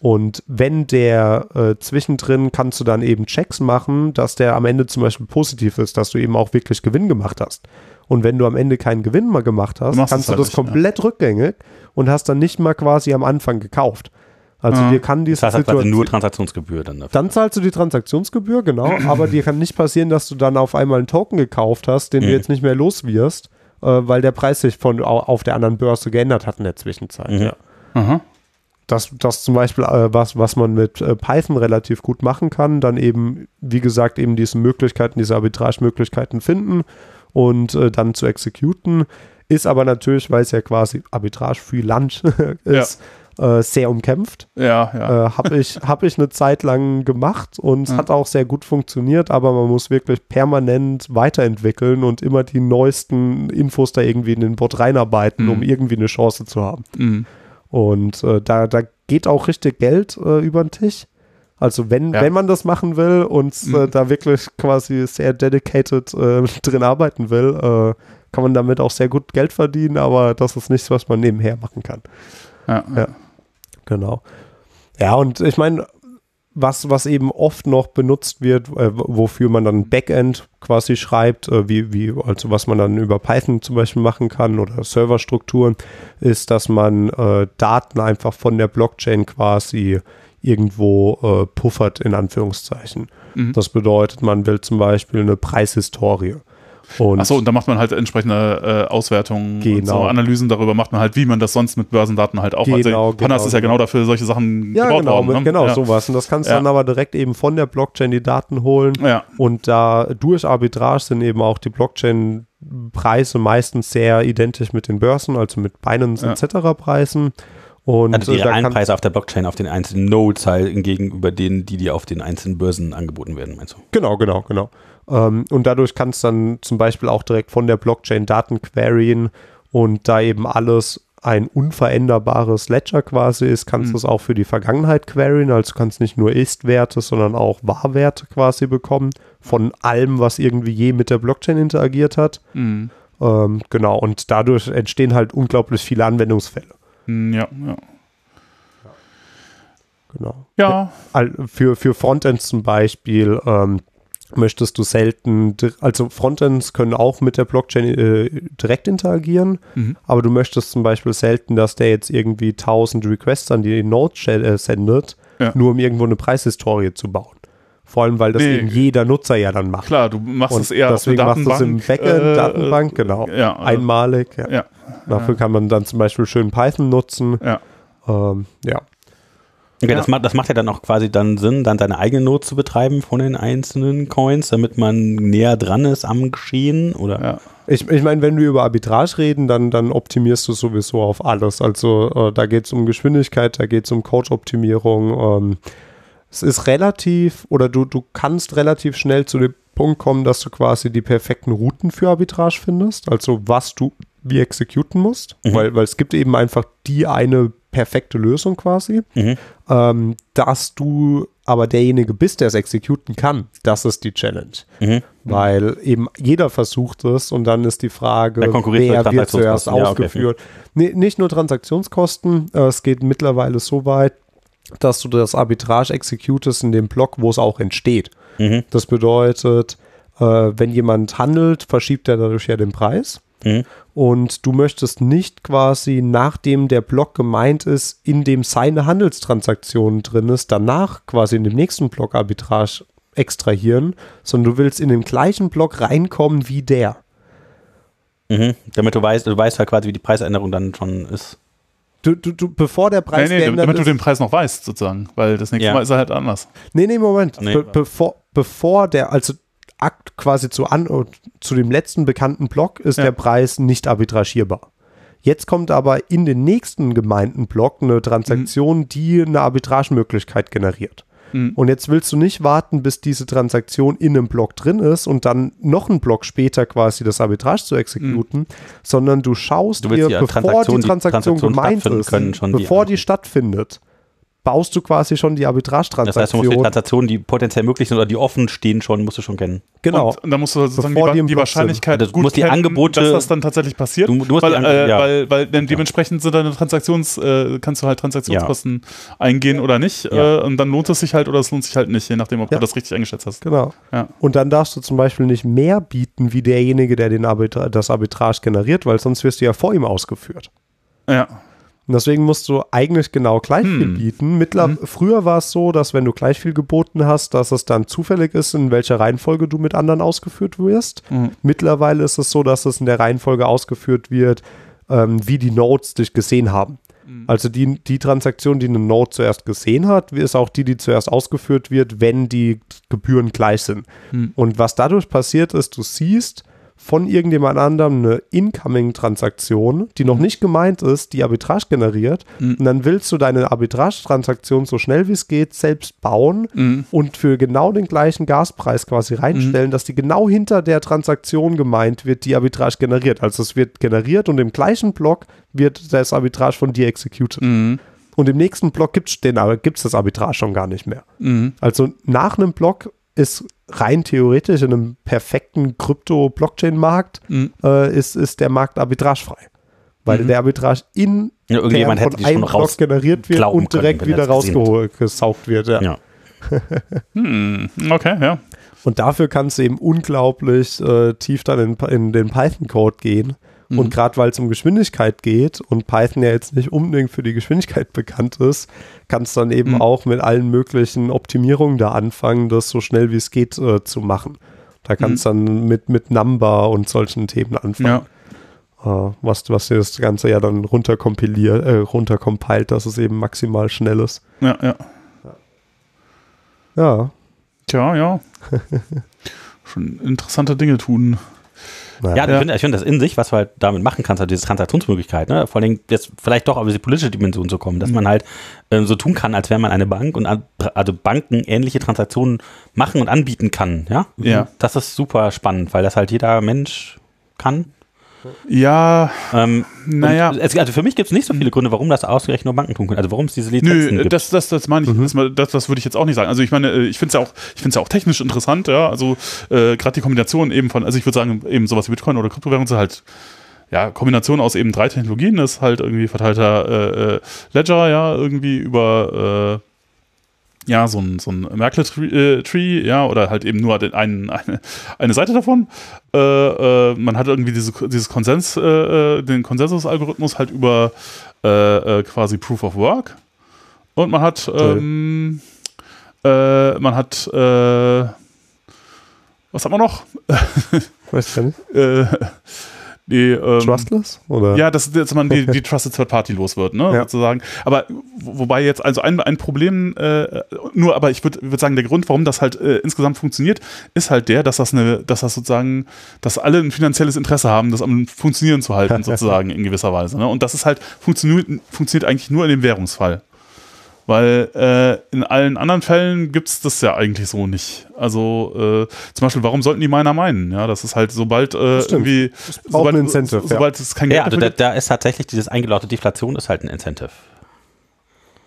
Und wenn der äh, zwischendrin kannst du dann eben Checks machen, dass der am Ende zum Beispiel positiv ist, dass du eben auch wirklich Gewinn gemacht hast. Und wenn du am Ende keinen Gewinn mehr gemacht hast, kannst du halt das nicht, ja. komplett rückgängig und hast dann nicht mal quasi am Anfang gekauft. Also Ah. dir kann diese Das heißt, Situation nur Transaktionsgebühr dann dafür. dann zahlst du die Transaktionsgebühr, genau, aber dir kann nicht passieren, dass du dann auf einmal einen Token gekauft hast, den du Mhm. jetzt nicht mehr los wirst, äh, weil der Preis sich von au- auf der anderen Börse geändert hat in der Zwischenzeit. Mhm. Ja. Aha. Das, das zum Beispiel äh, was, was man mit äh, Python relativ gut machen kann, dann eben, wie gesagt, eben diese Möglichkeiten, diese Arbitrage-Möglichkeiten finden und äh, dann zu exekuten. Ist aber natürlich, weil es ja quasi Arbitrage Free Lunch ist, Äh, sehr umkämpft. Ja, ja. Äh, Habe ich, hab ich eine Zeit lang gemacht und es Ja. hat auch sehr gut funktioniert, aber man muss wirklich permanent weiterentwickeln und immer die neuesten Infos da irgendwie in den Bot reinarbeiten, Mhm. um irgendwie eine Chance zu haben. Mhm. Und äh, da, da geht auch richtig Geld äh, über den Tisch. Also wenn, Ja. wenn man das machen will und äh, Mhm. da wirklich quasi sehr dedicated äh, drin arbeiten will, kann man damit auch sehr gut Geld verdienen, aber das ist nichts, was man nebenher machen kann. Ja, Ja. Genau. Ja, und ich meine, was, was eben oft noch benutzt wird, äh, wofür man dann Backend quasi schreibt, äh, wie, wie, also was man dann über Python zum Beispiel machen kann oder Serverstrukturen, ist, dass man äh, Daten einfach von der Blockchain quasi irgendwo äh, puffert, in Anführungszeichen. Mhm. Das bedeutet, man will zum Beispiel eine Preishistorie. Und Achso, und da macht man halt entsprechende äh, Auswertungen und Genau. so Analysen darüber macht man halt, wie man das sonst mit Börsendaten halt auch Genau, also, Pandas genau, ist ja genau genau. dafür solche Sachen ja, gebaut genau, worden. ne? genau ja. sowas. Und das kannst du Ja. dann aber direkt eben von der Blockchain die Daten holen. Ja, Und da durch Arbitrage sind eben auch die Blockchain-Preise meistens sehr identisch mit den Börsen, also mit Binance Ja. etc. Preisen. Und Also die äh, da realen Preise auf der Blockchain auf den einzelnen Nodes halt gegenüber denen, die dir auf den einzelnen Börsen angeboten werden, meinst du? Genau, genau, genau. Ähm, und dadurch kannst du dann zum Beispiel auch direkt von der Blockchain Daten queryen und da eben alles ein unveränderbares Ledger quasi ist, kannst Mhm. du es auch für die Vergangenheit queryen. Also du kannst nicht nur Ist-Werte, sondern auch Wahrwerte quasi bekommen von allem, was irgendwie je mit der Blockchain interagiert hat. mhm. Ähm, genau, und dadurch entstehen halt unglaublich viele Anwendungsfälle. Mhm, ja, ja. Genau. Ja, Al- Für, für Frontends zum Beispiel ähm, möchtest du selten, also Frontends können auch mit der Blockchain äh, direkt interagieren, Mhm. aber du möchtest zum Beispiel selten, dass der jetzt irgendwie 1000 Requests an die Node äh, sendet, Ja. nur um irgendwo eine Preishistorie zu bauen. Vor allem, weil das Nee. eben jeder Nutzer ja dann macht. klar, du machst Und es eher auf eine deswegen machst du es im Datenbank. Backend, äh, Datenbank, genau. Ja, also, Einmalig, ja. ja, Dafür kann man dann zum Beispiel schön Python nutzen. ja. Ähm, ja. Okay, Ja. das, macht, das macht ja dann auch quasi dann Sinn, dann seine eigene Note zu betreiben von den einzelnen Coins, damit man näher dran ist am Geschehen, oder? ja. Ich, ich meine, wenn wir über Arbitrage reden, dann, dann optimierst du sowieso auf alles. Also äh, da geht es um Geschwindigkeit, da geht es um Code-Optimierung. Ähm, es ist relativ, oder du, du kannst relativ schnell zu dem Punkt kommen, dass du quasi die perfekten Routen für Arbitrage findest. Also was du wie exekuten musst. Mhm. Weil, weil es gibt eben einfach die eine perfekte Lösung quasi. Mhm. Ähm, dass du aber derjenige bist, der es exekuten kann, das ist die Challenge. Mhm. Weil eben jeder versucht es und dann ist die Frage, Wer wird zuerst Transaktionskosten? Ja, okay. ausgeführt. Nee, nicht nur Transaktionskosten, äh, es geht mittlerweile so weit, dass du das Arbitrage executest in dem Block, wo es auch entsteht. Mhm. Das bedeutet, äh, wenn jemand handelt, verschiebt er dadurch ja den Preis. Mhm. Und du möchtest nicht quasi, nachdem der Block gemeint ist, in dem seine Handelstransaktion drin ist, danach quasi in dem nächsten Block Arbitrage extrahieren, sondern du willst in den gleichen Block reinkommen wie der. Mhm. Damit du weißt, du weißt halt quasi, wie die Preisänderung dann schon ist. Du, du, du, bevor der Nee, Preis nee, geändert damit du ist, den Preis noch weißt, sozusagen. Weil das nächste Ja. Mal ist er halt anders. Nee, nee, Moment. Nee. Be bevor, bevor der, also Akt quasi zu, an, äh, zu dem letzten bekannten Block ist Ja. der Preis nicht arbitragierbar. Jetzt kommt aber in den nächsten gemeinten Block eine Transaktion, die eine Arbitragemöglichkeit generiert. Mhm. Und jetzt willst du nicht warten, bis diese Transaktion in einem Block drin ist und dann noch einen Block später quasi das Arbitrage zu exekuten, sondern du schaust Du dir, die bevor Transaktion- die die Transaktion gemeint ist, können, schon die- bevor die stattfindet, baust du quasi schon die Das Arbitrage-Transaktion. heißt, du musst die Transaktionen, die potenziell möglich sind oder die offen stehen schon, musst du schon kennen. Genau. Und, und da musst du sozusagen Bevor die, die die. Wahrscheinlichkeit Also du gut musst die kennen, Angebote- dass das dann tatsächlich passiert. Du- du musst weil, die äh, ja. weil, weil dann dementsprechend sind deine Transaktions, äh, kannst du halt Transaktionskosten eingehen oder nicht. Ja. Äh, und dann lohnt es sich halt oder es lohnt sich halt nicht, je nachdem, ob Ja. du das richtig eingeschätzt hast. Genau. Ja. Und dann darfst du zum Beispiel nicht mehr bieten wie derjenige, der den Arbitra das Arbitrage generiert, weil sonst wirst du ja vor ihm ausgeführt. Ja. Und deswegen musst du eigentlich genau gleich Hm. viel bieten. Mittler Früher war es so, dass wenn du gleich viel geboten hast, dass es dann zufällig ist, in welcher Reihenfolge du mit anderen ausgeführt wirst. Mhm. Mittlerweile ist es so, dass es in der Reihenfolge ausgeführt wird, ähm, wie die Nodes dich gesehen haben. Also die, die Transaktion, die eine Node zuerst gesehen hat, ist auch die, die zuerst ausgeführt wird, wenn die Gebühren gleich sind. Hm. Und was dadurch passiert ist, du siehst, von irgendjemand anderem eine Incoming-Transaktion, die noch nicht gemeint ist, die Arbitrage generiert. Mhm. Und dann willst du deine Arbitrage-Transaktion so schnell wie es geht selbst bauen Mhm. und für genau den gleichen Gaspreis quasi reinstellen, dass die genau hinter der Transaktion gemeint wird, die Arbitrage generiert. Also es wird generiert und im gleichen Block wird das Arbitrage von dir executed. Mhm. Und im nächsten Block gibt es das Arbitrage schon gar nicht mehr. Mhm. Also nach einem Block ist rein theoretisch in einem perfekten Krypto-Blockchain-Markt Mhm. äh, ist, ist der Markt arbitragefrei. Weil Mhm. der Arbitrage in Ja, irgendjemand von einem schon Block raus generiert wird und direkt können, wieder er rausgesaugt wird. Ja. Ja. Hm. Okay, ja. Und dafür kannst du eben unglaublich äh, tief dann in, in den Python-Code gehen. Mhm. Und gerade weil es um Geschwindigkeit geht und Python ja jetzt nicht unbedingt für die Geschwindigkeit bekannt ist, kannst du dann eben Mhm. auch mit allen möglichen Optimierungen da anfangen, das so schnell wie es geht äh, zu machen. Da kannst du dann mit, mit Number und solchen Themen anfangen. Ja. Äh, was, was dir das Ganze ja dann runterkompiliert, äh, runtercompiled, dass es eben maximal schnell ist. Ja, ja. Ja. Tja, ja. Schon interessante Dinge tun. Ja, Ja. ich finde ich find das in sich, was du halt damit machen kannst, halt diese Transaktionsmöglichkeit, ne? Vor allem jetzt vielleicht doch auf diese politische Dimension zu kommen, dass man halt ähm, so tun kann, als wäre man eine Bank und an, also Banken ähnliche Transaktionen machen und anbieten kann, ja? Ja. Das ist super spannend, weil das halt jeder Mensch kann. Ja, Ähm, naja. es, also für mich gibt es nicht so viele Gründe, warum das ausgerechnet nur Banken tun können. Also warum es diese Lizenzen Nö, gibt. das, das, das meine ich, Mhm. das, das, würde ich jetzt auch nicht sagen. Also ich meine, äh, ich finde es ja auch, ich finde es ja auch technisch interessant, ja. Also äh, gerade die Kombination eben von, also ich würde sagen, eben sowas wie Bitcoin oder Kryptowährung sind halt ja, Kombination aus eben drei Technologien, das ist halt irgendwie verteilter äh, äh, Ledger, ja, irgendwie über äh, ja, so ein, so ein Merkle-Tree, äh, Tree, ja, oder halt eben nur einen, eine, eine Seite davon. Äh, äh, man hat irgendwie diese, dieses Konsens, äh, äh, den Konsensus-Algorithmus halt über äh, quasi Proof of Work. Und man hat, ähm, äh, man hat, was hat man noch? Weiß gar nicht. Die, ähm, Trustless? Oder? ja, dass, dass man die, die Trusted Third Party los wird, ne, Ja. sozusagen. Aber wo- wobei jetzt, also ein, ein Problem, äh, nur, aber ich würde würd sagen, der Grund, warum das halt äh, insgesamt funktioniert, ist halt der, dass das eine, dass das sozusagen, dass alle ein finanzielles Interesse haben, das am Funktionieren zu halten, sozusagen, in gewisser Weise. Ne? Und das ist halt, funktioniert, funktioniert eigentlich nur in dem Währungsfall. Weil äh, in allen anderen Fällen gibt es das ja eigentlich so nicht. Also äh, zum Beispiel, warum sollten die Miner meinen? Ja, das ist halt, sobald äh, irgendwie sobald, ein Incentive, ja. sobald es kein Geld ja, also da, da ist tatsächlich dieses eingeläutete Deflation ist halt ein Incentive.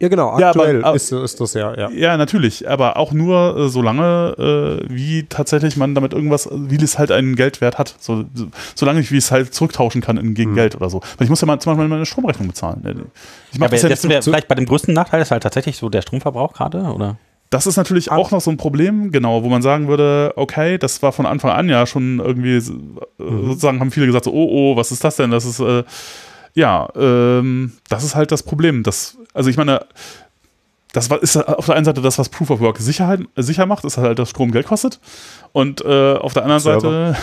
Ja, genau. Ja, aber- Aktuell aber- ist, ist das ja, ja. Ja, natürlich, aber auch nur äh, solange, äh, wie tatsächlich man damit irgendwas, wie es halt einen Geldwert hat. So, so, solange ich wie es halt zurücktauschen kann in, gegen Geld oder so. Weil ich muss ja mal zum Beispiel meine Stromrechnung bezahlen. Ich Ja, mach aber das, ja das nicht sind wir so, vielleicht bei dem größten Nachteil ist halt tatsächlich so der Stromverbrauch gerade, oder? das ist natürlich auch noch so ein Problem, genau, wo man sagen würde, okay, das war von Anfang an ja schon irgendwie, äh, Mhm. sozusagen haben viele gesagt, so, oh, oh, was ist das denn? Das ist, äh, ja, ähm, das ist halt das Problem. Das, also ich meine, das war- ist auf der einen Seite das, was Proof of Work Sicherheit, sicher macht, ist halt, dass Strom Geld kostet. Und äh, auf der anderen Server.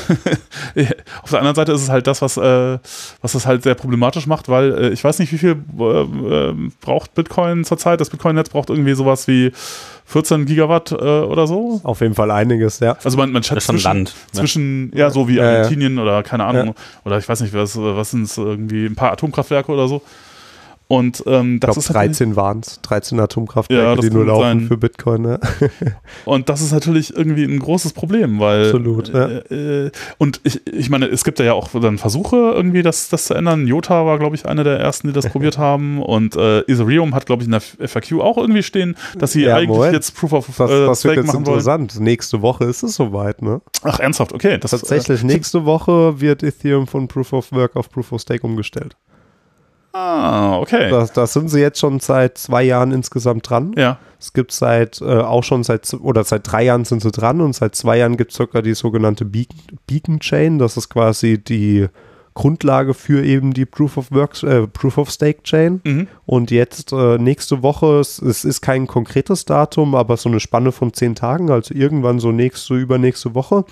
Seite, auf der anderen Seite ist es halt das, was, äh, was das halt sehr problematisch macht, weil äh, ich weiß nicht, wie viel äh, äh, braucht Bitcoin zurzeit. Das Bitcoin-Netz braucht irgendwie sowas wie 14 Gigawatt äh, oder so. Auf jeden Fall einiges, ja. Also man, man Das schätzt zwischen, Land. Ne? zwischen ja, so wie Ja, ja. Argentinien oder keine Ahnung, oder ich weiß nicht, was, was sind es, irgendwie ein paar Atomkraftwerke oder so. Und ähm, Ich das glaube, ist natürlich- 13 waren es. 13 Atomkraftwerke, Ja, die nur laufen sein. für Bitcoin. Ne? Und das ist natürlich irgendwie ein großes Problem, weil. Absolut, ja. Äh, äh, und ich, ich meine, es gibt ja auch dann Versuche, irgendwie das, das zu ändern. Jota war, glaube ich, einer der ersten, die das probiert haben. Und äh, Ethereum hat, glaube ich, in der FAQ auch irgendwie stehen, dass sie Ja, eigentlich Moment. jetzt Proof of Das, äh, das wird jetzt machen wollen. interessant. Nächste Woche ist es soweit, ne? Ach, ernsthaft, okay. Das, Tatsächlich, nächste Woche wird Ethereum von Proof of Work auf Proof of Stake umgestellt. Ah, okay. Da, da sind sie jetzt schon seit zwei Jahren insgesamt dran. Ja. Es gibt seit, äh, auch schon seit, oder seit drei Jahren sind sie dran und seit zwei Jahren gibt es sogar die sogenannte Beacon, Beacon Chain. Das ist quasi die Grundlage für eben die Proof of Work, äh, Proof of Stake Chain. Mhm. Und jetzt äh, nächste Woche, es, es ist kein konkretes Datum, aber so eine Spanne von zehn Tagen, also irgendwann so nächste, übernächste Woche,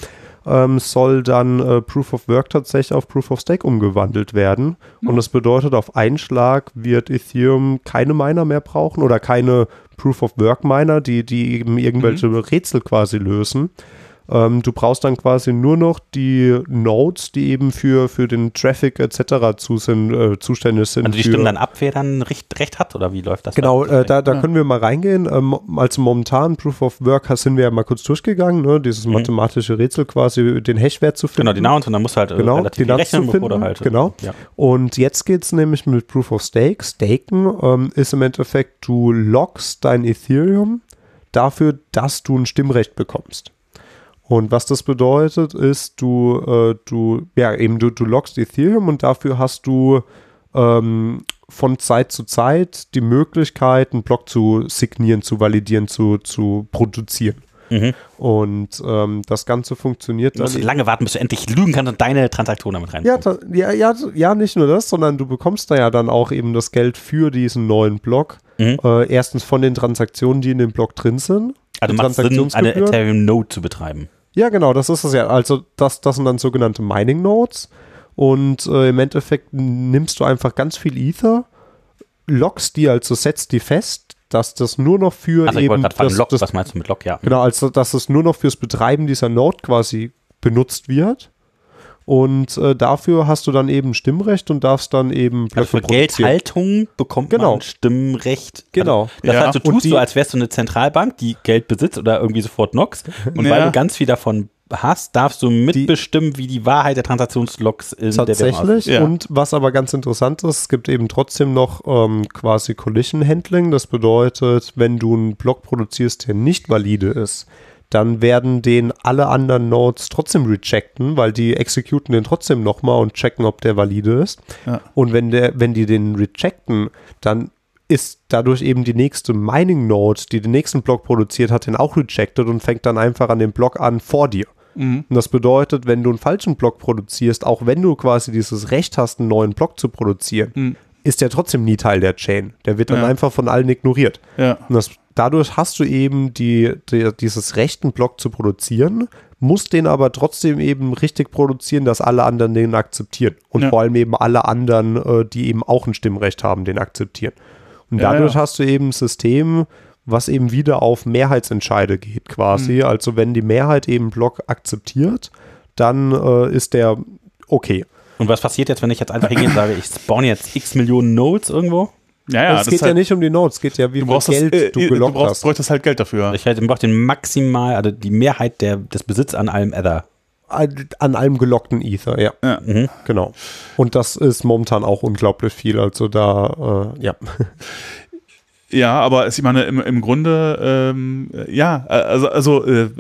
ähm, soll dann äh, Proof of Work tatsächlich auf Proof of Stake umgewandelt werden. Und das bedeutet, auf einen Schlag wird Ethereum keine Miner mehr brauchen oder keine Proof of Work Miner, die, die eben irgendwelche Rätsel quasi lösen. Ähm, du brauchst dann quasi nur noch die Nodes, die eben für, für den Traffic etc. Zu sind, äh, zuständig sind. Also die stimmen dann ab, wer dann recht, recht hat oder wie läuft das? Genau, äh, da, da können wir mal reingehen. Ähm, also momentan Proof of Work sind wir ja mal kurz durchgegangen, ne? dieses mathematische Rätsel quasi, den Hashwert zu finden. Genau, die Nouns und dann musst du halt äh, Genau, relativ die Nuts rechnen, zu bevor du finden, halt. genau. Ja. Und jetzt geht es nämlich mit Proof of Stake. Staken ähm, ist im Endeffekt, du lockst dein Ethereum dafür, dass du ein Stimmrecht bekommst. Und was das bedeutet, ist, du, äh, du, ja, eben du, du lockst Ethereum und dafür hast du ähm, von Zeit zu Zeit die Möglichkeit, einen Block zu signieren, zu validieren, zu, zu produzieren. Mhm. Und ähm, das Ganze funktioniert Du musst dann lange warten, bis du endlich lügen kannst und deine Transaktion damit rein. ja, ja, ja, ja, nicht nur das, sondern du bekommst da ja dann auch eben das Geld für diesen neuen Block. Mhm. Äh, erstens von den Transaktionen, die in dem Block drin sind. also macht es Sinn, eine Transaktionsgebühren. Ethereum-Node zu betreiben. Ja, genau, das ist es ja. Also das, das sind dann sogenannte Mining Nodes. Und äh, im Endeffekt nimmst du einfach ganz viel Ether, lockst die, also setzt die fest, dass das nur noch für Also eben gerade fragen, das, Lock, das was meinst du mit Lock? Ja. Genau, also dass es nur noch fürs Betreiben dieser Node quasi benutzt wird. Und äh, dafür hast du dann eben Stimmrecht und darfst dann eben Also für produzieren. Geldhaltung bekommt Genau. man Stimmrecht. Genau. Also, das Ja. heißt, du Und tust die- so, als wärst du eine Zentralbank, die Geld besitzt oder irgendwie sofort Nox. Und Ja. weil du ganz viel davon hast, darfst du mitbestimmen, wie die Wahrheit der Transaktionslogs in der Währung Tatsächlich. Ja. Und was aber ganz interessant ist, es gibt eben trotzdem noch ähm, quasi Collision Handling. Das bedeutet, wenn du einen Block produzierst, der nicht valide ist, dann werden den alle anderen Nodes trotzdem rejecten, weil die executen den trotzdem nochmal und checken, ob der valide ist. Ja. Und wenn, der, wenn die den rejecten, dann ist dadurch eben die nächste Mining Node, die den nächsten Block produziert hat, den auch rejected und fängt dann einfach an dem Block an vor dir. Mhm. Und das bedeutet, wenn du einen falschen Block produzierst, auch wenn du quasi dieses Recht hast, einen neuen Block zu produzieren, Mhm. ist der trotzdem nie Teil der Chain. Der wird dann Ja. einfach von allen ignoriert. Ja. Und das, dadurch hast du eben die, die, dieses Recht, einen Block zu produzieren, musst den aber trotzdem eben richtig produzieren, dass alle anderen den akzeptieren. Und Ja. vor allem eben alle anderen, äh, die eben auch ein Stimmrecht haben, den akzeptieren. Und Ja, dadurch ja. hast du eben ein System, was eben wieder auf Mehrheitsentscheide geht quasi. Mhm. Also wenn die Mehrheit eben Block akzeptiert, dann äh, ist der okay. Und was passiert jetzt, wenn ich jetzt einfach hingehe und sage, ich spawn jetzt x Millionen Nodes irgendwo? Ja, ja, es das geht ist ja halt, nicht um die Notes, es geht ja, wie du viel brauchst das, Geld äh, du du gelockt brauchst, hast. bräuchtest halt Geld dafür. Ich halt, brauche den maximal, also die Mehrheit der, des Besitz an allem Ether. An allem gelockten Ether, ja. Ja. Mhm. Genau. Und das ist momentan auch unglaublich viel. Also da, äh, ja. Ja, aber es, ich meine, im, im Grunde, ähm, ja, äh, also, also äh,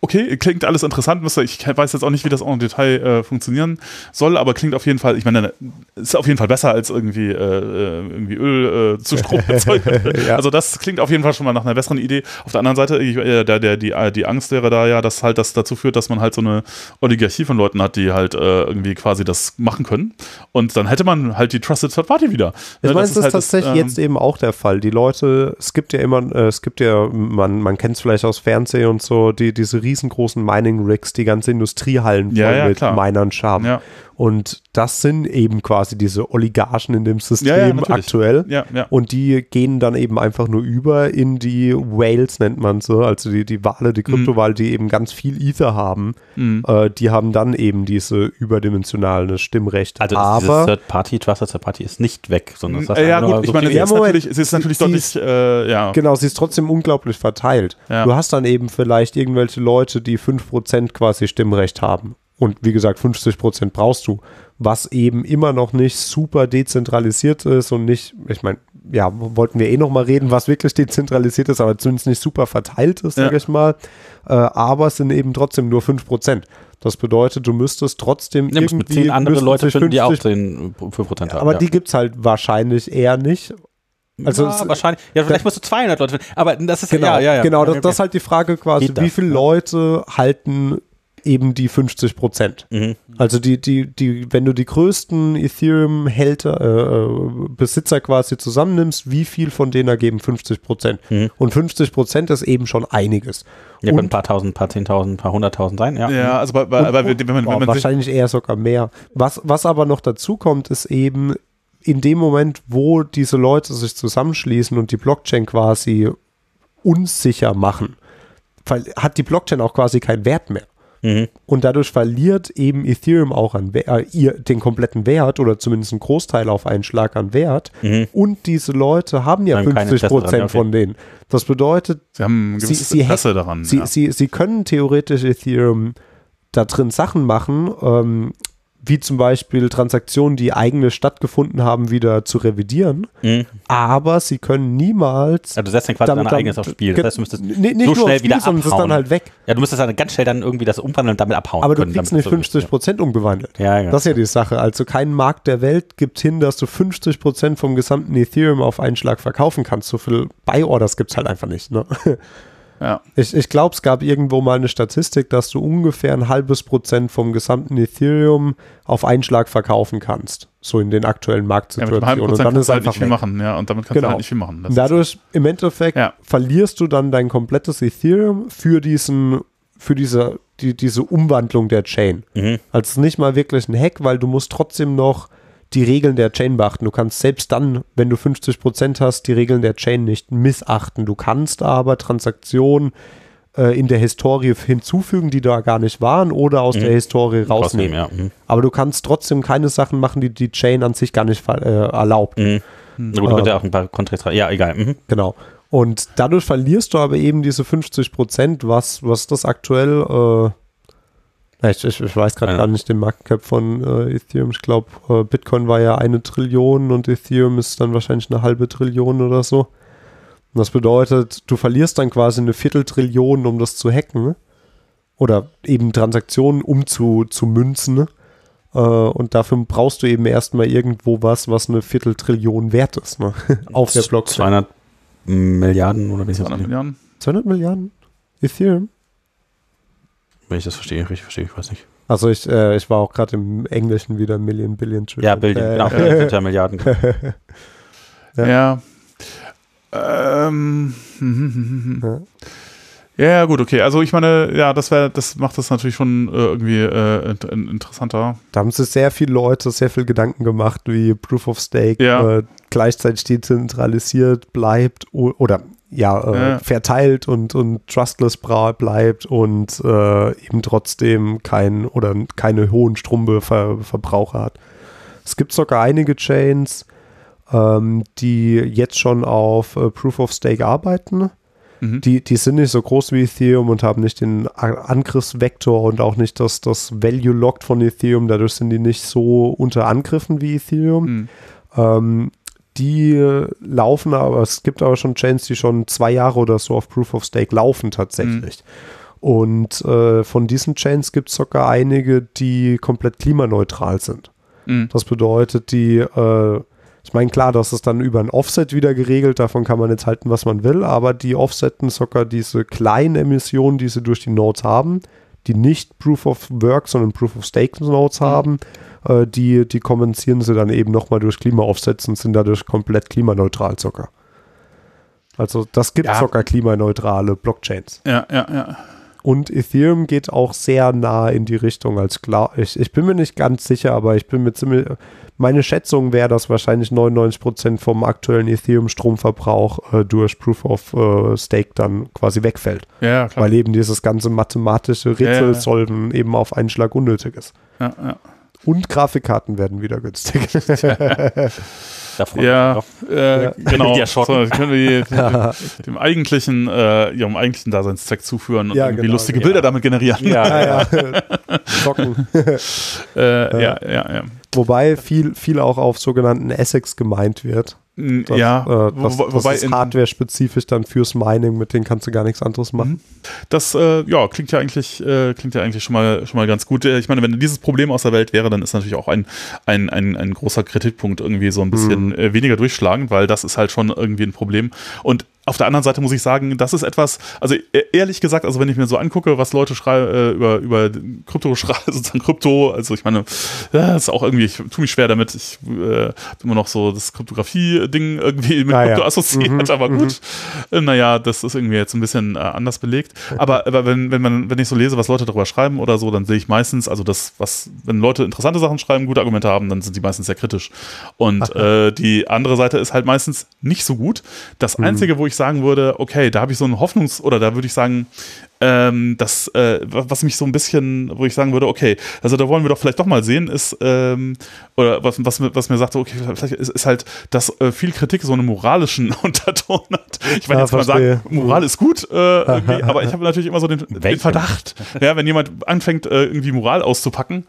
okay, klingt alles interessant. Ich weiß jetzt auch nicht, wie das auch im Detail äh, funktionieren soll, aber klingt auf jeden Fall, ich meine, ist auf jeden Fall besser als irgendwie, äh, äh, irgendwie Öl äh, zu Strom erzeugen. Ja. Also das klingt auf jeden Fall schon mal nach einer besseren Idee. Auf der anderen Seite, ich, äh, der, der, die, äh, die Angst wäre da ja, dass halt das dazu führt, dass man halt so eine Oligarchie von Leuten hat, die halt irgendwie quasi das machen können. Und dann hätte man halt die Trusted Third Party wieder. Ich Ne, meine, es ist halt tatsächlich ähm, jetzt eben auch der Fall. Die Leute, es gibt ja immer, es gibt ja, man, man kennt es vielleicht aus Fernsehen und so, die, diese riesengroßen Mining-Rigs, die ganze Industriehallen voll Ja, ja, mit klar. Minern haben. Ja. Und das sind eben quasi diese Oligarchen in dem System Ja, ja, aktuell. Ja, ja. Und die gehen dann eben einfach nur über in die Whales, nennt man sie, also die, die Wale, die Kryptowale, die eben ganz viel Ether haben. Mhm. Äh, die haben dann eben diese überdimensionale Stimmrechte. Also Aber dieses Third Party, Trusted Third Party ist nicht weg, sondern das Äh, ja, gut, ich so meine, Ja, ist Moment. natürlich, sie ist natürlich Sie deutlich, äh, ja. Genau, sie ist trotzdem unglaublich verteilt. Ja. Du hast dann eben vielleicht irgendwelche Leute, die 5% quasi Stimmrecht haben. Und wie gesagt, 50% brauchst du. Was eben immer noch nicht super dezentralisiert ist und nicht, ich meine, ja, wollten wir eh noch mal reden, was wirklich dezentralisiert ist, aber zumindest nicht super verteilt ist, sage Ja. ich mal. Äh, aber es sind eben trotzdem nur 5%. Das bedeutet, du müsstest trotzdem Ja, irgendwie zehn andere Leute finden, die auch 50 den 5% haben. aber ja. die gibt es halt wahrscheinlich eher nicht. Also ja, es- wahrscheinlich. Ja, vielleicht musst du 200 Leute finden. Aber das ist Genau, ja, ja, ja. genau Okay, das, das ist halt die Frage quasi, das, wie viele. Leute halten eben die 50 Prozent? Mhm. Also die, die, die, wenn du die größten Ethereum-Hälter, äh, äh, Besitzer quasi zusammennimmst, wie viel von denen ergeben 50 Prozent? Mhm. Und 50 Prozent ist eben schon einiges. Ja, können ein Und paar tausend, ein paar zehntausend, ein paar hunderttausend sein, ja. Ja, also bei, bei, aber wenn man, Boah, wenn man wahrscheinlich eher sogar mehr. Was, was aber noch dazu kommt, ist eben in dem Moment, wo diese Leute sich zusammenschließen und die Blockchain quasi unsicher machen, hat die Blockchain auch quasi keinen Wert mehr. Mhm. Und dadurch verliert eben Ethereum auch an äh, ihr, den kompletten Wert oder zumindest einen Großteil auf einen Schlag an Wert. Mhm. Und diese Leute haben ja Haben kein 50 Interesse dran, Prozent okay. von denen. Das bedeutet, Sie haben ein Sie- sie daran. sie, ja. sie, sie können theoretisch Ethereum da drin Sachen machen, ähm, wie zum Beispiel Transaktionen, die eigene stattgefunden haben, wieder zu revidieren. Mhm. Aber sie können niemals. Ja, du setzt dann quasi dein eigenes aufs Spiel. Das heißt, du müsstest Nee, nicht so schnell aufs wieder Spiel, sondern es ist abhauen. dann halt weg. Ja, du müsstest dann ganz schnell dann irgendwie das umwandeln und damit abhauen Aber du können. kriegst damit nicht das so- 50 Prozent umgewandelt. Ja, ja. Das ist ja die Sache. Also kein Markt der Welt gibt hin, dass du 50 Prozent vom gesamten Ethereum auf einen Schlag verkaufen kannst. So viel Buy-Orders gibt es halt einfach nicht. Ne? Ja. Ich, ich glaube, es gab irgendwo mal eine Statistik, dass du ungefähr ein halbes Prozent vom gesamten Ethereum auf einen Schlag verkaufen kannst. So in den aktuellen ja, Marktsituationen. halben und dann kannst ist du halt einfach nicht viel weg. machen. Ja, und damit kannst du Genau. halt nicht viel machen. Das dadurch im Endeffekt Ja. verlierst du dann dein komplettes Ethereum für diesen, für diese, die, diese Umwandlung der Chain. Mhm. Also es ist nicht mal wirklich ein Hack, weil du musst trotzdem noch die Regeln der Chain beachten. Du kannst selbst dann, wenn du 50% hast, die Regeln der Chain nicht missachten. Du kannst aber Transaktionen äh, in der Historie hinzufügen, die da gar nicht waren, oder aus der Historie rausnehmen. Rausnehmen, ja. Mhm. Aber du kannst trotzdem keine Sachen machen, die die Chain an sich gar nicht äh, erlaubt. Mhm. Na gut, du könntest ja auch ein paar. Ja, egal. Mhm. Genau. Und dadurch verlierst du aber eben diese 50 Prozent, was, was das aktuell, äh, ich, ich, ich weiß gerade Ja. gar nicht den Market Cap von äh, Ethereum. Ich glaube, äh, Bitcoin war ja eine Trillion und Ethereum ist dann wahrscheinlich eine halbe Trillion oder so. Und das bedeutet, du verlierst dann quasi eine Vierteltrillion, um das zu hacken. Oder eben Transaktionen umzu zu münzen. Äh, und dafür brauchst du eben erstmal irgendwo was, was eine Vierteltrillion wert ist. Ne? Auf der Blockchain. 200 Milliarden oder wie ist das? 200 Milliarden. 200 Milliarden Ethereum? Wenn ich das verstehe, richtig verstehe, ich weiß nicht. Also ich, äh, ich war auch gerade im Englischen wieder Million, Billion, Trillion. Ja, Billion, Äh, genau, Billion sind ja Milliarden. Ja. Ja. Ähm. Ja. Ja, ja, gut, okay. Also ich meine, ja, das wäre, das macht das natürlich schon äh, irgendwie äh, in- interessanter. Da haben sich sehr viele Leute sehr viel Gedanken gemacht, wie Proof of Stake Ja. äh, gleichzeitig dezentralisiert bleibt oder ja, äh, Ja. verteilt und, und trustless bleibt und äh, eben trotzdem kein oder keine hohen Stromverbraucher hat. Es gibt sogar einige Chains, ähm, die jetzt schon auf äh, Proof of Stake arbeiten. Mhm. Die, die sind nicht so groß wie Ethereum und haben nicht den Angriffsvektor und auch nicht das, das Value Locked von Ethereum. Dadurch sind die nicht so unter Angriffen wie Ethereum. Mhm. Ähm, die äh, laufen aber, es gibt aber schon Chains, die schon zwei Jahre oder so auf Proof of Stake laufen tatsächlich. Und äh, von diesen Chains gibt es sogar einige, die komplett klimaneutral sind. Mhm. Das bedeutet, die, äh, ich meine, klar, das ist dann über ein Offset wieder geregelt, davon kann man jetzt halten, was man will, aber die offsetten sogar diese kleinen Emissionen, die sie durch die Nodes haben, die nicht Proof of Work, sondern Proof of Stake Nodes haben, äh, die, die kompensieren sie dann eben nochmal durch Klima-Offsets und sind dadurch komplett klimaneutral sogar. Also das gibt Ja. sogar klimaneutrale Blockchains. Ja, ja, ja. Und Ethereum geht auch sehr nah in die Richtung als klar. Ich, ich bin mir nicht ganz sicher, aber ich bin mir ziemlich. Meine Schätzung wäre, dass wahrscheinlich 99% vom aktuellen Ethereum-Stromverbrauch äh, durch Proof of äh, Stake dann quasi wegfällt. Ja, ja, klar. Weil eben dieses ganze mathematische Ja, ja. Rätselsolven eben auf einen Schlag unnötig ist. Ja, ja. Und Grafikkarten werden wieder günstig. Da freue ich mich Ja, äh, Ja. genau. Die erschrocken. So, können wir die, dem eigentlichen, äh, ihrem eigentlichen Daseinszweck zuführen und Ja, irgendwie genau, lustige ja. Bilder damit generieren. Ja, ja, ja. Zocken. Äh, ja, ja, ja. Wobei viel, viel auch auf sogenannten Essex gemeint wird. Das, ja, äh, das, wo, das wobei ist hardware-spezifisch dann fürs Mining, mit denen kannst du gar nichts anderes machen. das äh, ja klingt ja eigentlich äh, klingt ja eigentlich schon mal schon mal ganz gut. Äh, Ich meine, wenn dieses Problem aus der Welt wäre, dann ist natürlich auch ein ein, ein, ein großer Kritikpunkt irgendwie so ein bisschen äh, weniger durchschlagend, weil das ist halt schon irgendwie ein Problem. Und auf der anderen Seite muss ich sagen, das ist etwas, also e- ehrlich gesagt, also wenn ich mir so angucke, was Leute schreiben äh, über, über Krypto schreiben, sozusagen Krypto, also ich meine, ja, das ist auch irgendwie, ich tue mich schwer damit, ich äh, immer noch so das Kryptografie-Ding irgendwie mit Ah, ja. Krypto assoziiert, Mhm, aber gut. Äh, Naja, das ist irgendwie jetzt ein bisschen äh, anders belegt. Aber, aber wenn, wenn man, wenn ich so lese, was Leute darüber schreiben oder so, dann sehe ich meistens, also das, was, wenn Leute interessante Sachen schreiben, gute Argumente haben, dann sind die meistens sehr kritisch. Und äh, die andere Seite ist halt meistens nicht so gut. Das Einzige, wo ich sagen würde, okay, da habe ich so einen Hoffnungs- oder da würde ich sagen, ähm, das, äh, was mich so ein bisschen, wo ich sagen würde, okay, also da wollen wir doch vielleicht doch mal sehen, ist, ähm, oder was, was, was mir sagt, okay, vielleicht ist, ist halt, dass äh, viel Kritik so einen moralischen Unterton hat. Ich meine, Ja, jetzt kann man sagen, Moral ist gut, äh, aber ich habe natürlich immer so den, den? Verdacht, ja, wenn jemand anfängt, äh, irgendwie Moral auszupacken,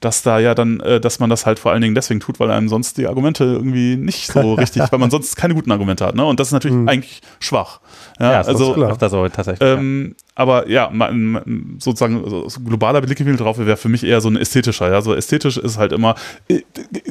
dass da ja dann, äh, dass man das halt vor allen Dingen deswegen tut, weil einem sonst die Argumente irgendwie nicht so richtig, weil man sonst keine guten Argumente hat, ne? Und das ist natürlich eigentlich schwach. Ja, ist also klar. öfter so tatsächlich. ähm, aber ja, man, sozusagen so so globaler Blickwinkel drauf wäre für mich eher so ein ästhetischer. Ja, so ästhetisch ist halt immer. äh,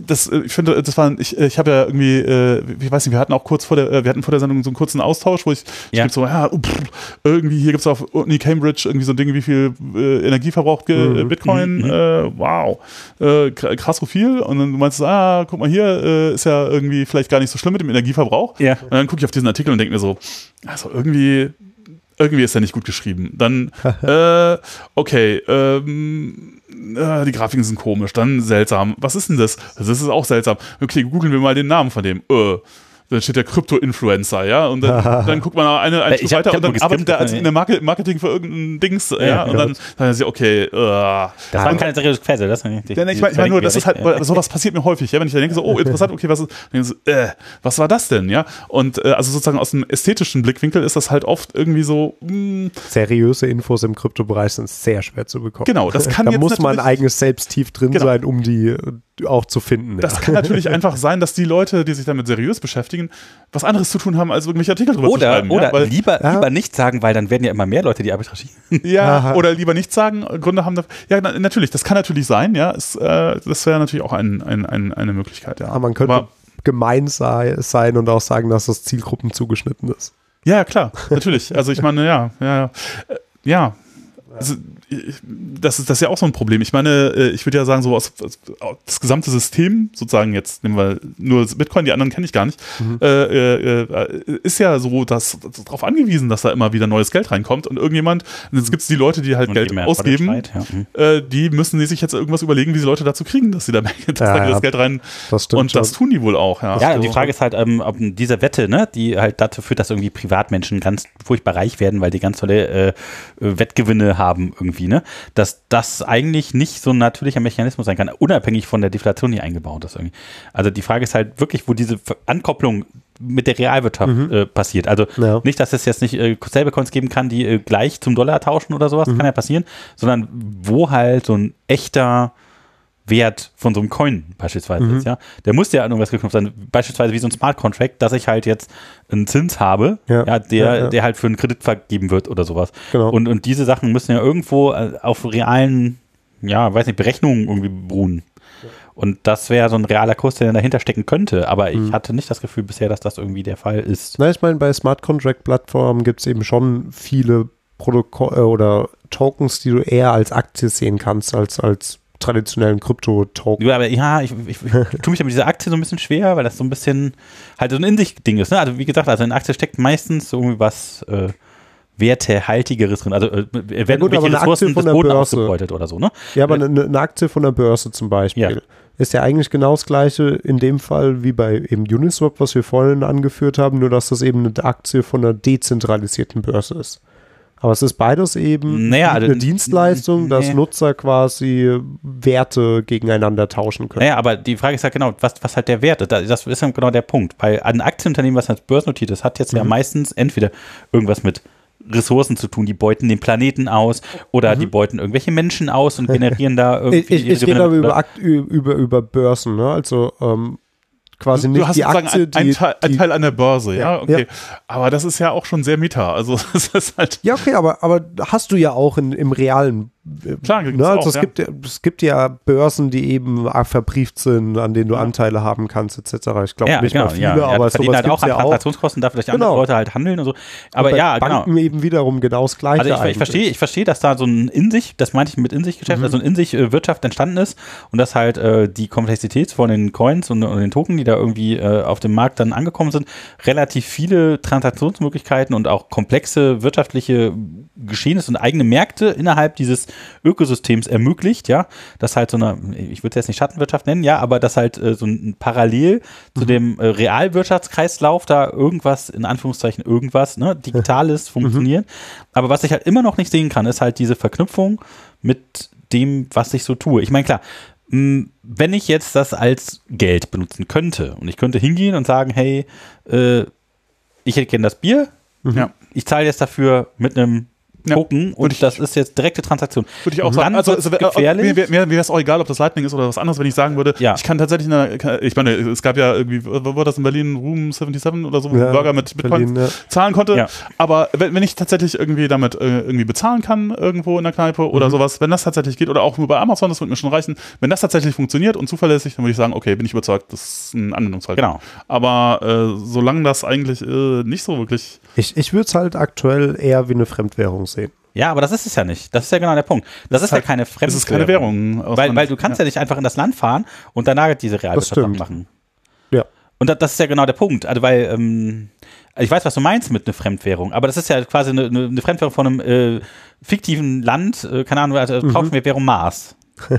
Das, äh, ich finde, das war, ich, ich habe ja irgendwie, äh, ich weiß nicht, wir hatten auch kurz vor der, äh, wir hatten vor der Sendung so einen kurzen Austausch, wo ich, Ja. so, ja, uh, pff, irgendwie hier gibt es auf Uni Cambridge irgendwie so ein Ding, wie viel äh, Energie verbraucht Mhm. äh, Bitcoin. Äh, wow, äh, kr- krass so viel. Und dann meinst du, ah, guck mal hier, äh, ist ja irgendwie vielleicht gar nicht so schlimm mit dem Energieverbrauch. Ja. Und dann gucke ich auf diesen Artikel und denke mir so, also irgendwie, irgendwie ist er nicht gut geschrieben. Dann, äh, okay, ähm, äh, die Grafiken sind komisch, dann seltsam. Was ist denn das? Das ist auch seltsam. Okay, googeln wir mal den Namen von dem. Äh, dann steht der Krypto-Influencer, ja, und dann, dann guckt man eine, eine Ich Stufe weiter und dann arbeitet er als geskippt. in der Market Marketing für irgendein Dings, ja, Ja, und dann, dann ist ja, okay, äh, das war keine seriöse Quelle, das ja, nee, ich meine ich mein nur, das ist halt, sowas passiert mir häufig, ja, wenn ich dann denke so, oh, interessant, okay, was ist, dann denke ich so, äh, was war das denn, ja? Und äh, also sozusagen aus dem ästhetischen Blickwinkel ist das halt oft irgendwie so, mh, Seriöse Infos im Kryptobereich sind sehr schwer zu bekommen. Genau, das kann Da jetzt muss man eigenes selbst tief drin Genau. sein, um die äh, auch zu finden. das ja. kann natürlich einfach sein, dass die Leute, die sich damit seriös beschäftigen, was anderes zu tun haben, als irgendwelche Artikel drüber zu Oder, schreiben. oder ja? Weil, lieber, Ja. lieber nicht sagen, weil dann werden ja immer mehr Leute die arbitragieren. ja, Aha. oder lieber nicht sagen, Gründe haben. da- Ja, na, natürlich, das kann natürlich sein, ja. Es, äh, das wäre natürlich auch ein, ein, ein, eine Möglichkeit, ja. Aber man könnte Aber, gemein sei, sein und auch sagen, dass das Zielgruppen zugeschnitten ist. ja, klar, natürlich. Also ich meine, ja, ja, ja. Äh, ja. Also, das ist das ist ja auch so ein Problem. Ich meine, äh, ich würde ja sagen, so aus, aus, das gesamte System, sozusagen jetzt nehmen wir nur Bitcoin, die anderen kenne ich gar nicht, Mhm. äh, äh, ist ja so, dass, dass darauf angewiesen, dass da immer wieder neues Geld reinkommt und irgendjemand, und jetzt gibt es die Leute, die halt Und Geld ausgeben, Streit, ja. Mhm. äh, die müssen die sich jetzt irgendwas überlegen, wie sie Leute dazu kriegen, dass sie da, dass Ja, da ja. das Geld rein Das und das schon. tun die wohl auch, ja. Ja, und die Frage ist halt, ähm, ob diese Wette, ne, die halt dazu führt, dass irgendwie Privatmenschen ganz furchtbar reich werden, weil die ganz tolle äh, Wettgewinne haben irgendwie, ne, dass das eigentlich nicht so ein natürlicher Mechanismus sein kann, unabhängig von der Deflation, die eingebaut ist irgendwie. Also die Frage ist halt wirklich, wo diese Ankopplung mit der Realwirtschaft äh, passiert. Also Ja. nicht, dass es jetzt nicht äh, selbe Coins geben kann, die äh, gleich zum Dollar tauschen oder sowas, kann ja passieren, sondern wo halt so ein echter Wert von so einem Coin beispielsweise ist, ja. Der muss ja an irgendwas geknüpft sein. Beispielsweise wie so ein Smart Contract, dass ich halt jetzt einen Zins habe, Ja. ja, der, Ja, ja. der halt für einen Kredit vergeben wird oder sowas. Genau. Und, und diese Sachen müssen ja irgendwo äh, auf realen, ja, weiß nicht, Berechnungen irgendwie beruhen. Und das wäre so ein realer Kurs, der dahinter stecken könnte. Aber ich Mhm. hatte nicht das Gefühl bisher, dass das irgendwie der Fall ist. Na, ich meine, bei Smart Contract Plattformen gibt es eben schon viele Protokoll äh, oder Tokens, die du eher als Aktie sehen kannst, als als traditionellen Krypto-Token. Ja, aber ja, ich, ich, ich tue mich ja mit dieser Aktie so ein bisschen schwer, weil das so ein bisschen halt so ein in sich Ding ist. Ne? Also wie gesagt, also in Aktie steckt meistens so irgendwie was äh, wertehaltigeres drin. Also äh, werden gut, eine Aktie Ressourcen von der Boden Börse. ausgebeutet oder so, ne? Ja, aber eine, eine Aktie von der Börse zum Beispiel Ja. ist ja eigentlich genau das gleiche in dem Fall wie bei eben Uniswap, was wir vorhin angeführt haben, nur dass das eben eine Aktie von einer dezentralisierten Börse ist. Aber es ist beides eben Naja, also- eine Dienstleistung, dass Nee. Nutzer quasi Werte gegeneinander tauschen können. Naja, aber die Frage ist ja genau, was, was halt der Wert ist. Da- Das ist ja genau der Punkt. Weil ein Aktienunternehmen, was als börsennotiert ist, hat jetzt Mhm. ja meistens entweder irgendwas mit Ressourcen zu tun, die beuten den Planeten aus oder die beuten irgendwelche Menschen aus und generieren da irgendwie Mhm. Ich, ich, ich rede aber über, über, über Börsen, ne? also ähm, quasi Du, nicht du hast die Aktie, ein, ein, die, Teil, ein Teil an der Börse, ja, Ja, okay. ja. Aber das ist ja auch schon sehr meta. Also das ist halt. Ja, okay, aber, aber hast du ja auch in, im realen. Klar, ne? Also auch, es, ja. gibt, ja- es gibt ja Börsen, die eben verbrieft sind, an denen du Anteile haben kannst, etc. Ich glaube ja, nicht genau, mal viele, ja, ja, aber verdienen sowas halt gibt auch es ja. Transaktionskosten dass die Genau. anderen Leute halt handeln und so. Aber Und ja, genau. Banken eben wiederum genau das Gleiche. Also ich, ich verstehe, ich verstehe, dass da so ein in sich, das meinte ich mit in sich Geschäft, Mhm. also ein in sich äh, Wirtschaft entstanden ist und dass halt äh, die Komplexität von den Coins und, und den Token, die da irgendwie äh, auf dem Markt dann angekommen sind, relativ viele Transaktionsmöglichkeiten und auch komplexe wirtschaftliche Geschehnisse und eigene Märkte innerhalb dieses Ökosystems ermöglicht, ja, das halt so eine, ich würde es jetzt nicht Schattenwirtschaft nennen, ja, aber das halt äh, so ein Parallel zu dem äh, Realwirtschaftskreislauf da irgendwas, in Anführungszeichen irgendwas, ne, Digitales funktioniert. Aber was ich halt immer noch nicht sehen kann, ist halt diese Verknüpfung mit dem, was ich so tue. Ich meine, klar, mh, wenn ich jetzt das als Geld benutzen könnte und ich könnte hingehen und sagen, hey, äh, ich hätte gerne das Bier, Ja. ich zahle jetzt dafür mit einem Ja. Würde und ich- das ist jetzt direkte Transaktion. Würde ich auch sagen. Also, also äh, gefährlich. mir, mir, mir wäre es auch egal, ob das Lightning ist oder was anderes, wenn ich sagen würde, Ja. ich kann tatsächlich, eine, ich meine, es gab ja irgendwie, wo war das in Berlin, Room 77 oder so, wo Ja, ein Burger mit Bitcoin Berlin, ja. zahlen konnte. Ja. Aber wenn, wenn ich tatsächlich irgendwie damit äh, irgendwie bezahlen kann, irgendwo in der Kneipe oder Mhm. sowas, wenn das tatsächlich geht, oder auch nur bei Amazon, das würde mir schon reichen, wenn das tatsächlich funktioniert und zuverlässig, dann würde ich sagen, okay, bin ich überzeugt, das ist ein Anwendungsfall. Genau. Aber äh, solange das eigentlich äh, nicht so wirklich Ich, ich würde es halt aktuell eher wie eine Fremdwährung sehen. Ja, aber das ist es ja nicht. Das ist ja genau der Punkt. Das, ist, halt- ja keine Fremdwährung. es ist keine Währung. Weil, weil du kannst ja. nicht einfach in das Land fahren und danach diese Realwirtschaft machen. Ja. Und das, das ist ja genau der Punkt. Also, weil, ähm, ich weiß, was du meinst mit einer Fremdwährung, aber das ist ja quasi eine, eine eine Fremdwährung von einem äh, fiktiven Land, äh, keine Ahnung, also Mhm. tauschen wir Währung Mars.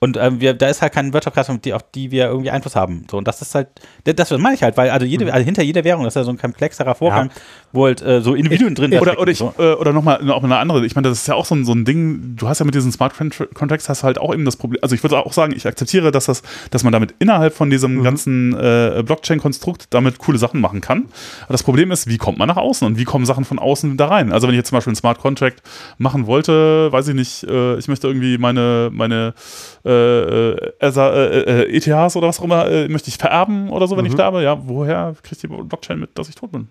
Und ähm, wir, da ist halt keine Wirtschaftskreis, auf die, auf die wir irgendwie Einfluss haben. So, und das ist halt, das, das meine ich halt, weil also, Mhm. jede, also hinter jeder Währung ist ja so ein komplexerer Vorgang, wo halt äh, so Individuen drin Oder, stecken, oder, ich, so. äh, oder nochmal noch eine andere. Ich meine, das ist ja auch so ein, so ein Ding. Du hast ja mit diesen Smart Contr- Contracts hast halt auch eben das Problem. Also ich würde auch sagen, ich akzeptiere, dass das, dass man damit innerhalb von diesem ganzen äh, Blockchain-Konstrukt damit coole Sachen machen kann. Aber das Problem ist, wie kommt man nach außen und wie kommen Sachen von außen da rein? Also wenn ich jetzt zum Beispiel einen Smart Contract machen wollte, weiß ich nicht, äh, ich möchte irgendwie meine meine äh, äh, äh, äh, ETHs oder was auch immer äh, möchte ich vererben oder so, wenn ich sterbe. Ja, woher kriegt die Blockchain mit, dass ich tot bin?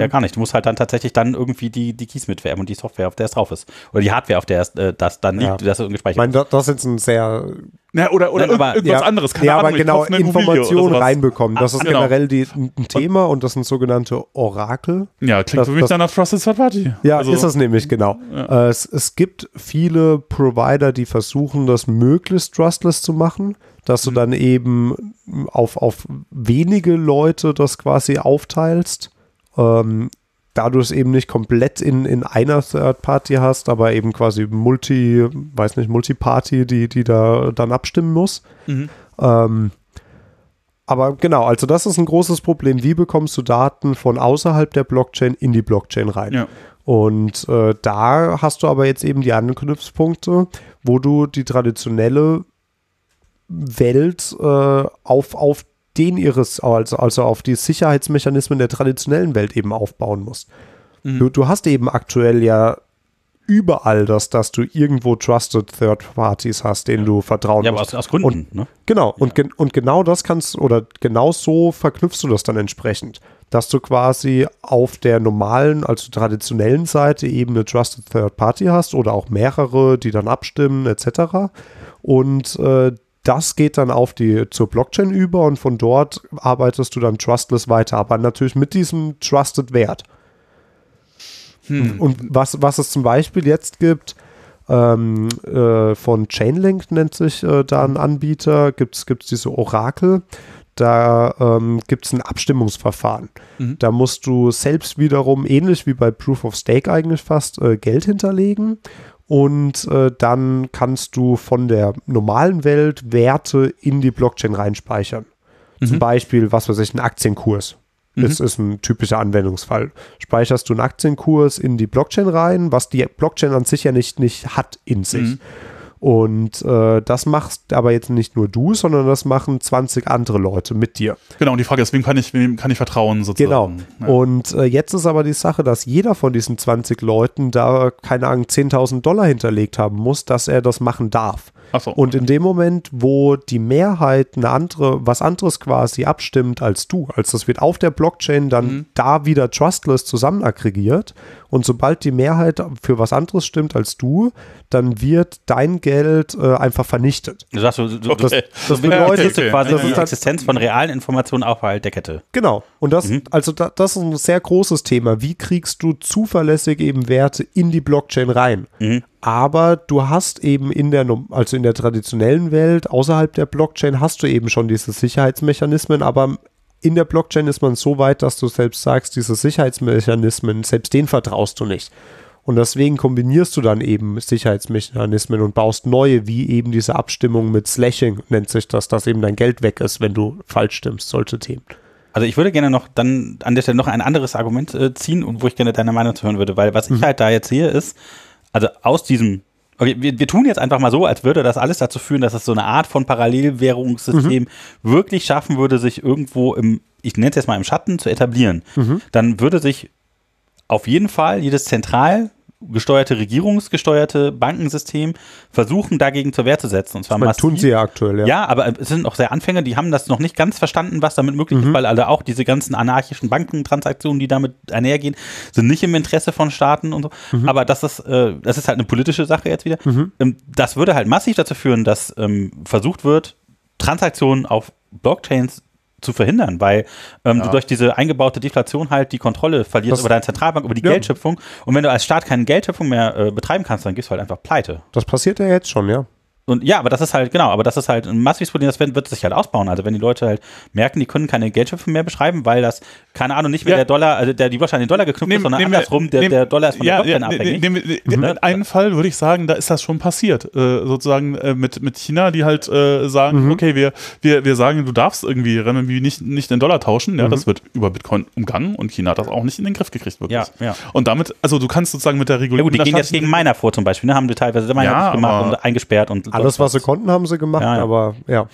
Ja, gar nicht. Du musst halt dann tatsächlich dann irgendwie die, die Keys mitwerben und die Software, auf der es drauf ist. Oder die Hardware, auf der es, äh, das dann liegt, Ja. das ist Ich gespeichert. meine, das, das ist jetzt ein sehr Ja, oder oder Nein, aber- irg- irgendwas ja, anderes. Keine ja, aber Ahnung, genau Informationen reinbekommen. Das ist genau. generell die, ein Thema und das sind sogenannte Orakel. Ja, klingt Das- für mich das- dann nach Trusted Third Party. Ja, Also, ist es nämlich, genau. Äh, es, es gibt viele Provider, die versuchen, das möglichst trustless zu machen, dass Mhm. du dann eben auf, auf wenige Leute das quasi aufteilst. Ähm, da du es eben nicht komplett in, in einer Third Party hast, aber eben quasi Multi, weiß nicht, Multiparty, die, die da dann abstimmen muss. Mhm. Ähm, aber genau, also das ist ein großes Problem. Wie bekommst du Daten von außerhalb der Blockchain in die Blockchain rein? Ja. Und äh, da hast du aber jetzt eben die Anknüpfpunkte, wo du die traditionelle Welt äh, auf, auf den ihres, also, also auf die Sicherheitsmechanismen der traditionellen Welt eben aufbauen musst. Mhm. Du, du hast eben aktuell ja überall das, dass du irgendwo Trusted Third Parties hast, denen du vertrauen ja, aber musst. aus, aus Gründen. ne? Genau, und, gen und genau das kannst, oder genau so verknüpfst du das dann entsprechend, dass du quasi auf der normalen, also traditionellen Seite eben eine Trusted Third Party hast oder auch mehrere, die dann abstimmen, etc. Und äh, das geht dann auf die zur Blockchain über und von dort arbeitest du dann trustless weiter, aber natürlich mit diesem Trusted Wert. Und was, was es zum Beispiel jetzt gibt, ähm, äh, von Chainlink nennt sich äh, da ein Anbieter, gibt es diese Orakel. Da ähm, gibt es ein Abstimmungsverfahren. Da musst du selbst wiederum, ähnlich wie bei Proof of Stake eigentlich fast, äh, Geld hinterlegen. Und äh, dann kannst du von der normalen Welt Werte in die Blockchain reinspeichern. Zum Beispiel, was weiß ich, ein Aktienkurs. Das ist ein typischer Anwendungsfall. Speicherst du einen Aktienkurs in die Blockchain rein, was die Blockchain an sich ja nicht, nicht hat in sich. Und äh, das machst aber jetzt nicht nur du, sondern das machen 20 andere Leute mit dir. Genau, und die Frage ist, wem kann ich, wem kann ich vertrauen Genau. sozusagen? Ja. Und äh, jetzt ist aber die Sache, dass jeder von diesen 20 Leuten da, keine Ahnung, 10.000 Dollar hinterlegt haben muss, dass er das machen darf. Ach so. Und in dem Moment, wo die Mehrheit eine andere, was anderes quasi abstimmt als du, als das wird auf der Blockchain dann Mhm. da wieder trustless zusammen aggregiert und sobald die Mehrheit für was anderes stimmt als du, dann wird dein Geld äh, einfach vernichtet. Du sagst, so, so, Okay. Das du bedeutet, bedeutet okay. quasi das die dann- Existenz von realen Informationen außerhalb der Kette. Genau. Und das, Mhm. also da, das ist ein sehr großes Thema. Wie kriegst du zuverlässig eben Werte in die Blockchain rein? Mhm. Aber du hast eben in der, also in der traditionellen Welt, außerhalb der Blockchain, hast du eben schon diese Sicherheitsmechanismen, aber in der Blockchain ist man so weit, dass du selbst sagst, diese Sicherheitsmechanismen, selbst denen vertraust du nicht. Und deswegen kombinierst du dann eben Sicherheitsmechanismen und baust neue, wie eben diese Abstimmung mit Slashing, nennt sich das, dass eben dein Geld weg ist, wenn du falsch stimmst, solche Themen. Also ich würde gerne noch dann an der Stelle noch ein anderes Argument äh, ziehen und wo ich gerne deine Meinung zu hören würde, weil was ich halt da jetzt sehe ist, also aus diesem, okay, wir, wir tun jetzt einfach mal so, als würde das alles dazu führen, dass es so eine Art von Parallelwährungssystem wirklich schaffen würde, sich irgendwo im, ich nenne es jetzt mal im Schatten zu etablieren. Dann würde sich auf jeden Fall jedes zentral gesteuerte, regierungsgesteuerte Bankensystem versuchen, dagegen zur Wehr zu setzen. Und zwar massiv. tun sie ja aktuell, ja. Ja, aber es sind auch sehr Anfänger, die haben das noch nicht ganz verstanden, was damit möglich ist, weil alle auch diese ganzen anarchischen Bankentransaktionen, die damit einhergehen, sind nicht im Interesse von Staaten und so. Aber das ist, äh, das ist halt eine politische Sache jetzt wieder. Ähm, das würde halt massiv dazu führen, dass ähm, versucht wird, Transaktionen auf Blockchains zu verhindern, weil ähm, du durch diese eingebaute Deflation halt die Kontrolle verlierst Das- über deine Zentralbank, über die Ja. Geldschöpfung. Und wenn du als Staat keine Geldschöpfung mehr äh, betreiben kannst, dann gehst du halt einfach pleite. Das passiert ja jetzt schon, ja. Und ja, aber das ist halt, genau, aber das ist halt ein massives Problem, das wird, wird sich halt ausbauen. Also wenn die Leute halt merken, die können keine Geldschöpfung mehr beschreiben, weil das, keine Ahnung, nicht mehr Ja. der Dollar, also der, die wahrscheinlich den Dollar geknüpft ist, sondern andersrum, der, nehmen- der Dollar ist von ja, der ja, Blockchain abhängig. wir- nehmen wir- Mhm. einen Fall würde ich sagen, da ist das schon passiert. Äh, sozusagen äh, mit, mit China, die halt äh, sagen, okay, wir, wir, wir sagen, du darfst irgendwie Renminbi nicht, nicht in Dollar tauschen. Ja, das wird über Bitcoin umgangen und China hat das auch nicht in den Griff gekriegt, wirklich. Ja, ja. Und damit, also du kannst sozusagen mit der Ja Regulierung. gut, die gehen jetzt gegen Miner vor zum Beispiel, ne? haben die teilweise Miner Ja, gemacht und eingesperrt und Alles, was sie konnten, haben sie gemacht, Ja, ja. aber ja.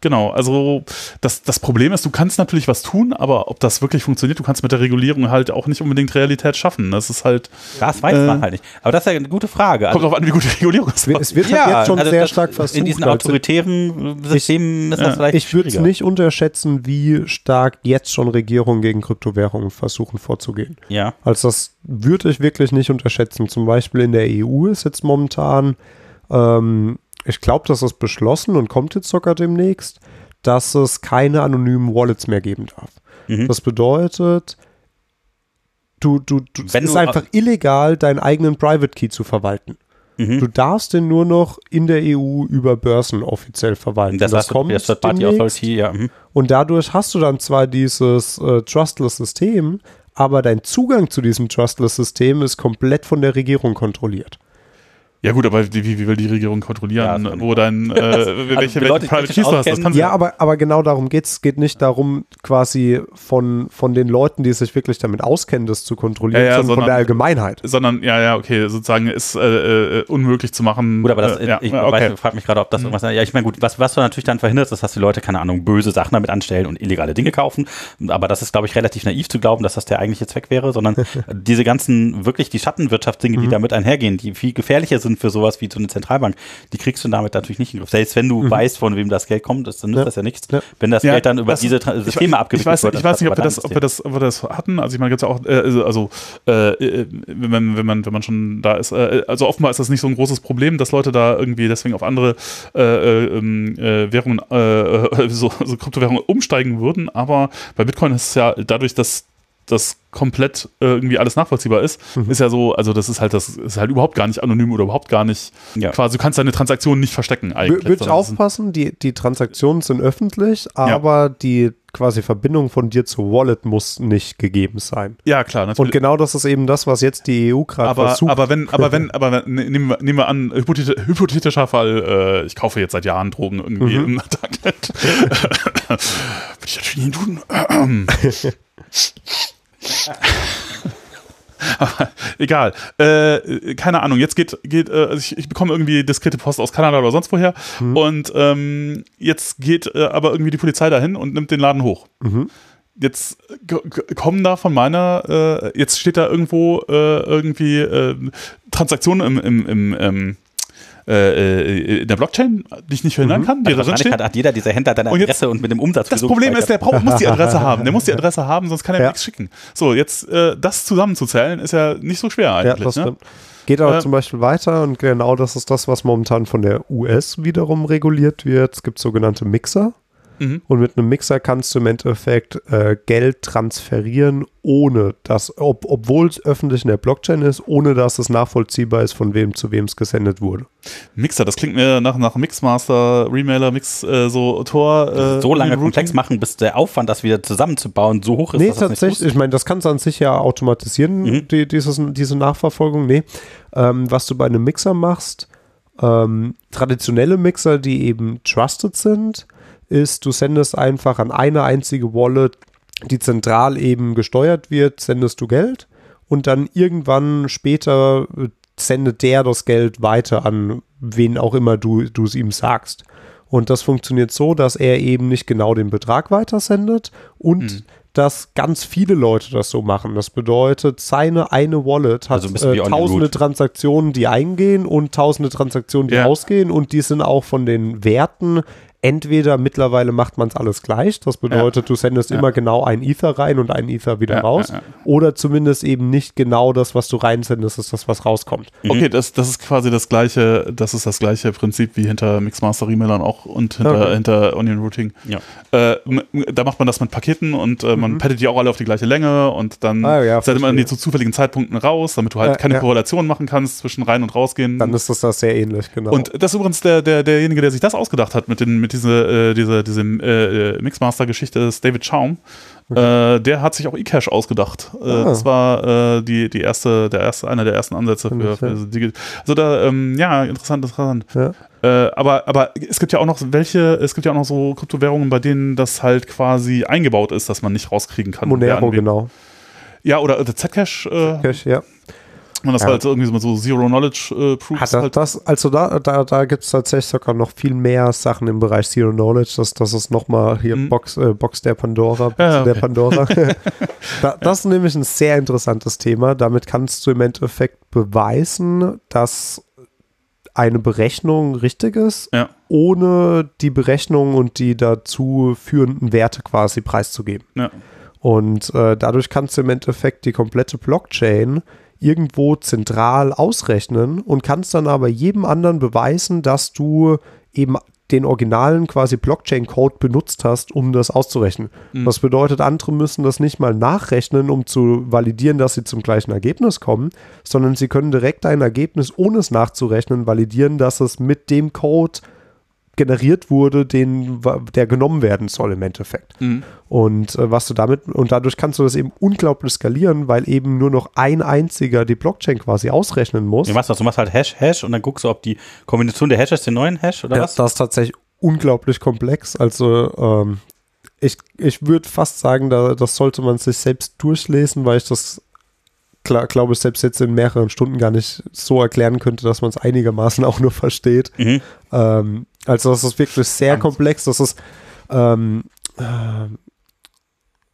Genau, also das, das Problem ist, du kannst natürlich was tun, aber ob das wirklich funktioniert, du kannst mit der Regulierung halt auch nicht unbedingt Realität schaffen. Das ist halt, Das weiß Äh, man halt nicht. Aber das ist ja eine gute Frage. kommt Also, drauf an, wie gut die Regulierung ist. Es wird halt jetzt schon also sehr das- stark versucht. In diesen also autoritären Systemen ist das vielleicht ich würde es nicht unterschätzen, wie stark jetzt schon Regierungen gegen Kryptowährungen versuchen vorzugehen. Ja. Also das würde ich wirklich nicht unterschätzen. Zum Beispiel in der EU ist jetzt momentan, ähm, ich glaube, das ist beschlossen und kommt jetzt sogar demnächst, dass es keine anonymen Wallets mehr geben darf. Mhm. Das bedeutet, du, du, du, es ist du- einfach illegal, deinen eigenen Private Key zu verwalten. Mhm. Du darfst den nur noch in der EU über Börsen offiziell verwalten. Das, das kommt das demnächst. Ja. mhm. Und dadurch hast du dann zwar dieses äh, Trustless-System, aber dein Zugang zu diesem Trustless-System ist komplett von der Regierung kontrolliert. Ja gut, aber wie, wie will die Regierung kontrollieren, Ja, das- wo dein, äh, welche, die welche Leute, die Private Keys du hast? Das kann Ja, aber, aber genau darum geht es. geht nicht darum, quasi von, von den Leuten, die sich wirklich damit auskennen, das zu kontrollieren, Ja, ja, sondern, von sondern- der Allgemeinheit. sondern ja, ja, okay, sozusagen ist äh, äh, unmöglich zu machen. Gut, aber das, äh, ja, ich weiß, frage mich gerade, ob das irgendwas, ja, ich meine, gut, was, was du natürlich dann verhinderst, ist, dass die Leute, keine Ahnung, böse Sachen damit anstellen und illegale Dinge kaufen. Aber das ist, glaube ich, relativ naiv zu glauben, dass das der eigentliche Zweck wäre, sondern diese ganzen, wirklich die Schattenwirtschaftsdinge, die damit einhergehen, die viel gefährlicher sind für sowas wie so eine Zentralbank, die kriegst du damit natürlich nicht in den Griff. Selbst wenn du weißt, von wem das Geld kommt, ist, dann nützt Ja. das ja nichts. Ja. Wenn das Ja, Geld dann über das- diese ich Tra- Systeme abgewickelt ich weiß, wird. Ich weiß nicht, ob wir, das, ob, wir das, ob wir das hatten. Also ich meine, jetzt auch, äh, also äh, äh, wenn, man, wenn, man, wenn man schon da ist, äh, also offenbar ist das nicht so ein großes Problem, dass Leute da irgendwie deswegen auf andere äh, äh, ähm, äh, Währungen, äh, äh, so, so Kryptowährungen umsteigen würden. Aber bei Bitcoin ist es ja dadurch, dass das komplett äh, irgendwie alles nachvollziehbar ist, Mhm. ist ja so, also das ist halt, das ist halt überhaupt gar nicht anonym oder überhaupt gar nicht, Ja. quasi, du kannst deine Transaktionen nicht verstecken eigentlich. Würde ich aufpassen, die, die Transaktionen sind öffentlich, aber die quasi Verbindung von dir zur Wallet muss nicht gegeben sein. Ja, klar, natürlich. Und genau das ist eben das, was jetzt die EU gerade aber, versucht. aber wenn, aber wenn, aber wenn, ne- nehmen wir, nehmen wir an, hypothetisch, hypothetischer Fall, äh, ich kaufe jetzt seit Jahren Drogen irgendwie Mhm. im Darknet. Würde ich natürlich nie tun. aber egal. Äh, keine Ahnung, jetzt geht, geht, äh, also ich, ich bekomme irgendwie diskrete Post aus Kanada oder sonst woher. Mhm. Und ähm, jetzt geht äh, aber irgendwie die Polizei dahin und nimmt den Laden hoch. Mhm. Jetzt kommen da von meiner, äh, jetzt steht da irgendwo äh, irgendwie äh, Transaktionen im, im, im, ähm, äh, in der Blockchain, die ich nicht verhindern kann, die Also da drin hat, hat jeder diese Händler deine Und jetzt- Adresse und mit dem Umsatz Das Problem ist, der braucht, muss die Adresse haben. Der muss die Adresse haben, sonst kann er Ja. nichts schicken. So, jetzt äh, das zusammenzuzählen ist ja nicht so schwer ja, eigentlich. das ne? Geht aber Äh, zum Beispiel weiter und genau das ist das, was momentan von der US wiederum reguliert wird. Es gibt sogenannte Mixer. Mhm. Und mit einem Mixer kannst du im Endeffekt äh, Geld transferieren, ohne dass, ob, obwohl es öffentlich in der Blockchain ist, ohne dass es nachvollziehbar ist, von wem zu wem es gesendet wurde. Mixer, das klingt mir nach, nach Mixmaster, Remailer, Mix, äh, so Tor. Äh, so lange komplex machen, bis der Aufwand, das wieder zusammenzubauen, so hoch ist, Nee, dass das tatsächlich, nicht ich meine, das kannst du an sich ja automatisieren, Mhm. die, dieses, diese Nachverfolgung. Nee, ähm, was du bei einem Mixer machst, ähm, traditionelle Mixer, die eben trusted sind, ist, du sendest einfach an eine einzige Wallet, die zentral eben gesteuert wird, sendest du Geld und dann irgendwann später äh, sendet der das Geld weiter an wen auch immer du es ihm sagst. Und das funktioniert so, dass er eben nicht genau den Betrag weitersendet und Mhm. dass ganz viele Leute das so machen. Das bedeutet, seine eine Wallet hat Also ein äh, tausende. Transaktionen, die eingehen und tausende Transaktionen, die Ja. ausgehen und die sind auch von den Werten Entweder mittlerweile macht man es alles gleich, das bedeutet, du sendest immer genau einen Ether rein und einen Ether wieder Ja, raus, ja, ja. oder zumindest eben nicht genau das, was du reinsendest, ist das, was rauskommt. Okay, das, das ist quasi das gleiche, das ist das gleiche Prinzip wie hinter Mixmaster Remailern auch und hinter, Okay. hinter Onion Routing. Ja. Äh, da macht man das mit Paketen und äh, man pattet die auch alle auf die gleiche Länge und dann Mhm. Ah, ja, sendet man die zu zufälligen Zeitpunkten raus, damit du halt Ja, keine ja. Korrelation machen kannst zwischen rein und rausgehen. Dann ist das da sehr ähnlich, genau. Und das ist übrigens der, der, derjenige, der sich das ausgedacht hat mit, den, mit diese, äh, diese, diese äh, äh, Mixmaster-Geschichte, ist David Schaum. Äh, der hat sich auch eCash ausgedacht. Äh, Ah. Das war äh, die, die erste, der erste, einer der ersten Ansätze für, für Ja. diese Digi Also da, ähm, ja, interessant, interessant. ja. Äh, aber, aber es gibt ja auch noch welche, es gibt ja auch noch so Kryptowährungen, bei denen das halt quasi eingebaut ist, dass man nicht rauskriegen kann. Monero, genau. Ja, oder äh, Zcash, äh, Cash, ja. Man das Ja. halt irgendwie so, so Zero-Knowledge äh, Hat das, halt. das, also da, da, da gibt es tatsächlich sogar noch viel mehr Sachen im Bereich Zero Knowledge. Das, das ist nochmal hier Mhm. Box, äh, Box der Pandora. Box Ja, der okay. Pandora. da, das ist nämlich ein sehr interessantes Thema. Damit kannst du im Endeffekt beweisen, dass eine Berechnung richtig ist, Ja. ohne die Berechnung und die dazu führenden Werte quasi preiszugeben. Ja. Und äh, dadurch kannst du im Endeffekt die komplette Blockchain irgendwo zentral ausrechnen und kannst dann aber jedem anderen beweisen, dass du eben den originalen quasi Blockchain-Code benutzt hast, um das auszurechnen. Mhm. Das bedeutet, andere müssen das nicht mal nachrechnen, um zu validieren, dass sie zum gleichen Ergebnis kommen, sondern sie können direkt ein Ergebnis, ohne es nachzurechnen, validieren, dass es mit dem Code generiert wurde, den, der genommen werden soll im Endeffekt. Mhm. Und äh, was du damit, und dadurch kannst du das eben unglaublich skalieren, weil eben nur noch ein einziger die Blockchain quasi ausrechnen muss. Machst du das? Du machst halt Hash, Hash und dann guckst du, ob die Kombination der Hashes den neuen Hash oder Ja, was? das ist tatsächlich unglaublich komplex. Also ähm, ich, ich würde fast sagen, da, das sollte man sich selbst durchlesen, weil ich das klar, glaube ich selbst jetzt in mehreren Stunden gar nicht so erklären könnte, dass man es einigermaßen auch nur versteht. Mhm. Ähm, also das ist wirklich sehr Spannend. komplex. Das ist ähm, ähm,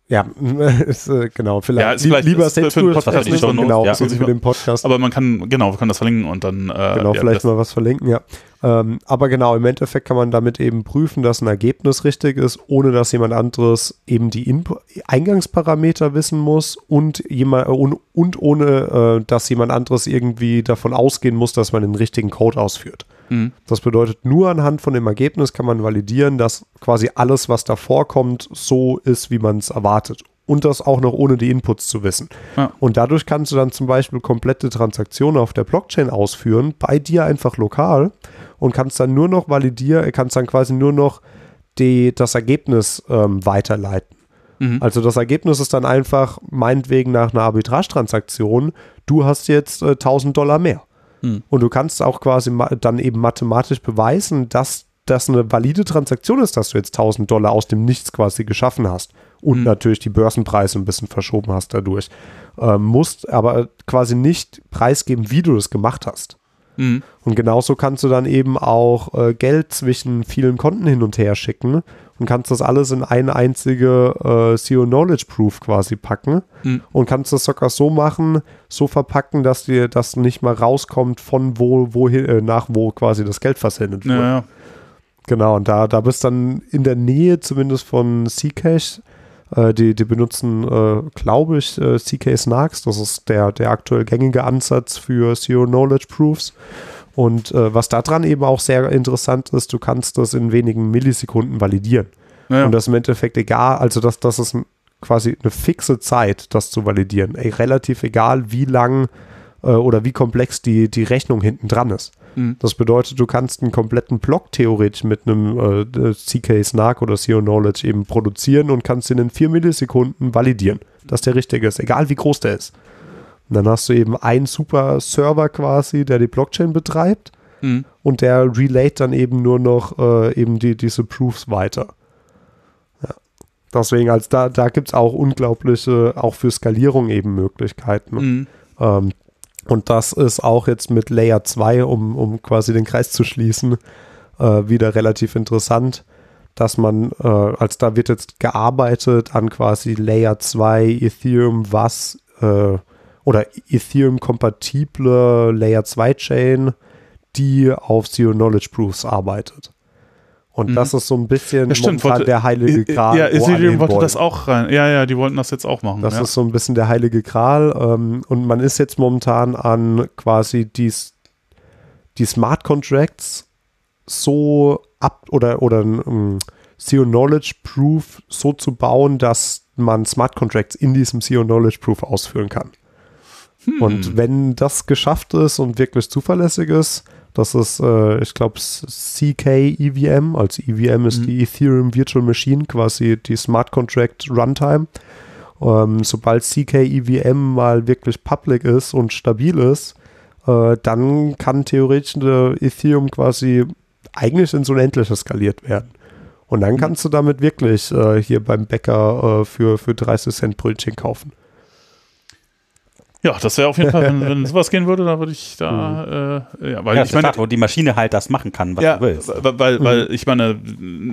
ja, ist, äh, genau, vielleicht, Ja, ist vielleicht- lieber ist selbst für den Podcast Shownotes, genau, ja. so für den Podcast. Aber man kann, genau, wir können das verlinken und dann. Äh, Genau, ja, vielleicht mal was verlinken, ja. Ähm, aber genau, im Endeffekt kann man damit eben prüfen, dass ein Ergebnis richtig ist, ohne dass jemand anderes eben die Inpu Eingangsparameter wissen muss und, jemand, und, und ohne, äh, dass jemand anderes irgendwie davon ausgehen muss, dass man den richtigen Code ausführt. Mhm. Das bedeutet, nur anhand von dem Ergebnis kann man validieren, dass quasi alles, was davor kommt, so ist, wie man es erwartet. Und das auch noch ohne die Inputs zu wissen. Ja. Und dadurch kannst du dann zum Beispiel komplette Transaktionen auf der Blockchain ausführen, bei dir einfach lokal und kannst dann nur noch validieren, kannst dann quasi nur noch die, das Ergebnis ähm, weiterleiten. Mhm. Also das Ergebnis ist dann einfach, meinetwegen nach einer Arbitragetransaktion, du hast jetzt äh, 1000 Dollar mehr. Hm. Und du kannst auch quasi dann eben mathematisch beweisen, dass das eine valide Transaktion ist, dass du jetzt 1000 Dollar aus dem Nichts quasi geschaffen hast. Und Mhm. natürlich die Börsenpreise ein bisschen verschoben hast dadurch. Ähm, musst aber quasi nicht preisgeben, wie du das gemacht hast. Mhm. Und genauso kannst du dann eben auch äh, Geld zwischen vielen Konten hin und her schicken und kannst das alles in eine einzige äh, Zero Knowledge Proof quasi packen Mhm. und kannst das sogar so machen, so verpacken, dass dir das nicht mal rauskommt von wo, wohin, äh, nach wo quasi das Geld versendet wurde. Ja, ja. Genau, und da, da bist dann in der Nähe zumindest von Zcash. Äh, die, die benutzen, äh, glaube ich, äh, CK Snarks. Das ist der, der aktuell gängige Ansatz für Zero Knowledge Proofs. Und äh, was daran eben auch sehr interessant ist, du kannst das in wenigen Millisekunden validieren. Ja. Und das ist im Endeffekt egal, also das, das ist quasi eine fixe Zeit, das zu validieren. Ey, relativ egal, wie lang äh, oder wie komplex die, die Rechnung hinten dran ist. Mhm. Das bedeutet, du kannst einen kompletten Block theoretisch mit einem äh, CK Snark oder Zero Knowledge eben produzieren und kannst ihn in vier Millisekunden validieren, dass der richtige ist, egal wie groß der ist. Und dann hast du eben einen super Server quasi, der die Blockchain betreibt Mhm. und der relayt dann eben nur noch äh, eben die, diese Proofs weiter. Ja. Deswegen, als da, da gibt es auch unglaubliche, auch für Skalierung eben Möglichkeiten. Mhm. Ähm, und das ist auch jetzt mit Layer 2, um, um quasi den Kreis zu schließen, äh, wieder relativ interessant, dass man, äh, als da wird jetzt gearbeitet an quasi Layer 2 Ethereum, was äh, oder Ethereum-kompatible Layer 2 Chain, die auf Zero Knowledge Proofs arbeitet. Und Mhm. das ist so ein bisschen Ja, stimmt, wollte- der heilige Gral. Ja, Ethereum wollte das auch rein. Ja, ja, die wollten das jetzt auch machen. Das ja. ist so ein bisschen der heilige Gral. Ähm, und man ist jetzt momentan an quasi die, die Smart Contracts so ab oder, oder ein Zero Knowledge Proof so zu bauen, dass man Smart Contracts in diesem Zero Knowledge Proof ausführen kann. Hm. Und wenn das geschafft ist und wirklich zuverlässig ist, das ist, äh, ich glaube, CK EVM, also EVM ist Mhm. die Ethereum Virtual Machine, quasi die Smart Contract Runtime. Ähm, sobald CK EVM mal wirklich public ist und stabil ist, äh, dann kann theoretisch Ethereum quasi eigentlich ins Unendliche skaliert werden. Und dann kannst du damit wirklich äh, hier beim Bäcker äh, für, für 30 Cent Brötchen kaufen. Ja, das wäre auf jeden Fall, wenn, wenn sowas gehen würde, dann würde ich da, äh, ja, weil Ja, ich meine, meine, wo die Maschine halt das machen kann, was ja, du willst. weil, weil, weil ich meine,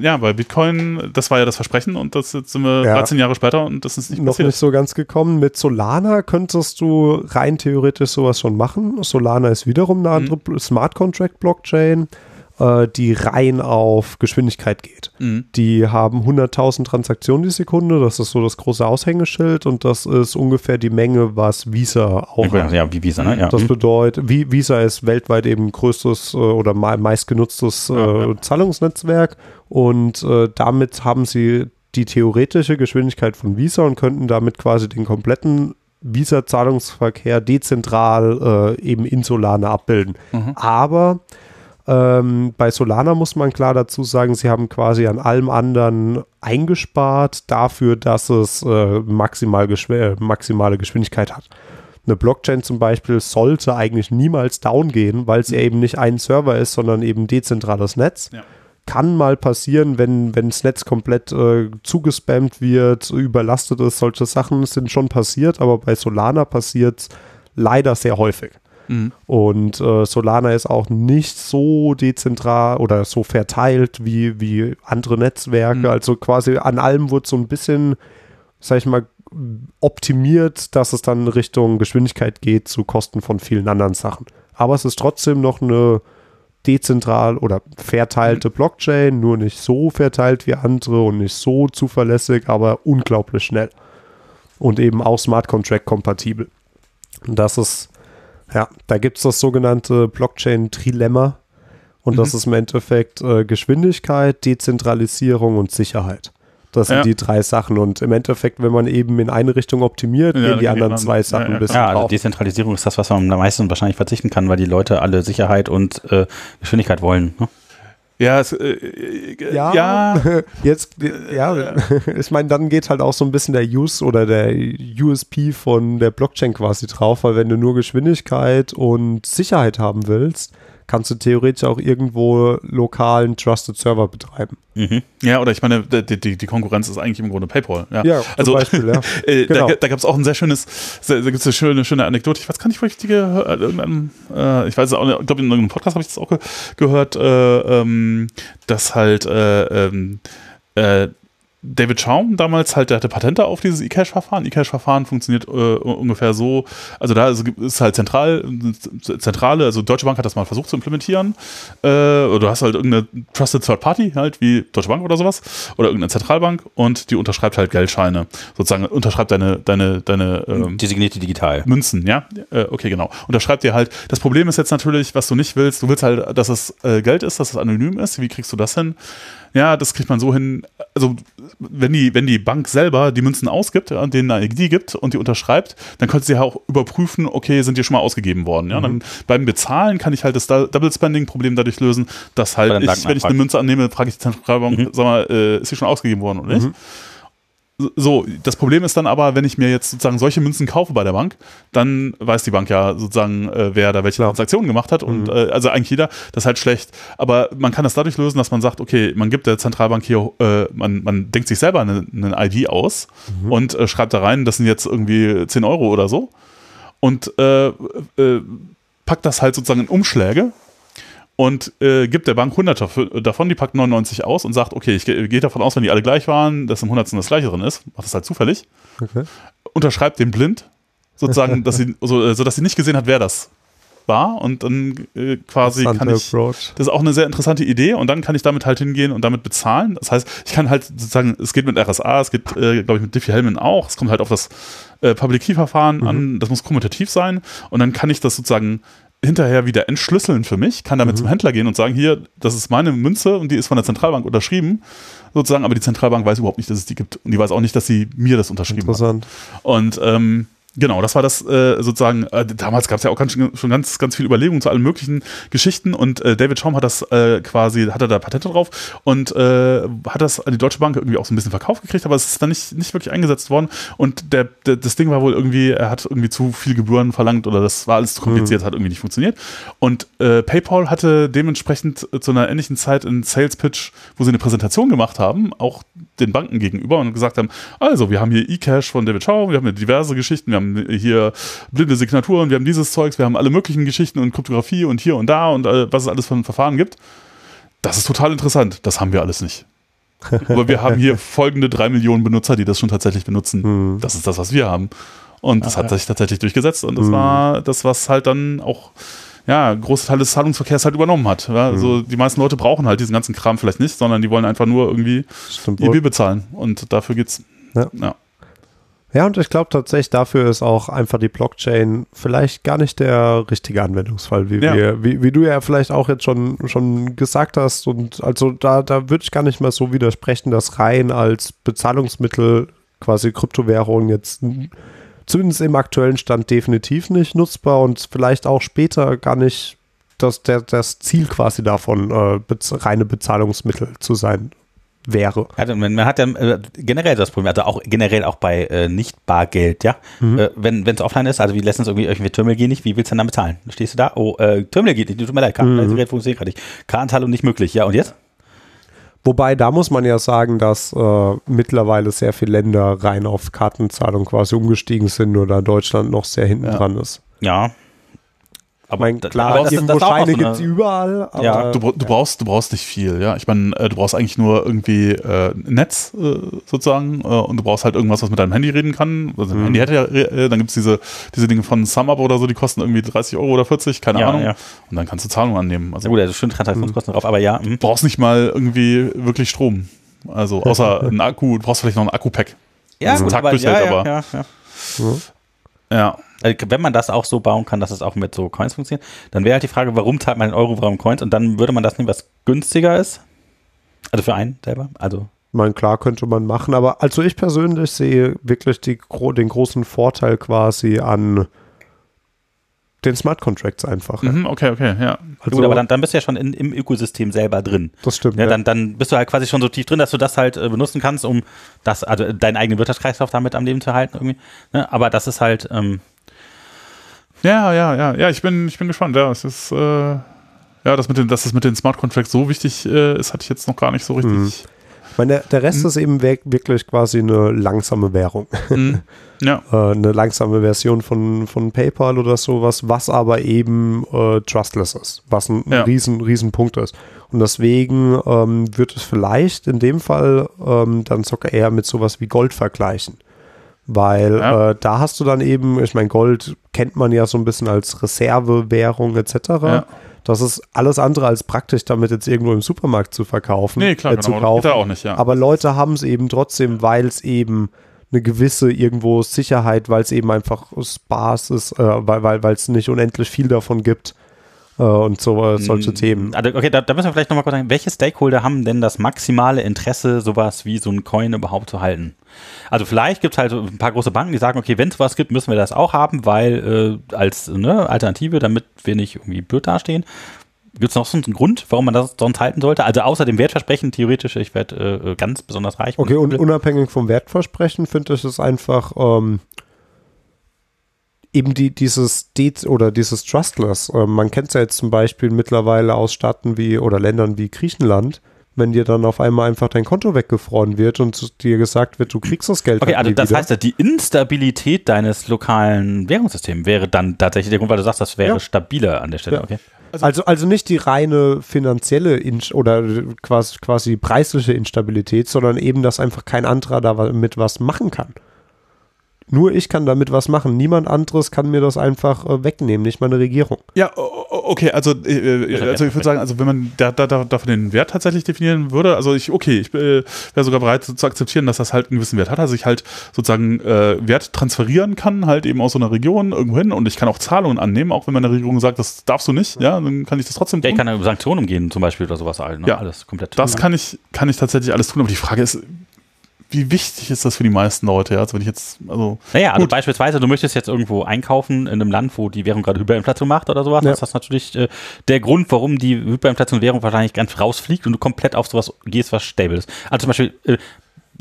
ja, bei Bitcoin, das war ja das Versprechen und das jetzt sind wir Ja. 13 Jahre später und das ist nicht noch passiert. nicht so ganz gekommen. Mit Solana könntest du rein theoretisch sowas schon machen. Solana ist wiederum eine andere Mhm. Smart Contract Blockchain, äh, die rein auf Geschwindigkeit geht. Mhm. Die haben 100.000 Transaktionen die Sekunde. Das ist so das große Aushängeschild und das ist ungefähr die Menge, was Visa auch Ja, ja, wie Visa, ne? Ja. das hm. bedeutet, Vi- Visa ist weltweit eben größtes äh, oder me- meistgenutztes äh. Zahlungsnetzwerk und äh, damit haben sie die theoretische Geschwindigkeit von Visa und könnten damit quasi den kompletten Visa-Zahlungsverkehr dezentral äh, eben in Solana abbilden. Mhm. Aber ähm, bei Solana muss man klar dazu sagen, sie haben quasi an allem anderen eingespart dafür, dass es äh, maximal geschw maximale Geschwindigkeit hat. Eine Blockchain zum Beispiel sollte eigentlich niemals down gehen, weil es ja eben nicht ein Server ist, sondern eben dezentrales Netz. Ja. Kann mal passieren, wenn, wenn das Netz komplett äh, zugespammt wird, überlastet ist, solche Sachen sind schon passiert, aber bei Solana passiert leider sehr häufig. Mhm. Und äh, Solana ist auch nicht so dezentral oder so verteilt wie, wie andere Netzwerke. Mhm. Also quasi an allem wird so ein bisschen, sag ich mal, optimiert, dass es dann Richtung Geschwindigkeit geht zu Kosten von vielen anderen Sachen. Aber es ist trotzdem noch eine dezentral oder verteilte Blockchain, nur nicht so verteilt wie andere und nicht so zuverlässig, aber unglaublich schnell. Und eben auch Smart Contract kompatibel. Und das ist, ja, da gibt es das sogenannte Blockchain-Trilemma. Und das Mhm. ist im Endeffekt äh, Geschwindigkeit, Dezentralisierung und Sicherheit. Das sind Ja. die drei Sachen. Und im Endeffekt, wenn man eben in eine Richtung optimiert, Ja, gehen dann die anderen zwei Sachen ja, ja, ein bisschen Ja, also. Dezentralisierung ist das, was man am meisten wahrscheinlich verzichten kann, weil die Leute alle Sicherheit und äh, Geschwindigkeit wollen. Ne? Ja, es, äh, äh, Ja, ja, jetzt, ja, ich meine, dann geht halt auch so ein bisschen der Use oder der USP von der Blockchain quasi drauf, weil wenn du nur Geschwindigkeit und Sicherheit haben willst, kannst du theoretisch auch irgendwo lokalen Trusted Server betreiben. Mhm. ja, oder ich meine, die, die, die Konkurrenz ist eigentlich im Grunde PayPal. Ja, Ja, zum also Beispiel, ja. äh, Genau. da, da gab es auch ein sehr schönes, sehr, da gibt es eine schöne, schöne Anekdote. Ich weiß gar nicht, wo ich die gehört, äh, äh, ich weiß es auch nicht, ich glaube in irgendeinem Podcast habe ich das auch ge gehört, äh, ähm, dass halt äh, ähm, äh, David Schaum damals halt, der hatte Patente auf dieses eCash-Verfahren. eCash-Verfahren funktioniert äh, ungefähr so, also da ist, ist halt zentral, zentrale, also Deutsche Bank hat das mal versucht zu implementieren. Äh, oder du hast halt irgendeine Trusted Third Party, halt wie Deutsche Bank oder sowas, oder irgendeine Zentralbank und die unterschreibt halt Geldscheine. Sozusagen unterschreibt deine, deine, deine ähm, Designierte digital. Münzen, ja? Äh, okay, genau. Und da schreibt dir halt, das Problem ist jetzt natürlich, was du nicht willst, du willst halt, dass es äh, Geld ist, dass es anonym ist. Wie kriegst du das hin? Ja, das kriegt man so hin. Also, wenn die, wenn die Bank selber die Münzen ausgibt, ja, denen eine ID gibt und die unterschreibt, dann könnte sie ja auch überprüfen, okay, sind die schon mal ausgegeben worden. Ja, mhm. dann beim Bezahlen kann ich halt das Double Spending-Problem dadurch lösen, dass halt ich, wenn ich eine Münze annehme, frage ich die Zentralbank, mhm. sag mal, äh, ist sie schon ausgegeben worden oder nicht? Mhm. So, das Problem ist dann aber, wenn ich mir jetzt sozusagen solche Münzen kaufe bei der Bank, dann weiß die Bank ja sozusagen, äh, wer da welche. Transaktionen gemacht hat und mhm. äh, also eigentlich jeder, das ist halt schlecht. Aber man kann das dadurch lösen, dass man sagt, okay, man gibt der Zentralbank hier, äh, man, man denkt sich selber eine, eine ID aus mhm. und äh, schreibt da rein, das sind jetzt irgendwie 10 Euro oder so und äh, äh, packt das halt sozusagen in Umschläge und äh, gibt der Bank 100 davon, die packt 99 aus und sagt, okay, ich gehe davon aus, wenn die alle gleich waren, dass im 100. das gleiche drin ist, macht das halt zufällig, okay. unterschreibt den blind, sozusagen, dass sie, so, äh, sodass sie nicht gesehen hat, wer das war und dann äh, quasi kann ich, Approach. das ist auch eine sehr interessante Idee und dann kann ich damit halt hingehen und damit bezahlen. Das heißt, ich kann halt sozusagen, es geht mit RSA, es geht, äh, glaube ich, mit Diffie-Hellman auch, es kommt halt auf das äh, Public Key-Verfahren mhm. an, das muss kommutativ sein und dann kann ich das sozusagen hinterher wieder entschlüsseln für mich, kann damit mhm. zum Händler gehen und sagen, hier, das ist meine Münze und die ist von der Zentralbank unterschrieben, sozusagen, aber die Zentralbank weiß überhaupt nicht, dass es die gibt und die weiß auch nicht, dass sie mir das unterschrieben Interessant. hat. Und ähm, Genau, das war das äh, sozusagen, äh, damals gab es ja auch ganz, schon ganz, ganz viele Überlegungen zu allen möglichen Geschichten und äh, David Schaum hat das äh, quasi, hatte da Patente drauf und äh, hat das an die Deutsche Bank irgendwie auch so ein bisschen verkauft gekriegt, aber es ist dann nicht, nicht wirklich eingesetzt worden und der, der, das Ding war wohl irgendwie, er hat irgendwie zu viel Gebühren verlangt oder das war alles zu kompliziert, mhm. hat irgendwie nicht funktioniert und äh, PayPal hatte dementsprechend zu einer ähnlichen Zeit einen Sales Pitch, wo sie eine Präsentation gemacht haben, auch den Banken gegenüber und gesagt haben, also wir haben hier eCash von David Schaum, wir haben hier diverse Geschichten, wir haben hier blinde Signaturen, wir haben dieses Zeugs, wir haben alle möglichen Geschichten und Kryptographie und hier und da und äh, was es alles für Verfahren gibt. Das ist total interessant. Das haben wir alles nicht. Aber wir haben hier folgende drei Millionen Benutzer, die das schon tatsächlich benutzen. Hm. Das ist das, was wir haben. Und das Ach, hat sich tatsächlich durchgesetzt. Und das hm. war das, was halt dann auch ja, große Teil des Zahlungsverkehrs halt übernommen hat. Ja, also mhm. die meisten Leute brauchen halt diesen ganzen Kram vielleicht nicht, sondern die wollen einfach nur irgendwie Stimmt ihr Bill bezahlen. Und dafür geht's. Ja. ja. Ja, und ich glaube tatsächlich, dafür ist auch einfach die Blockchain vielleicht gar nicht der richtige Anwendungsfall, wie, ja. wir, wie, wie du ja vielleicht auch jetzt schon, schon gesagt hast. Und also da, da würde ich gar nicht mal so widersprechen, dass rein als Bezahlungsmittel quasi Kryptowährungen jetzt zumindest im aktuellen Stand definitiv nicht nutzbar und vielleicht auch später gar nicht das, der, das Ziel quasi davon, äh, bez reine Bezahlungsmittel zu sein wäre. Also man hat ja äh, generell das Problem, also auch generell auch bei äh, Nicht-Bargeld, ja. Mhm. Äh, wenn es offline ist, also wie letztens irgendwie irgendwie Terminal geht nicht, wie willst du dann bezahlen? Stehst du da? Oh, äh, Terminal geht nicht, tut mir leid, Kartengerät mhm. funktioniert gerade nicht. Kartenzahlung nicht möglich, ja und jetzt? Wobei, da muss man ja sagen, dass äh, mittlerweile sehr viele Länder rein auf Kartenzahlung quasi umgestiegen sind, nur da Deutschland noch sehr hinten ja. dran ist. Ja, aber mein, klar, aber das, irgendwo das Scheine gibt es überall. ja, du, du, brauchst, du brauchst nicht viel, ja. Ich meine, äh, du brauchst eigentlich nur irgendwie äh, ein Netz äh, sozusagen äh, und du brauchst halt irgendwas, was mit deinem Handy reden kann. Also mhm. Handy hätte ja, äh, dann gibt es diese, diese Dinge von SumUp oder so, die kosten irgendwie 30 Euro oder 40, keine ja, Ahnung. Ja. Und dann kannst du Zahlungen annehmen. Also, ja gut, also schön Transaktionskosten mhm. drauf, aber ja. Du mhm. brauchst nicht mal irgendwie wirklich Strom. Also außer ein Akku, du brauchst vielleicht noch ein Akku-Pack. Ja, gut, aber, ja, aber ja, ja. ja. Also wenn man das auch so bauen kann, dass es auch mit so Coins funktioniert, dann wäre halt die Frage, warum zahlt man in Euro, warum Coins? Und dann würde man das nehmen, was günstiger ist. Also für einen selber. Also mein, klar könnte man machen, aber also ich persönlich sehe wirklich die, den großen Vorteil quasi an den Smart Contracts einfach. Mhm, okay, okay, ja. Also, Gut, aber dann, dann bist du ja schon in, im Ökosystem selber drin. Das stimmt. Ja, Dann, dann bist du halt quasi schon so tief drin, dass du das halt äh, benutzen kannst, um das, also deinen eigenen Wirtschaftskreislauf damit am Leben zu halten irgendwie. Ne? Aber das ist halt, ähm, ja, ja, ja, ja, ich bin, ich bin gespannt. Ja, es ist, äh, ja, das mit den, dass es mit den Smart Contracts so wichtig äh, ist, hatte ich jetzt noch gar nicht so richtig. Mhm. Ich meine, der, der Rest mhm. ist eben wirklich quasi eine langsame Währung. Mhm. Ja. äh, eine langsame Version von, von PayPal oder sowas, was aber eben äh, trustless ist, was ein ja. riesen, riesen Punkt ist. Und deswegen ähm, wird es vielleicht in dem Fall ähm, dann sogar eher mit sowas wie Gold vergleichen. Weil ja. äh, da hast du dann eben, ich meine, Gold kennt man ja so ein bisschen als Reservewährung etc. Ja. Das ist alles andere als praktisch, damit jetzt irgendwo im Supermarkt zu verkaufen. Nee, klar, äh, zu genau, kaufen. auch nicht, ja. Aber Leute haben es eben trotzdem, weil es eben eine gewisse irgendwo Sicherheit, weil es eben einfach Spaß ist, äh, weil es weil, nicht unendlich viel davon gibt, äh, und so, solche Themen. Also, okay, da, da müssen wir vielleicht nochmal kurz sagen, welche Stakeholder haben denn das maximale Interesse, sowas wie so ein Coin überhaupt zu halten? Also vielleicht gibt es halt ein paar große Banken, die sagen, okay, wenn es was gibt, müssen wir das auch haben, weil äh, als ne, Alternative, damit wir nicht irgendwie blöd dastehen. Gibt es noch so einen Grund, warum man das sonst halten sollte? Also außer dem Wertversprechen, theoretisch, ich werde äh, ganz besonders reich. Okay, und unabhängig vom Wertversprechen finde ich es einfach ähm, eben die, dieses De oder dieses Trustless. Ähm, man kennt es ja jetzt zum Beispiel mittlerweile aus Staaten wie oder Ländern wie Griechenland, wenn dir dann auf einmal einfach dein Konto weggefroren wird und dir gesagt wird, du kriegst das Geld. Okay, halt also das wieder. heißt ja, die Instabilität deines lokalen Währungssystems wäre dann tatsächlich der Grund, weil du sagst, das wäre Ja. stabiler an der Stelle. Ja. Okay. Also, also nicht die reine finanzielle Inst oder quasi, quasi preisliche Instabilität, sondern eben, dass einfach kein anderer damit was machen kann. Nur ich kann damit was machen. Niemand anderes kann mir das einfach äh, wegnehmen, nicht meine Regierung. Ja, okay, also, äh, äh, also ich würde sagen, also wenn man da, da, da, dafür den Wert tatsächlich definieren würde, also ich, okay, ich äh, wäre sogar bereit zu akzeptieren, dass das halt einen gewissen Wert hat, also ich halt sozusagen äh, Wert transferieren kann, halt eben aus so einer Region irgendwo hin und ich kann auch Zahlungen annehmen, auch wenn meine Regierung sagt, das darfst du nicht, ja, dann kann ich das trotzdem Ja, ich tun. kann ja Sanktionen umgehen, zum Beispiel oder sowas halt. Ne? Ja. Alles komplett. Das kann ich, kann ich tatsächlich alles tun, aber die Frage ist, wie wichtig ist das für die meisten Leute, also wenn ich jetzt, also, Naja, also Gut. beispielsweise, du möchtest jetzt irgendwo einkaufen in einem Land, wo die Währung gerade Hyperinflation macht oder sowas. Ja. Das ist natürlich äh, der Grund, warum die Hyperinflation-Währung wahrscheinlich ganz rausfliegt und du komplett auf sowas gehst, was stabil ist. Also zum Beispiel, äh,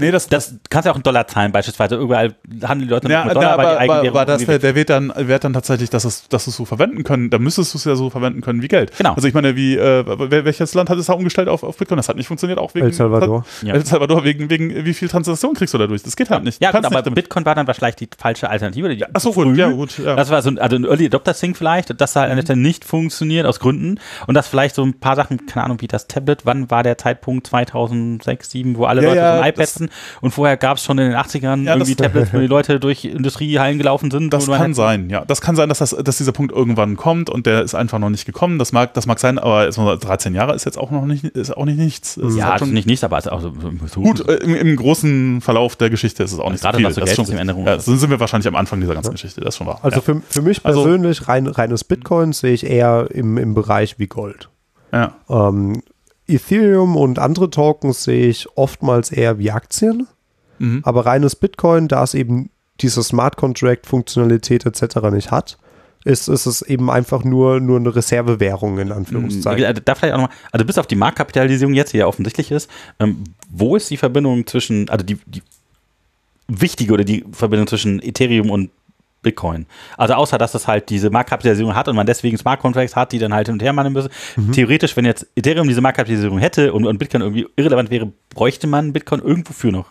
nee, das, das kannst du ja auch in Dollar zahlen beispielsweise. Überall handeln die Leute Ja, mit da, Dollar, weil aber, die aber, aber das wär, der Wert dann, Wert dann tatsächlich, dass es, dass es so verwenden können, da müsstest du es ja so verwenden können wie Geld. Genau. Also ich meine, wie, äh, wel- welches Land hat es da umgestellt auf, auf Bitcoin? Das hat nicht funktioniert, auch wegen El Salvador. Ja. El Salvador, wegen, wegen wie viel Transaktionen kriegst du dadurch? Das geht halt nicht. Ja, Du gut, kannst aber nicht Bitcoin war dann wahrscheinlich die falsche Alternative. Die Ach so, gut, früh. ja, gut, ja. Das war so ein, also ein Early Adopter Thing vielleicht, das halt an der Stelle nicht funktioniert aus Gründen und das vielleicht so ein paar Sachen, keine Ahnung, wie das Tablet, wann war der Zeitpunkt 2006, 2007, wo alle Ja, Leute ja, so ein iPad hatten und vorher gab es schon in den 80ern Ja, irgendwie Tablets, wo die Leute durch Industriehallen gelaufen sind. Das kann halt- sein, ja. Das kann sein, dass, das, dass dieser Punkt irgendwann kommt und der ist einfach noch nicht gekommen. Das mag, das mag sein, aber jetzt mal 13 Jahre ist jetzt auch noch nicht, ist auch nicht nichts. Es Ja, also schon- nicht nichts, aber es ist auch so, so Gut, äh, im, im großen Verlauf der Geschichte ist es auch nicht Gerade so viel. so das ist schon Geldsystemänderungen ja, so sind wir wahrscheinlich am Anfang dieser ganzen Geschichte, das ist schon wahr. Also ja. für, für mich Also- persönlich rein, reines Bitcoin sehe ich eher im, im Bereich wie Gold. ja. Ähm, Ethereum und andere Tokens sehe ich oftmals eher wie Aktien, Mhm. aber reines Bitcoin, da es eben diese Smart Contract Funktionalität etc. nicht hat, ist, ist es eben einfach nur, nur eine Reservewährung in Anführungszeichen. Also Da vielleicht auch nochmal, also bis auf die Marktkapitalisierung jetzt, die ja offensichtlich ist, ähm, wo ist die Verbindung zwischen, also die, die wichtige oder die Verbindung zwischen Ethereum und Bitcoin? Also außer, dass es halt diese Marktkapitalisierung hat und man deswegen Smart Contracts hat, die dann halt hin und her machen müssen. Theoretisch, wenn jetzt Ethereum diese Marktkapitalisierung hätte und, und Bitcoin irgendwie irrelevant wäre, bräuchte man Bitcoin irgendwo für noch.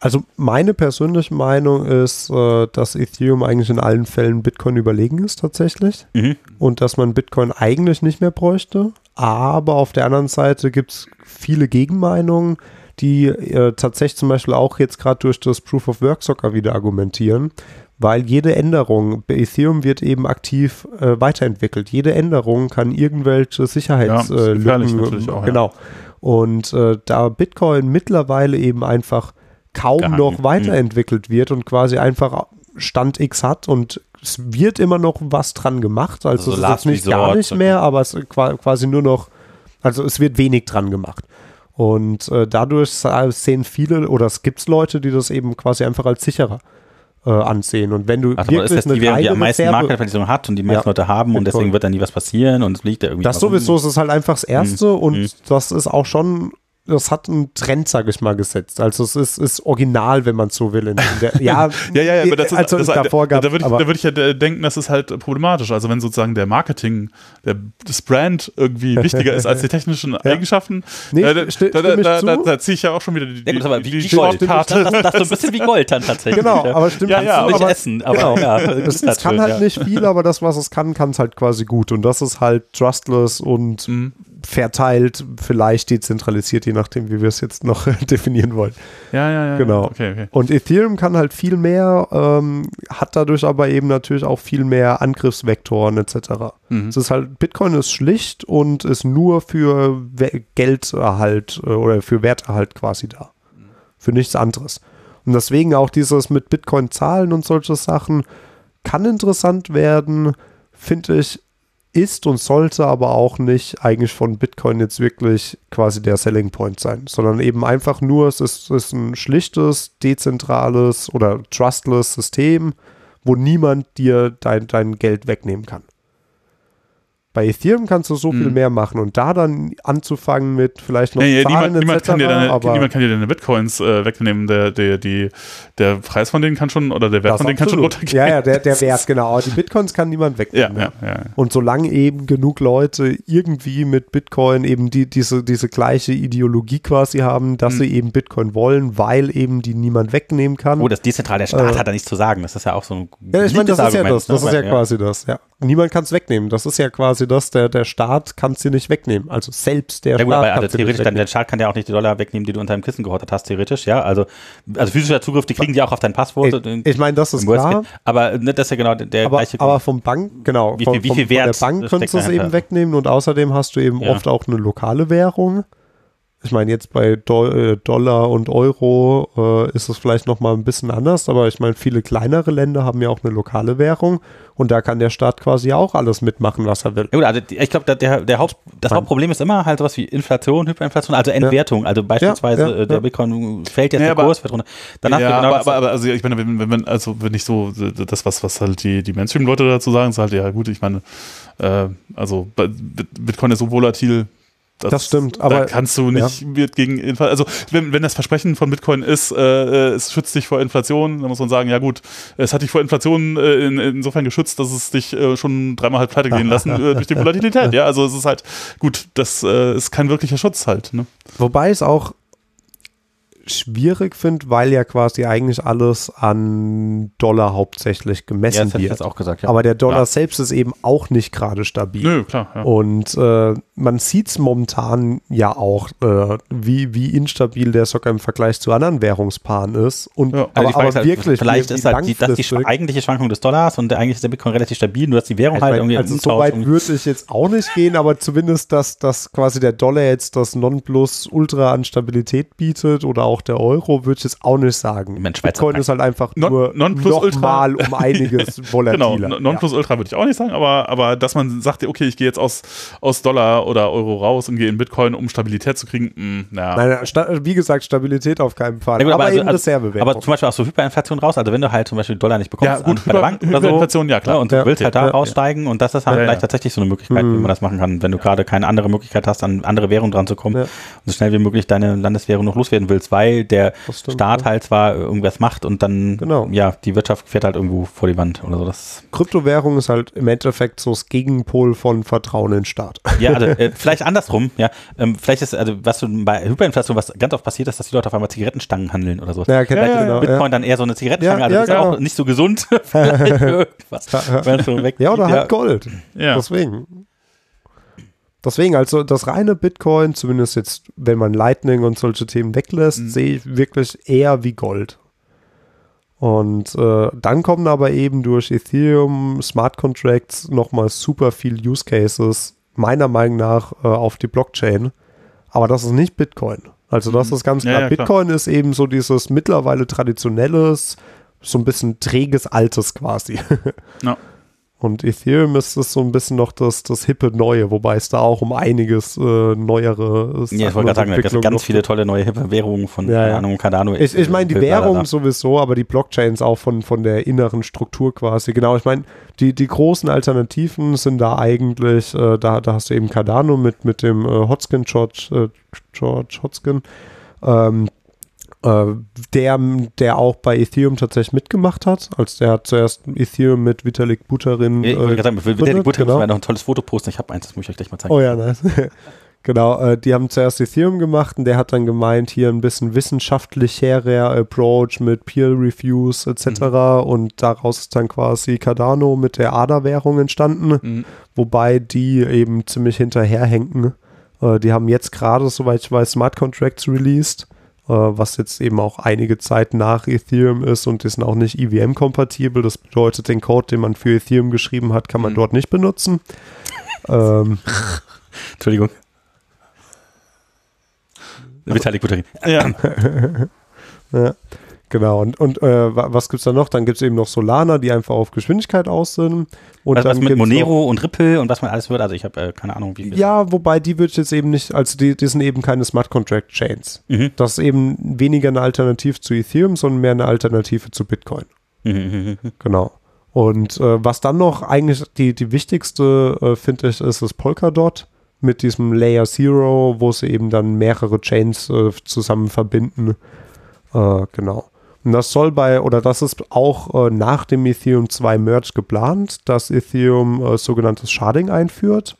Also meine persönliche Meinung ist, äh, dass Ethereum eigentlich in allen Fällen Bitcoin überlegen ist tatsächlich Mhm. und dass man Bitcoin eigentlich nicht mehr bräuchte. Aber auf der anderen Seite gibt es viele Gegenmeinungen, die äh, tatsächlich zum Beispiel auch jetzt gerade durch das Proof of Work Socker wieder argumentieren, weil jede Änderung bei Ethereum wird eben aktiv äh, weiterentwickelt. Jede Änderung kann irgendwelche Ja, Sicherheitslücken, gefährlich natürlich auch, ja. genau. Und äh, da Bitcoin mittlerweile eben einfach kaum Gehangen. noch weiterentwickelt wird und quasi einfach Stand X hat und es wird immer noch was dran gemacht. Also, Also es ist nicht gar nicht mehr, aber es quasi nur noch, also es wird wenig dran gemacht. Und äh, dadurch sehen viele oder es gibt Leute, die das eben quasi einfach als sicherer äh, ansehen. Und wenn du Also aber ist wirklich das die eine Währung, die am meisten Marktkapitalisierung hat und die meisten Ja, Leute haben und deswegen wird da nie was passieren und es liegt da irgendwie. das rum. sowieso, es ist halt einfach das Erste und Mhm. das ist auch schon, das hat einen Trend, sag ich mal, gesetzt. Also es ist, ist original, wenn man so will. In, in der, ja, Ja, ja, ja, aber das ist, also das, es davor gab, da würde ich, da würd ich ja denken, das ist halt problematisch. Also wenn sozusagen der Marketing, der, das Brand irgendwie wichtiger ist als die technischen Eigenschaften, Nee, äh, da, da, da, da, zu. da, da ziehe ich ja auch schon wieder die, Ja, gut, aber die, wie, die wie Gold. Das, das, das ist so ein bisschen wie Gold dann tatsächlich. genau, ja. aber stimmt. Ja, ja, nicht aber, essen, aber genau. ja. es, ist es kann halt ja. nicht viel, aber das, was es kann, kann es halt quasi gut. Und das ist halt trustless und Mhm. Verteilt, vielleicht dezentralisiert, je nachdem, wie wir es jetzt noch definieren wollen. Ja, ja, ja. Genau. Okay, okay. Und Ethereum kann halt viel mehr, ähm, hat dadurch aber eben natürlich auch viel mehr Angriffsvektoren etc. Mhm. Es ist halt, Bitcoin ist schlicht und ist nur für Gelderhalt äh, oder für Werterhalt quasi da. Für nichts anderes. Und deswegen auch dieses mit Bitcoin zahlen und solche Sachen kann interessant werden, finde ich ist und sollte aber auch nicht eigentlich von Bitcoin jetzt wirklich quasi der Selling Point sein, sondern eben einfach nur, es ist, es ist ein schlichtes, dezentrales oder trustless System, wo niemand dir dein, dein Geld wegnehmen kann. Bei Ethereum kannst du so viel Mhm. mehr machen und da dann anzufangen mit vielleicht noch Ja, ja, Zahlen niemand, niemand, etc., kann dir deine, aber niemand kann dir deine Bitcoins äh, wegnehmen. Der, der, die, der Preis von denen kann schon, oder der Wert von denen kann schon absolut. runtergehen. Ja, ja, der, der Wert, genau. Aber die Bitcoins kann niemand Ja, wegnehmen. ja, ja. Und solange eben genug Leute irgendwie mit Bitcoin eben die, diese, diese gleiche Ideologie quasi haben, dass Mhm. sie eben Bitcoin wollen, weil eben die niemand wegnehmen kann. Oh, das dezentral, der Staat Äh, hat da nichts zu sagen. Das ist ja auch so ein ja, ich meine, das beliebtes ist ja Argument, das. Das ne? ist ja quasi das, ja. Niemand kann es wegnehmen. Das ist ja quasi das, der, der Staat kann es dir nicht wegnehmen. Also selbst der Ja gut, Staat aber also theoretisch, dann, der Staat kann ja auch nicht die Dollar wegnehmen, die du unter dem Kissen gehortet hast, theoretisch, ja. Also, also physischer Zugriff, die kriegen die auch auf dein Passwort. Ich, ich meine, das ist klar. Case. Aber ne, das ist ja genau der, aber, gleiche aber vom Bank, genau, Wie von, viel- wie von, viel von der Wert Bank könntest du es eben wegnehmen und außerdem hast du eben Ja. oft auch eine lokale Währung. Ich meine, jetzt bei Do äh, Dollar und Euro äh, ist es vielleicht noch mal ein bisschen anders, aber ich meine, viele kleinere Länder haben ja auch eine lokale Währung und da kann der Staat quasi auch alles mitmachen, was er will. Ja gut, also ich glaube, der, der Haupt, das. Hauptproblem ist immer halt sowas wie Inflation, Hyperinflation, also Entwertung. Also beispielsweise Ja, ja, äh, der ja. Bitcoin fällt jetzt Ja, der aber- Kurs, wird runter. Dann hast ja, genau aber, aber, aber also ich meine, wenn, wenn man, also wenn ich so das, was, was halt die, die Mainstream-Leute dazu sagen, ist halt, ja gut, ich meine, äh, also Bitcoin ist so volatil. Das stimmt, da aber- kannst du nicht wird gegen Inflation. Also wenn, wenn das Versprechen von Bitcoin ist, äh, äh, es schützt dich vor Inflation, dann muss man sagen, ja gut, es hat dich vor Inflation äh, in, insofern geschützt, dass es dich äh, schon dreimal halt pleite gehen lassen äh, durch die Volatilität. Ja, also es ist halt gut, das äh, ist kein wirklicher Schutz halt. Ne? Wobei ich es auch schwierig finde, weil ja quasi eigentlich alles an Dollar hauptsächlich ja, gemessen das hätte ich wird. jetzt auch gesagt, ja. Aber der Dollar Ja. selbst ist eben auch nicht gerade stabil. Nö, klar. Ja. Und äh, man sieht es momentan ja auch, äh, wie, wie instabil der sogar im Vergleich zu anderen Währungspaaren ist. Und, Ja. Also aber, Frage aber halt, wirklich, vielleicht wie- ist halt die, das die eigentliche Schwankung des Dollars und eigentlich ist der Bitcoin relativ stabil, nur dass die Währung Ich halt mein, irgendwie also so weit würde ich jetzt auch nicht gehen, aber zumindest, dass, dass quasi der Dollar jetzt das Nonplusultra an Stabilität bietet oder auch der Euro, würde ich jetzt auch nicht sagen. Mensch, Bitcoin ist halt einfach Non- nur Nonplusultra. nochmal um einiges volatiler. Genau, Nonplusultra würde ich auch nicht sagen, aber, aber dass man sagt, okay, ich gehe jetzt aus, aus Dollar oder Euro raus und gehe in Bitcoin, um Stabilität zu kriegen, mh, ja. Nein, wie gesagt, Stabilität auf keinen Fall. Ja gut, aber, also- eben also- Reservewährung. Aber zum Beispiel auch so Hyperinflation raus, also wenn du halt zum Beispiel Dollar nicht bekommst Ja, gut, an, bei der Hyper- Bank oder so, Hyperinflation, ja, klar. und du Ja, willst halt da ja, ja. raussteigen und das ist halt Ja, ja. vielleicht tatsächlich so eine Möglichkeit, wie man das machen kann, wenn du gerade keine andere Möglichkeit hast, an andere Währungen dran zu kommen Ja. und so schnell wie möglich deine Landeswährung noch loswerden willst, weil der stimmt, Staat ja. halt zwar irgendwas macht und dann, Genau. ja, die Wirtschaft fährt halt irgendwo vor die Wand oder so. Das, Kryptowährung ist halt im Endeffekt so das Gegenpol von Vertrauen in den Staat. ja, also äh, vielleicht andersrum, ja, ähm, vielleicht ist, also was du bei Hyperinflation, was ganz oft passiert ist, dass die Leute auf einmal Zigarettenstangen handeln oder so. Ja, Ja, ihr ja, genau, Bitcoin dann eher so eine Zigarettenstange, Ja, also ja, das ist genau. auch nicht so gesund vielleicht Ja, oder halt Gold. ja. Deswegen. Deswegen, also das reine Bitcoin, zumindest jetzt, wenn man Lightning und solche Themen weglässt, Mhm. sehe ich wirklich eher wie Gold. Und äh, dann kommen aber eben durch Ethereum, Smart Contracts nochmal super viel Use Cases, meiner Meinung nach, äh, auf die Blockchain. Aber das ist nicht Bitcoin. Also das ist ganz Mhm. Ja, klar. ja, klar. Bitcoin ist eben so dieses mittlerweile traditionelles, so ein bisschen träges Altes quasi. Ja. Und Ethereum ist es so ein bisschen noch das, das hippe Neue, wobei es da auch um einiges äh, neuere Ja, ich wollte gerade sagen, da gibt es ganz viele tolle neue hippe Währungen von, Ja, ja. Ahnung, Cardano. Ich, ich meine, die. Währung sowieso, aber die Blockchains auch von, von der inneren Struktur quasi. Genau, ich meine, die, die großen Alternativen sind da eigentlich, äh, da, da hast du eben Cardano mit, mit dem äh, Hotskin George, äh, George Hotskin, ähm, äh, der, der auch bei Ethereum tatsächlich mitgemacht hat. Als der hat zuerst Ethereum mit Vitalik Buterin. Ja, Ich wollte äh, sagen, gegründet, die Butter genau. noch ein tolles Foto posten. Ich habe eins, das muss ich euch gleich mal zeigen. Oh ja, nice. genau, äh, die haben zuerst Ethereum gemacht und der hat dann gemeint, hier ein bisschen wissenschaftlicherer Approach mit Peer Reviews etc. Und daraus ist dann quasi Cardano mit der ADA-Währung entstanden, Mhm. wobei die eben ziemlich hinterherhängen. Äh, die haben jetzt gerade, soweit ich weiß, Smart Contracts released, äh, was jetzt eben auch einige Zeit nach Ethereum ist und sind auch nicht EVM-kompatibel. Das bedeutet, den Code, den man für Ethereum geschrieben hat, kann man Mhm. dort nicht benutzen. ähm, Entschuldigung. Vitalik Buterin. Ja. Ja, Genau, und, und äh, wa- was gibt's da noch? Dann gibt's eben noch Solana, die einfach auf Geschwindigkeit aus sind. Und Was, was mit Monero und Ripple und was man alles wird. Also ich habe äh, keine Ahnung, wie ja, wobei die wird jetzt eben nicht, also die, die sind eben keine Smart Contract Chains. Mhm. Das ist eben weniger eine Alternative zu Ethereum, sondern mehr eine Alternative zu Bitcoin. Mhm, mhm, mhm. Genau. Und äh, was dann noch eigentlich die, die wichtigste, äh, finde ich, ist das Polkadot mit diesem Layer Zero, wo sie eben dann mehrere Chains äh, zusammen verbinden. Äh, genau. Und das soll bei, oder das ist auch äh, nach dem Ethereum 2 Merge geplant, dass Ethereum äh, sogenanntes Sharding einführt.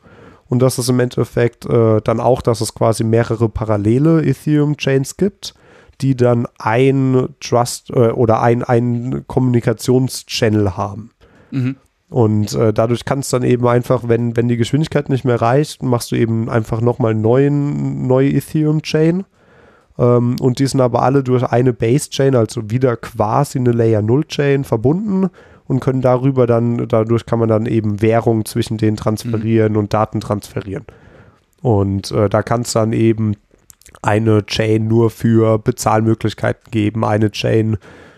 Und das ist im Endeffekt äh, dann auch, dass es quasi mehrere parallele Ethereum-Chains gibt, die dann ein Trust äh, oder ein, ein Kommunikationschannel haben. Mhm. Und äh, dadurch kannst du dann eben einfach, wenn, wenn die Geschwindigkeit nicht mehr reicht, machst du eben einfach nochmal einen neuen, neue Ethereum-Chain. Ähm, und die sind aber alle durch eine Base-Chain, also wieder quasi eine Layer 0-Chain verbunden und können darüber dann, dadurch kann man dann eben Währung zwischen denen transferieren und Daten transferieren. Und äh, da kann es dann eben eine Chain nur für Bezahlmöglichkeiten geben, eine Chain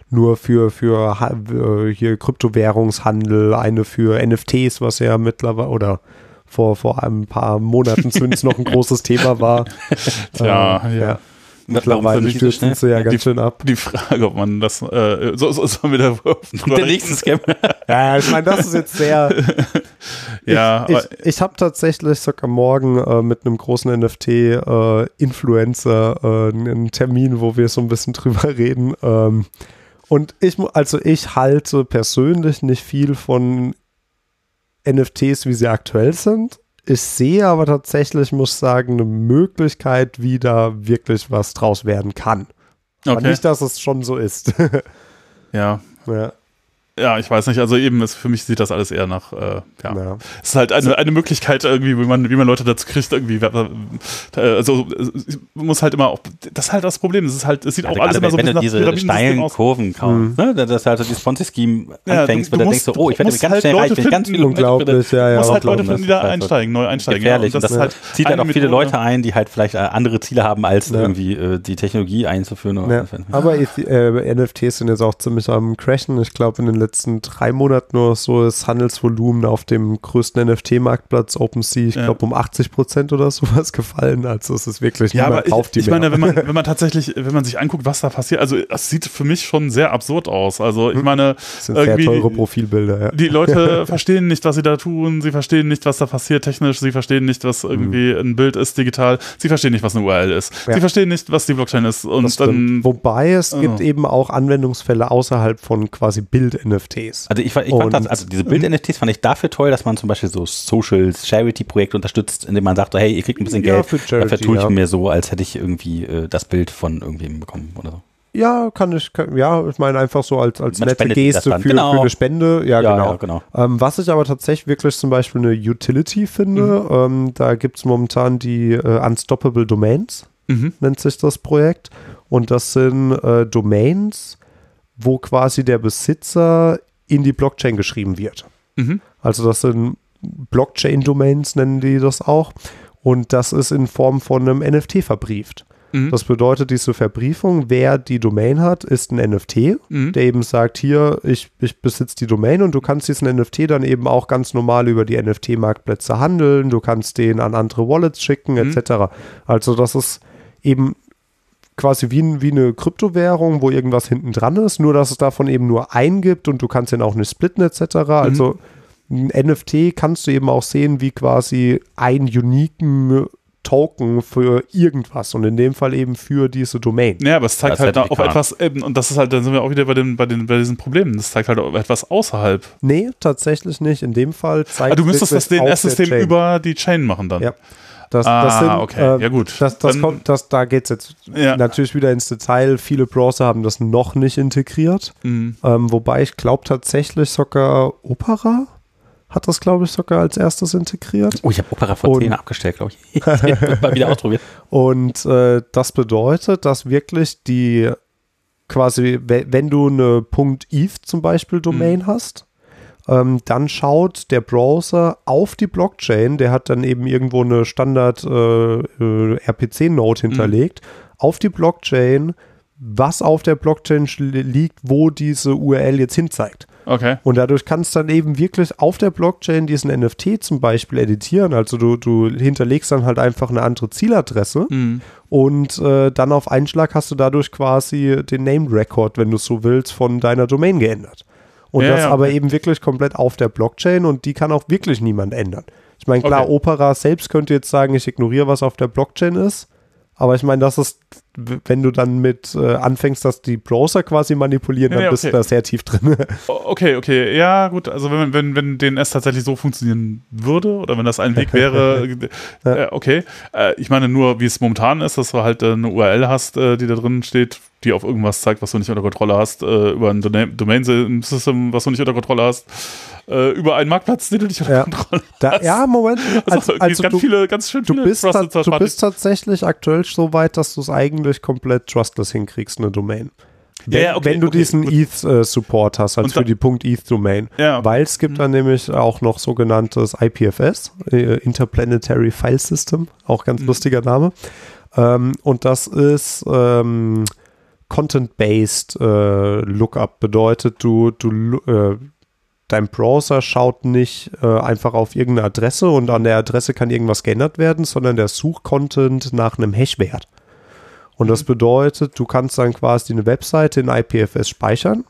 nur für, für äh, hier Kryptowährungshandel, eine für NFTs, was ja mittlerweile oder vor, vor ein paar Monaten zumindest noch ein großes Thema war. Tja, Ähm, ja. Mittlerweile so stürzen schnell? sie ja ganz Die- schön ab. Die Frage, ob man das, äh, so, so, sollen wir da Der nächste Scam. Ja, ich meine, das ist jetzt sehr. Ja, ich, ich, ich habe tatsächlich sogar morgen äh, mit einem großen NFT-Influencer äh, einen Termin, wo wir so ein bisschen drüber reden. Ähm, und ich, also ich halte persönlich nicht viel von NFTs, wie sie aktuell sind. Ich sehe aber tatsächlich, muss ich sagen, eine Möglichkeit, wie da wirklich was draus werden kann. Aber okay. nicht, dass es schon so ist. Ja. ja, Ja, ich weiß nicht. Also eben, ist, für mich sieht das alles eher nach, äh, ja. ja. Es ist halt eine, eine Möglichkeit irgendwie, wie man, wie man Leute dazu kriegt, irgendwie, äh, also es muss halt immer auch, das ist halt das Problem, es ist halt, es sieht auch Also alles gerade immer so ein bisschen du nach diese steilen aus. Kurven kaufst, ne? dass du also dieses Ponzi-Scheme Ja, anfängst, du- dann du denkst du, musst- oh, ich werde musst ganz halt schnell Leute reich, ich ganz finden, viele Unglaublich, ja, Du ja. musst halt Leute finden, die da einsteigen, neu einsteigen. gefährlich. Ja, und das Und das halt zieht halt eine auch viele. Leute ein, die halt vielleicht äh, andere Ziele haben, als Ja. irgendwie äh, die Technologie einzuführen. Aber äh, NFTs sind jetzt auch ziemlich am Crashen. Ich glaube, in den letzten drei Monaten nur so ist Handelsvolumen auf dem größten NFT-Marktplatz OpenSea, ich Ja. glaube, um 80 Prozent oder sowas gefallen. Also es ist wirklich, Ja, aber ich, kauft die ich mehr. meine, wenn man, wenn man tatsächlich, wenn man sich anguckt, was da passiert, also das sieht für mich schon sehr absurd aus. Also ich meine, das sind sehr irgendwie- teure Profilbilder, ja. die Leute verstehen nicht, was sie da tun, sie verstehen nicht, was da passiert technisch, sie verstehen nicht, was irgendwie ein Bild ist digital, sie verstehen nicht, was eine URL ist, Ja. sie verstehen nicht, was die Blockchain ist und Das dann stimmt. Wobei es Oh. gibt eben auch Anwendungsfälle außerhalb von quasi Bild-NFTs. Also ich, fand- ich fand das, also diese Bild-NFTs fand ich dafür toll, dass man zum Beispiel so Socials, Charity-Projekte unterstützt, indem man sagt, hey, ihr kriegt ein bisschen Ja, Geld, für Charity, dafür tue ich ja. mir so, als hätte ich irgendwie äh, das Bild von irgendwem bekommen oder so. Ja, kann ich, kann, ja, ich meine einfach so als, als Man nette Geste für, Genau. für eine Spende. Ja, Ja, genau. ja, genau. Ähm, was ich aber tatsächlich wirklich zum Beispiel eine Utility finde, ähm, da gibt es momentan die äh, Unstoppable Domains, Mhm. nennt sich das Projekt. Und das sind äh, Domains, wo quasi der Besitzer in die Blockchain geschrieben wird. Mhm. Also das sind Blockchain-Domains, nennen die das auch. Und das ist in Form von einem NFT verbrieft. Mhm. Das bedeutet, diese Verbriefung, wer die Domain hat, ist ein NFT, Mhm. der eben sagt, hier, ich, ich besitze die Domain und du kannst diesen NFT dann eben auch ganz normal über die NFT-Marktplätze handeln, du kannst den an andere Wallets schicken, Mhm. etc. Also das ist eben quasi wie, ein- wie eine Kryptowährung, wo irgendwas hinten dran ist, nur dass es davon eben nur einen gibt und du kannst den auch nicht splitten, etc. Mhm. Also ein NFT kannst du eben auch sehen wie quasi einen uniken Token für irgendwas und in dem Fall eben für diese Domain. Ja, aber es zeigt Das halt auf etwas, eben, und das ist halt, dann sind wir auch wieder bei, den, bei, den, bei diesen Problemen. Das zeigt halt auf etwas außerhalb. Nee, tatsächlich nicht. In dem Fall zeigt Ah, du müsstest das DNS-System über die Chain machen dann. Ja. Das, Ah, das sind, okay. äh, Ja, gut. Das, das Dann- kommt, das, da geht es jetzt Ja. natürlich wieder ins Detail. Viele Browser haben das noch nicht integriert. Mhm. Ähm, wobei ich glaube tatsächlich sogar Opera hat das, glaube ich, sogar als erstes integriert. Oh, ich habe Opera vor Und- 10 abgestellt, glaube ich. Mal wieder ausprobiert. Und äh, das bedeutet, dass wirklich die quasi, we- wenn du eine .eth zum Beispiel Domain hast, ähm, dann schaut der Browser auf die Blockchain, der hat dann eben irgendwo eine Standard äh, äh, RPC-Node hinterlegt, auf die Blockchain, was auf der Blockchain liegt, wo diese URL jetzt hinzeigt. Okay. Und dadurch kannst du dann eben wirklich auf der Blockchain diesen NFT zum Beispiel editieren. Also du, du hinterlegst dann halt einfach eine andere Zieladresse Mhm. und äh, dann auf einen Schlag hast du dadurch quasi den Name Record, wenn du so willst, von deiner Domain geändert. Und Ja, das ja, aber eben wirklich komplett auf der Blockchain und die kann auch wirklich niemand ändern. Ich meine, klar, Okay. Opera selbst könnte jetzt sagen, ich ignoriere, was auf der Blockchain ist. Aber ich meine, das ist, wenn du dann mit äh, anfängst, dass die Browser quasi manipulieren, Ja, dann ja, bist du okay. da sehr tief drin. Okay, okay, ja, gut. Also wenn, wenn, wenn DNS tatsächlich so funktionieren würde oder wenn das ein Weg wäre, äh, okay. Äh, ich meine nur, wie es momentan ist, dass du halt äh, eine URL hast, äh, die da drin steht, die auf irgendwas zeigt, was du nicht unter Kontrolle hast, äh, über ein Domain- Domain-System, was du nicht unter Kontrolle hast, über einen Marktplatz, den du nicht unter Ja. Kontrolle Da, ja, Moment. hast. Also, irgendwie also ganz du, viele, ganz schön du, viele bist du bist tatsächlich aktuell so weit, dass du es eigentlich komplett trustless hinkriegst, eine Domain. Wenn, Ja, okay, wenn du okay, diesen. ETH-Support hast, als Und für die .eth-Domain. Ja. Weil es gibt dann nämlich auch noch sogenanntes IPFS, äh, Interplanetary File System, auch ganz Mhm. lustiger Name. Ähm, und das ist ähm, Content-Based äh, Lookup, bedeutet du, du äh, dein Browser schaut nicht äh, einfach auf irgendeine Adresse und an der Adresse kann irgendwas geändert werden, sondern der sucht Content nach einem Hashwert. Und das bedeutet, du kannst dann quasi eine Webseite in IPFS speichern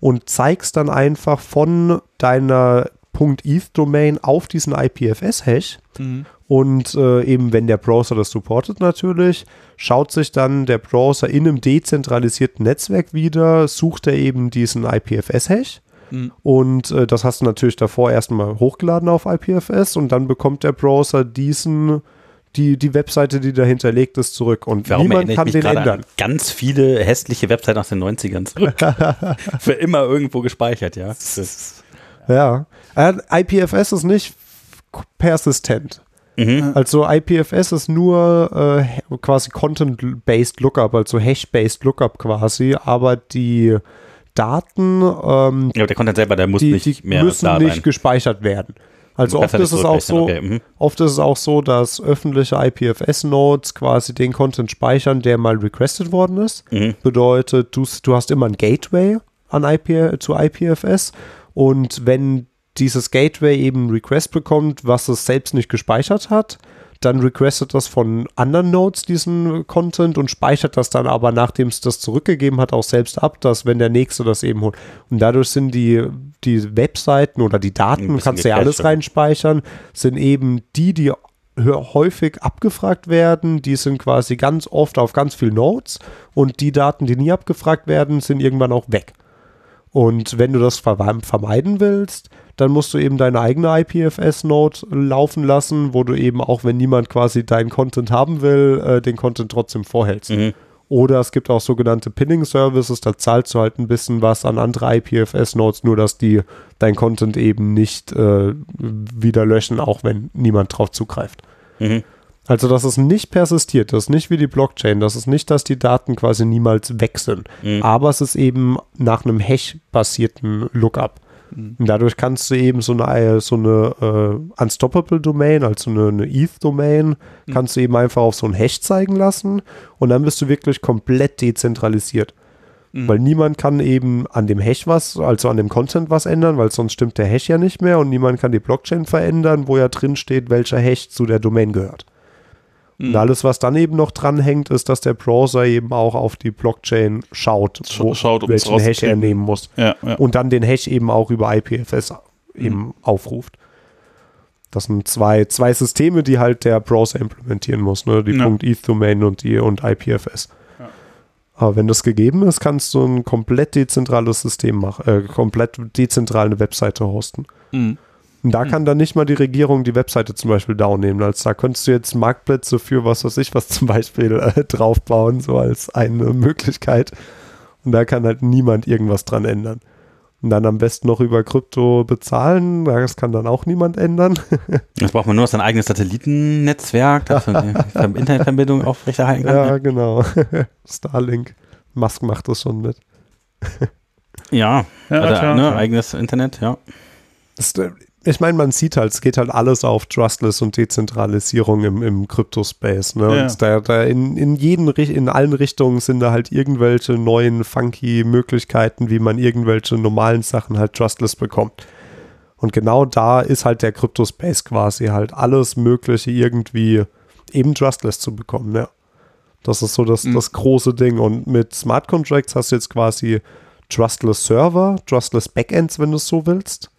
und zeigst dann einfach von deiner .eth-Domain auf diesen IPFS-Hash. Mhm. Und äh, eben, wenn der Browser das supportet natürlich, schaut sich dann der Browser in einem dezentralisierten Netzwerk wieder, sucht er eben diesen IPFS-Hash. Mhm. Und äh, das hast du natürlich davor erstmal hochgeladen auf IPFS und dann bekommt der Browser diesen, die, die Webseite, die dahinter liegt, ist zurück. Und Warum niemand kann den ändern. an ganz viele hässliche Webseiten aus den 90ern zurück. Für immer irgendwo gespeichert, ja. Das, Ja. Äh, IPFS ist nicht persistent. mhm. Also IPFS ist nur äh, quasi Content-based Lookup, also Hash-based Lookup quasi, aber die Daten, ähm, Ja, aber der Content selber, der muss die, nicht die mehr müssen nicht gespeichert werden. Also oft ist es auch so, okay, mhm. oft ist es auch so, dass öffentliche IPFS-Nodes quasi den Content speichern, der mal requested worden ist. Mhm. Bedeutet, du, du hast immer ein Gateway an IP, zu IPFS und wenn dieses Gateway eben einen Request bekommt, was es selbst nicht gespeichert hat, dann requestet das von anderen Nodes diesen Content und speichert das dann aber, nachdem es das zurückgegeben hat, auch selbst ab, dass wenn der nächste das eben holt. Und dadurch sind die, die Webseiten oder die Daten, kannst du ja alles reinspeichern, sind eben die, die häufig abgefragt werden, die sind quasi ganz oft auf ganz vielen Nodes und die Daten, die nie abgefragt werden, sind irgendwann auch weg. Und wenn du das ver- vermeiden willst, dann musst du eben deine eigene IPFS-Node laufen lassen, wo du eben auch, wenn niemand quasi deinen Content haben will, äh, den Content trotzdem vorhältst. Mhm. Oder es gibt auch sogenannte Pinning-Services, da zahlst du halt ein bisschen was an andere IPFS-Nodes, nur dass die dein Content eben nicht äh, wieder löschen, auch wenn niemand drauf zugreift. Mhm. Also das ist nicht persistiert, das ist nicht wie die Blockchain, das ist nicht, dass die Daten quasi niemals weg sind, Mhm. aber es ist eben nach einem Hash-basierten Lookup. Und dadurch kannst du eben so eine, so eine äh, Unstoppable Domain, also eine, eine ETH-Domain, kannst du eben einfach auf so einen Hash zeigen lassen und dann bist du wirklich komplett dezentralisiert. Mhm. Weil niemand kann eben an dem Hash was, also an dem Content was ändern, weil sonst stimmt der Hash ja nicht mehr und niemand kann die Blockchain verändern, wo ja drin steht, welcher Hash zu der Domain gehört. Mhm. Und alles, was dann eben noch dranhängt, ist, dass der Browser eben auch auf die Blockchain schaut, Sch- wo, schaut, um welchen Hash er nehmen muss. Ja, ja. Und dann den Hash eben auch über IPFS eben aufruft. Das sind zwei, zwei Systeme, die halt der Browser implementieren muss, ne? die Ja. .eth-Domain und die und IPFS. Aber wenn das gegeben ist, kannst du ein komplett dezentrales System machen, äh, komplett dezentral eine Webseite hosten. Mhm. Und da Hm. kann dann nicht mal die Regierung die Webseite zum Beispiel downnehmen. Also da könntest du jetzt Marktplätze für was weiß ich was zum Beispiel äh, draufbauen, so als eine Möglichkeit. Und da kann halt niemand irgendwas dran ändern. Und dann am besten noch über Krypto bezahlen. Das kann dann auch niemand ändern. Jetzt braucht man nur sein eigenes Satellitennetzwerk, das man die Ver- Internetverbindung aufrechterhalten kann. ja, genau. Starlink. Musk macht das schon mit. Ja, Ja, also, ne, eigenes Internet, ja. Das, ich meine, man sieht halt, es geht halt alles auf Trustless und Dezentralisierung im, im Crypto-Space. Ne? Ja. Und da, da in, in, jeden, in allen Richtungen sind da halt irgendwelche neuen, funky Möglichkeiten, wie man irgendwelche normalen Sachen halt Trustless bekommt. Und genau da ist halt der Crypto-Space quasi halt alles Mögliche irgendwie eben Trustless zu bekommen, ja. Das ist so das, Mhm. das große Ding. Und mit Smart Contracts hast du jetzt quasi Trustless Server, Trustless Backends, wenn du es so willst.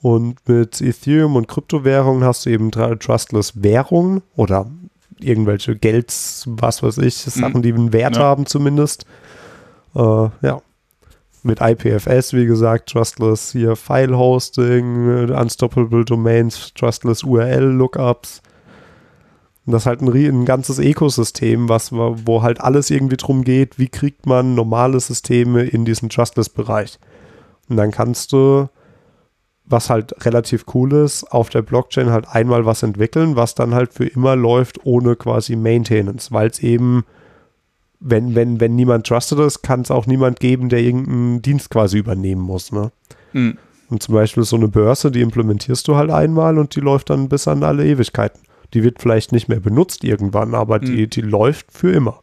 Und mit Ethereum und Kryptowährungen hast du eben Trustless Währung oder irgendwelche Gelds, was weiß ich, Sachen, die einen Wert Ja. haben zumindest. Äh, ja. Mit IPFS, wie gesagt, Trustless hier File Hosting, Unstoppable Domains, Trustless URL Lookups. Und das ist halt ein, ein ganzes Ökosystem, was, wo halt alles irgendwie drum geht, wie kriegt man normale Systeme in diesen Trustless-Bereich. Und dann kannst du, was halt relativ cool ist, auf der Blockchain halt einmal was entwickeln, was dann halt für immer läuft ohne quasi Maintenance, weil es eben, wenn, wenn, wenn niemand trusted ist, kann es auch niemand geben, der irgendeinen Dienst quasi übernehmen muss. Ne? Mhm. Und zum Beispiel so eine Börse, die implementierst du halt einmal und die läuft dann bis an alle Ewigkeiten. Die wird vielleicht nicht mehr benutzt irgendwann, aber die, die läuft für immer.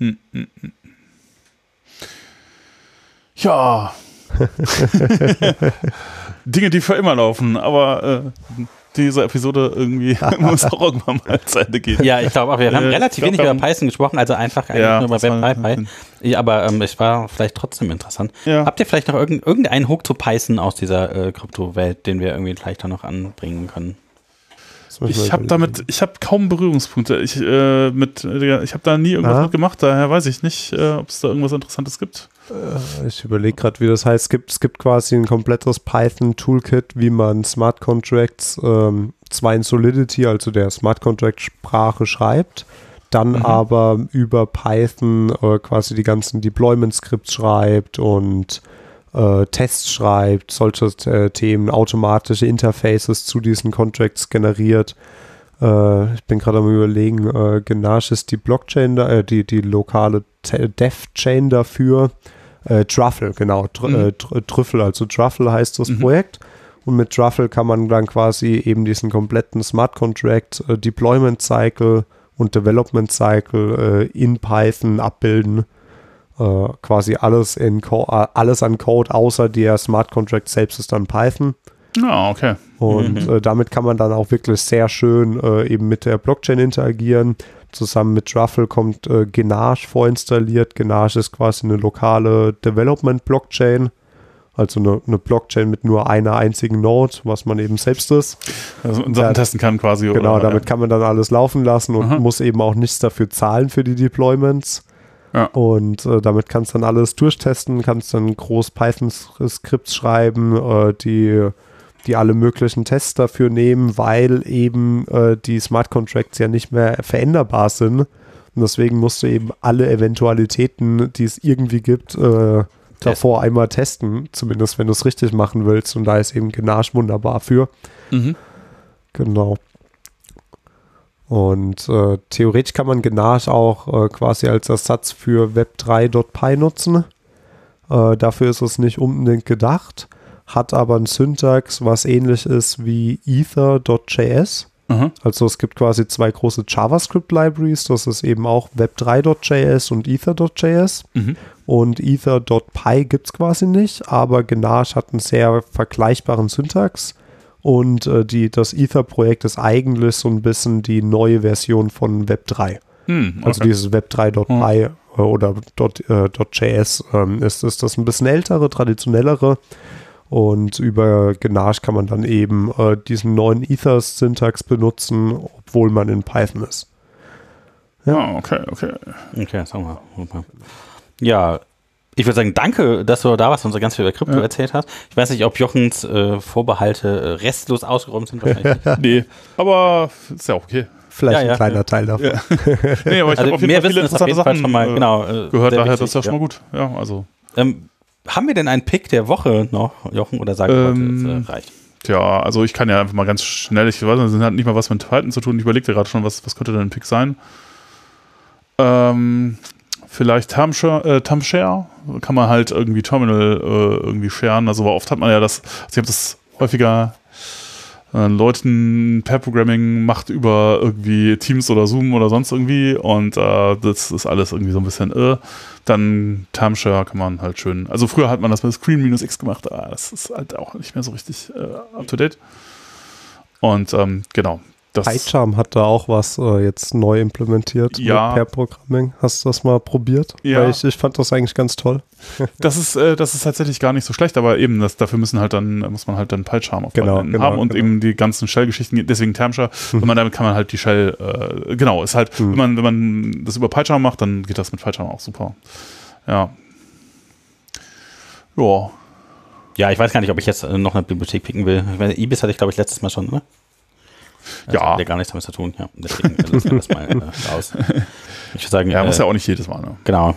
Hm, hm, hm. Ja. Dinge, die für immer laufen, aber äh, diese Episode irgendwie muss auch irgendwann mal zu Ende gehen. Ja, ich glaube auch, wir haben Äh, relativ glaub, wenig über Python gesprochen, also einfach eigentlich Ja, nur über das war- WebPy. Ja, aber ähm, es war vielleicht trotzdem interessant. Ja. Habt ihr vielleicht noch irgend, irgendeinen Hook zu Python aus dieser äh, Kryptowelt, den wir irgendwie vielleicht da noch anbringen können? Ich habe damit, ich habe kaum Berührungspunkte. Ich, äh, mit, äh, ich habe da nie irgendwas Aha. mit gemacht, daher weiß ich nicht, äh, ob es da irgendwas Interessantes gibt. Ich überlege gerade, wie das heißt. Es gibt, es gibt quasi ein komplettes Python-Toolkit, wie man Smart Contracts ähm, zwar in Solidity, also der Smart Contract-Sprache, schreibt, dann Mhm. aber über Python äh, quasi die ganzen Deployment-Skripts schreibt und äh, Tests schreibt, solche äh, Themen, automatische Interfaces zu diesen Contracts generiert. Äh, ich bin gerade am überlegen, äh, Ganache ist die Blockchain, da, äh, die, die lokale Dev-Chain dafür. Äh, Truffle, genau, Tr Mhm. äh, Tr Trüffel, also Truffle heißt das Mhm. Projekt. Und mit Truffle kann man dann quasi eben diesen kompletten Smart Contract, Deployment Cycle und Development Cycle in Python abbilden. Äh, quasi alles, in Co alles an Code, außer der Smart Contract selbst ist dann Python. Ja, okay. Und Mhm. äh, damit kann man dann auch wirklich sehr schön äh, eben mit der Blockchain interagieren. Zusammen mit Truffle kommt äh, Ganache vorinstalliert. Ganache ist quasi eine lokale Development-Blockchain. Also eine, eine Blockchain mit nur einer einzigen Node, was man eben selbst ist. Also und Sachen Ja. testen kann quasi. Genau, oder, damit kann man dann alles laufen lassen und Aha. muss eben auch nichts dafür zahlen für die Deployments. Ja. Und äh, damit kannst du dann alles durchtesten, kannst dann groß Python-Skripts schreiben, äh, die, die alle möglichen Tests dafür nehmen, weil eben äh, die Smart Contracts ja nicht mehr veränderbar sind. Und deswegen musst du eben alle Eventualitäten, die es irgendwie gibt, äh, davor einmal testen, zumindest wenn du es richtig machen willst. Und da ist eben Ganache wunderbar für. Mhm. Genau. Und äh, theoretisch kann man Ganache auch äh, quasi als Ersatz für Web3.py nutzen. Äh, dafür ist es nicht unbedingt gedacht, hat aber ein Syntax, was ähnlich ist wie Ether.js. Aha. Also es gibt quasi zwei große JavaScript-Libraries, das ist eben auch Web3.js und Ether.js. Mhm. Und Ether.py gibt es quasi nicht, aber Ganache hat einen sehr vergleichbaren Syntax. Und äh, die, das Ether-Projekt ist eigentlich so ein bisschen die neue Version von Web3. Hm, Also okay. dieses Web3.py äh, oder dot, äh, .js ähm, ist, ist das ein bisschen ältere, traditionellere. Und über Ganache kann man dann eben äh, diesen neuen Ether-Syntax benutzen, obwohl man in Python ist. Ja, okay, okay. Okay, sagen wir. Super. Ja, ich würde sagen, danke, dass du da warst und so ganz viel über Krypto Ja. erzählt hast. Ich weiß nicht, ob Jochens äh, Vorbehalte äh, restlos ausgeräumt sind. Wahrscheinlich nicht. Nee, aber ist ja auch okay. Vielleicht Ja, ja, ein kleiner ja. Teil davon. Ja. Nee, aber ich also habe auf jeden mehr Fall viele Wissen ist auf interessante jeden Fall Sachen schon mal äh, genau, äh, gehört, daher wichtig, das ist ja schon mal gut. Ja, also, Ähm, haben wir denn einen Pick der Woche noch, Jochen, oder sagen wir Ähm, heute, es äh, reicht? tja, also ich kann ja einfach mal ganz schnell, ich weiß nicht, das hat nicht mal was mit Python zu tun. Ich überlegte gerade schon, was, was könnte denn ein Pick sein? Ähm, vielleicht Timeshare, äh, Timeshare kann man halt irgendwie Terminal äh, irgendwie sharen. Also oft hat man ja das, also ich habe das häufiger äh, Leuten Pair-Programming macht über irgendwie Teams oder Zoom oder sonst irgendwie und äh, das ist alles irgendwie so ein bisschen äh, dann Termshare kann man halt schön, also früher hat man das mit Screen-X gemacht, aber das ist halt auch nicht mehr so richtig äh, up-to-date und ähm, genau, das PyCharm hat da auch was äh, jetzt neu implementiert Ja. mit Pair-Programming. Hast du das mal probiert? Ja. Weil ich, ich fand das eigentlich ganz toll. Das ist, äh, das ist tatsächlich gar nicht so schlecht, aber eben, das, dafür müssen halt dann, muss man halt dann PyCharm auf Genau, genau, haben und genau. eben die ganzen Shell-Geschichten, deswegen Termshare, wenn man damit kann man halt die Shell, äh, genau, ist halt, Mhm. wenn man, wenn man das über PyCharm macht, dann geht das mit PyCharm auch super. Ja. Ja. Ja, ich weiß gar nicht, ob ich jetzt äh, noch eine Bibliothek picken will. Ich meine, Ibis hatte ich, glaube ich, letztes Mal schon, oder? Also, Ja. Hat ja gar nichts damit zu tun, ja. Deswegen lassen wir das mal äh, raus. Ich würde sagen, Ja, muss äh, ja auch nicht jedes Mal, ne? genau.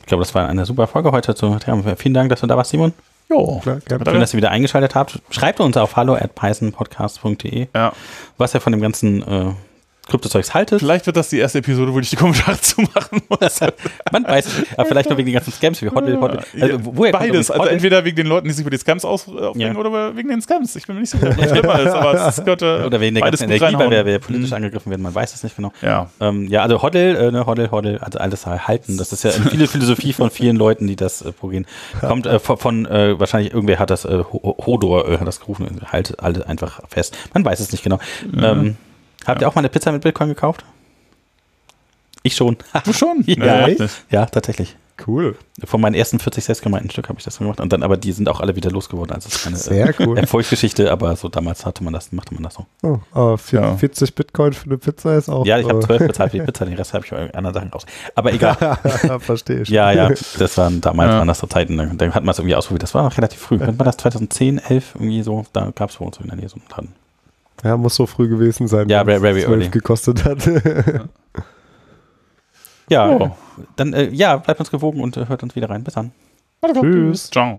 Ich glaube, das war eine super Folge heute. Zu, ja, vielen Dank, dass du da warst, Simon. Jo. Klar, gerne. Schön, dass ihr wieder eingeschaltet habt. Schreibt uns auf hallo at pythonpodcast.de, Ja. was ihr von dem ganzen äh, Kryptozeugs haltet. Vielleicht wird das die erste Episode, wo ich die Kommentare zu machen muss. Man weiß es nicht. Aber vielleicht nur wegen den ganzen Scams wie Hodl, Hodl. Also, woher kommt Beides. übrigens Also entweder wegen den Leuten, die sich über die Scams äh, aufregen Ja. oder wegen den Scams. Ich bin mir nicht sicher, was schlimmer ist, aber es äh, Oder wegen der ganzen Energie, weil wir, wir politisch angegriffen werden. Man weiß es nicht genau. Ja. Ähm, ja, also Hoddle, äh, ne, Hoddle, Hoddle, also alles halten. Das ist ja eine viele Philosophie von vielen Leuten, die das äh, probieren. Kommt äh, von, äh, wahrscheinlich irgendwer hat das, äh, Ho- Hodor äh, hat das gerufen, halt alle einfach fest. Man weiß es nicht genau. Ähm, habt ihr auch mal eine Pizza mit Bitcoin gekauft? Ich schon. Du schon? Ja, ja, tatsächlich. Cool. Von meinen ersten 40 selbstgemeinten Stück habe ich das gemacht. Und dann, aber die sind auch alle wieder losgeworden. Also es ist keine Sehr äh, cool. Erfolgsgeschichte, aber so damals hatte man das, machte man das so. Oh, aber vier- Ja. 40 Bitcoin für eine Pizza ist auch. Ja, ich habe äh, 12 bezahlt für die Pizza, den Rest habe ich für andere Sachen raus. Aber egal. Verstehe ich. Ja, ja, das waren damals Ja. waren das so Zeiten, dann, dann hat man es irgendwie ausprobiert. Das war noch relativ früh. Wenn man das 2010, 11 irgendwie so, da gab es bei uns in der Nähe so einen Laden. Ja, muss so früh gewesen sein. Ja, wenn es very 12 early. gekostet hat. Ja, Oh. dann äh, ja, bleibt uns gewogen und äh, hört uns wieder rein. Bis dann. Tschüss. Ciao.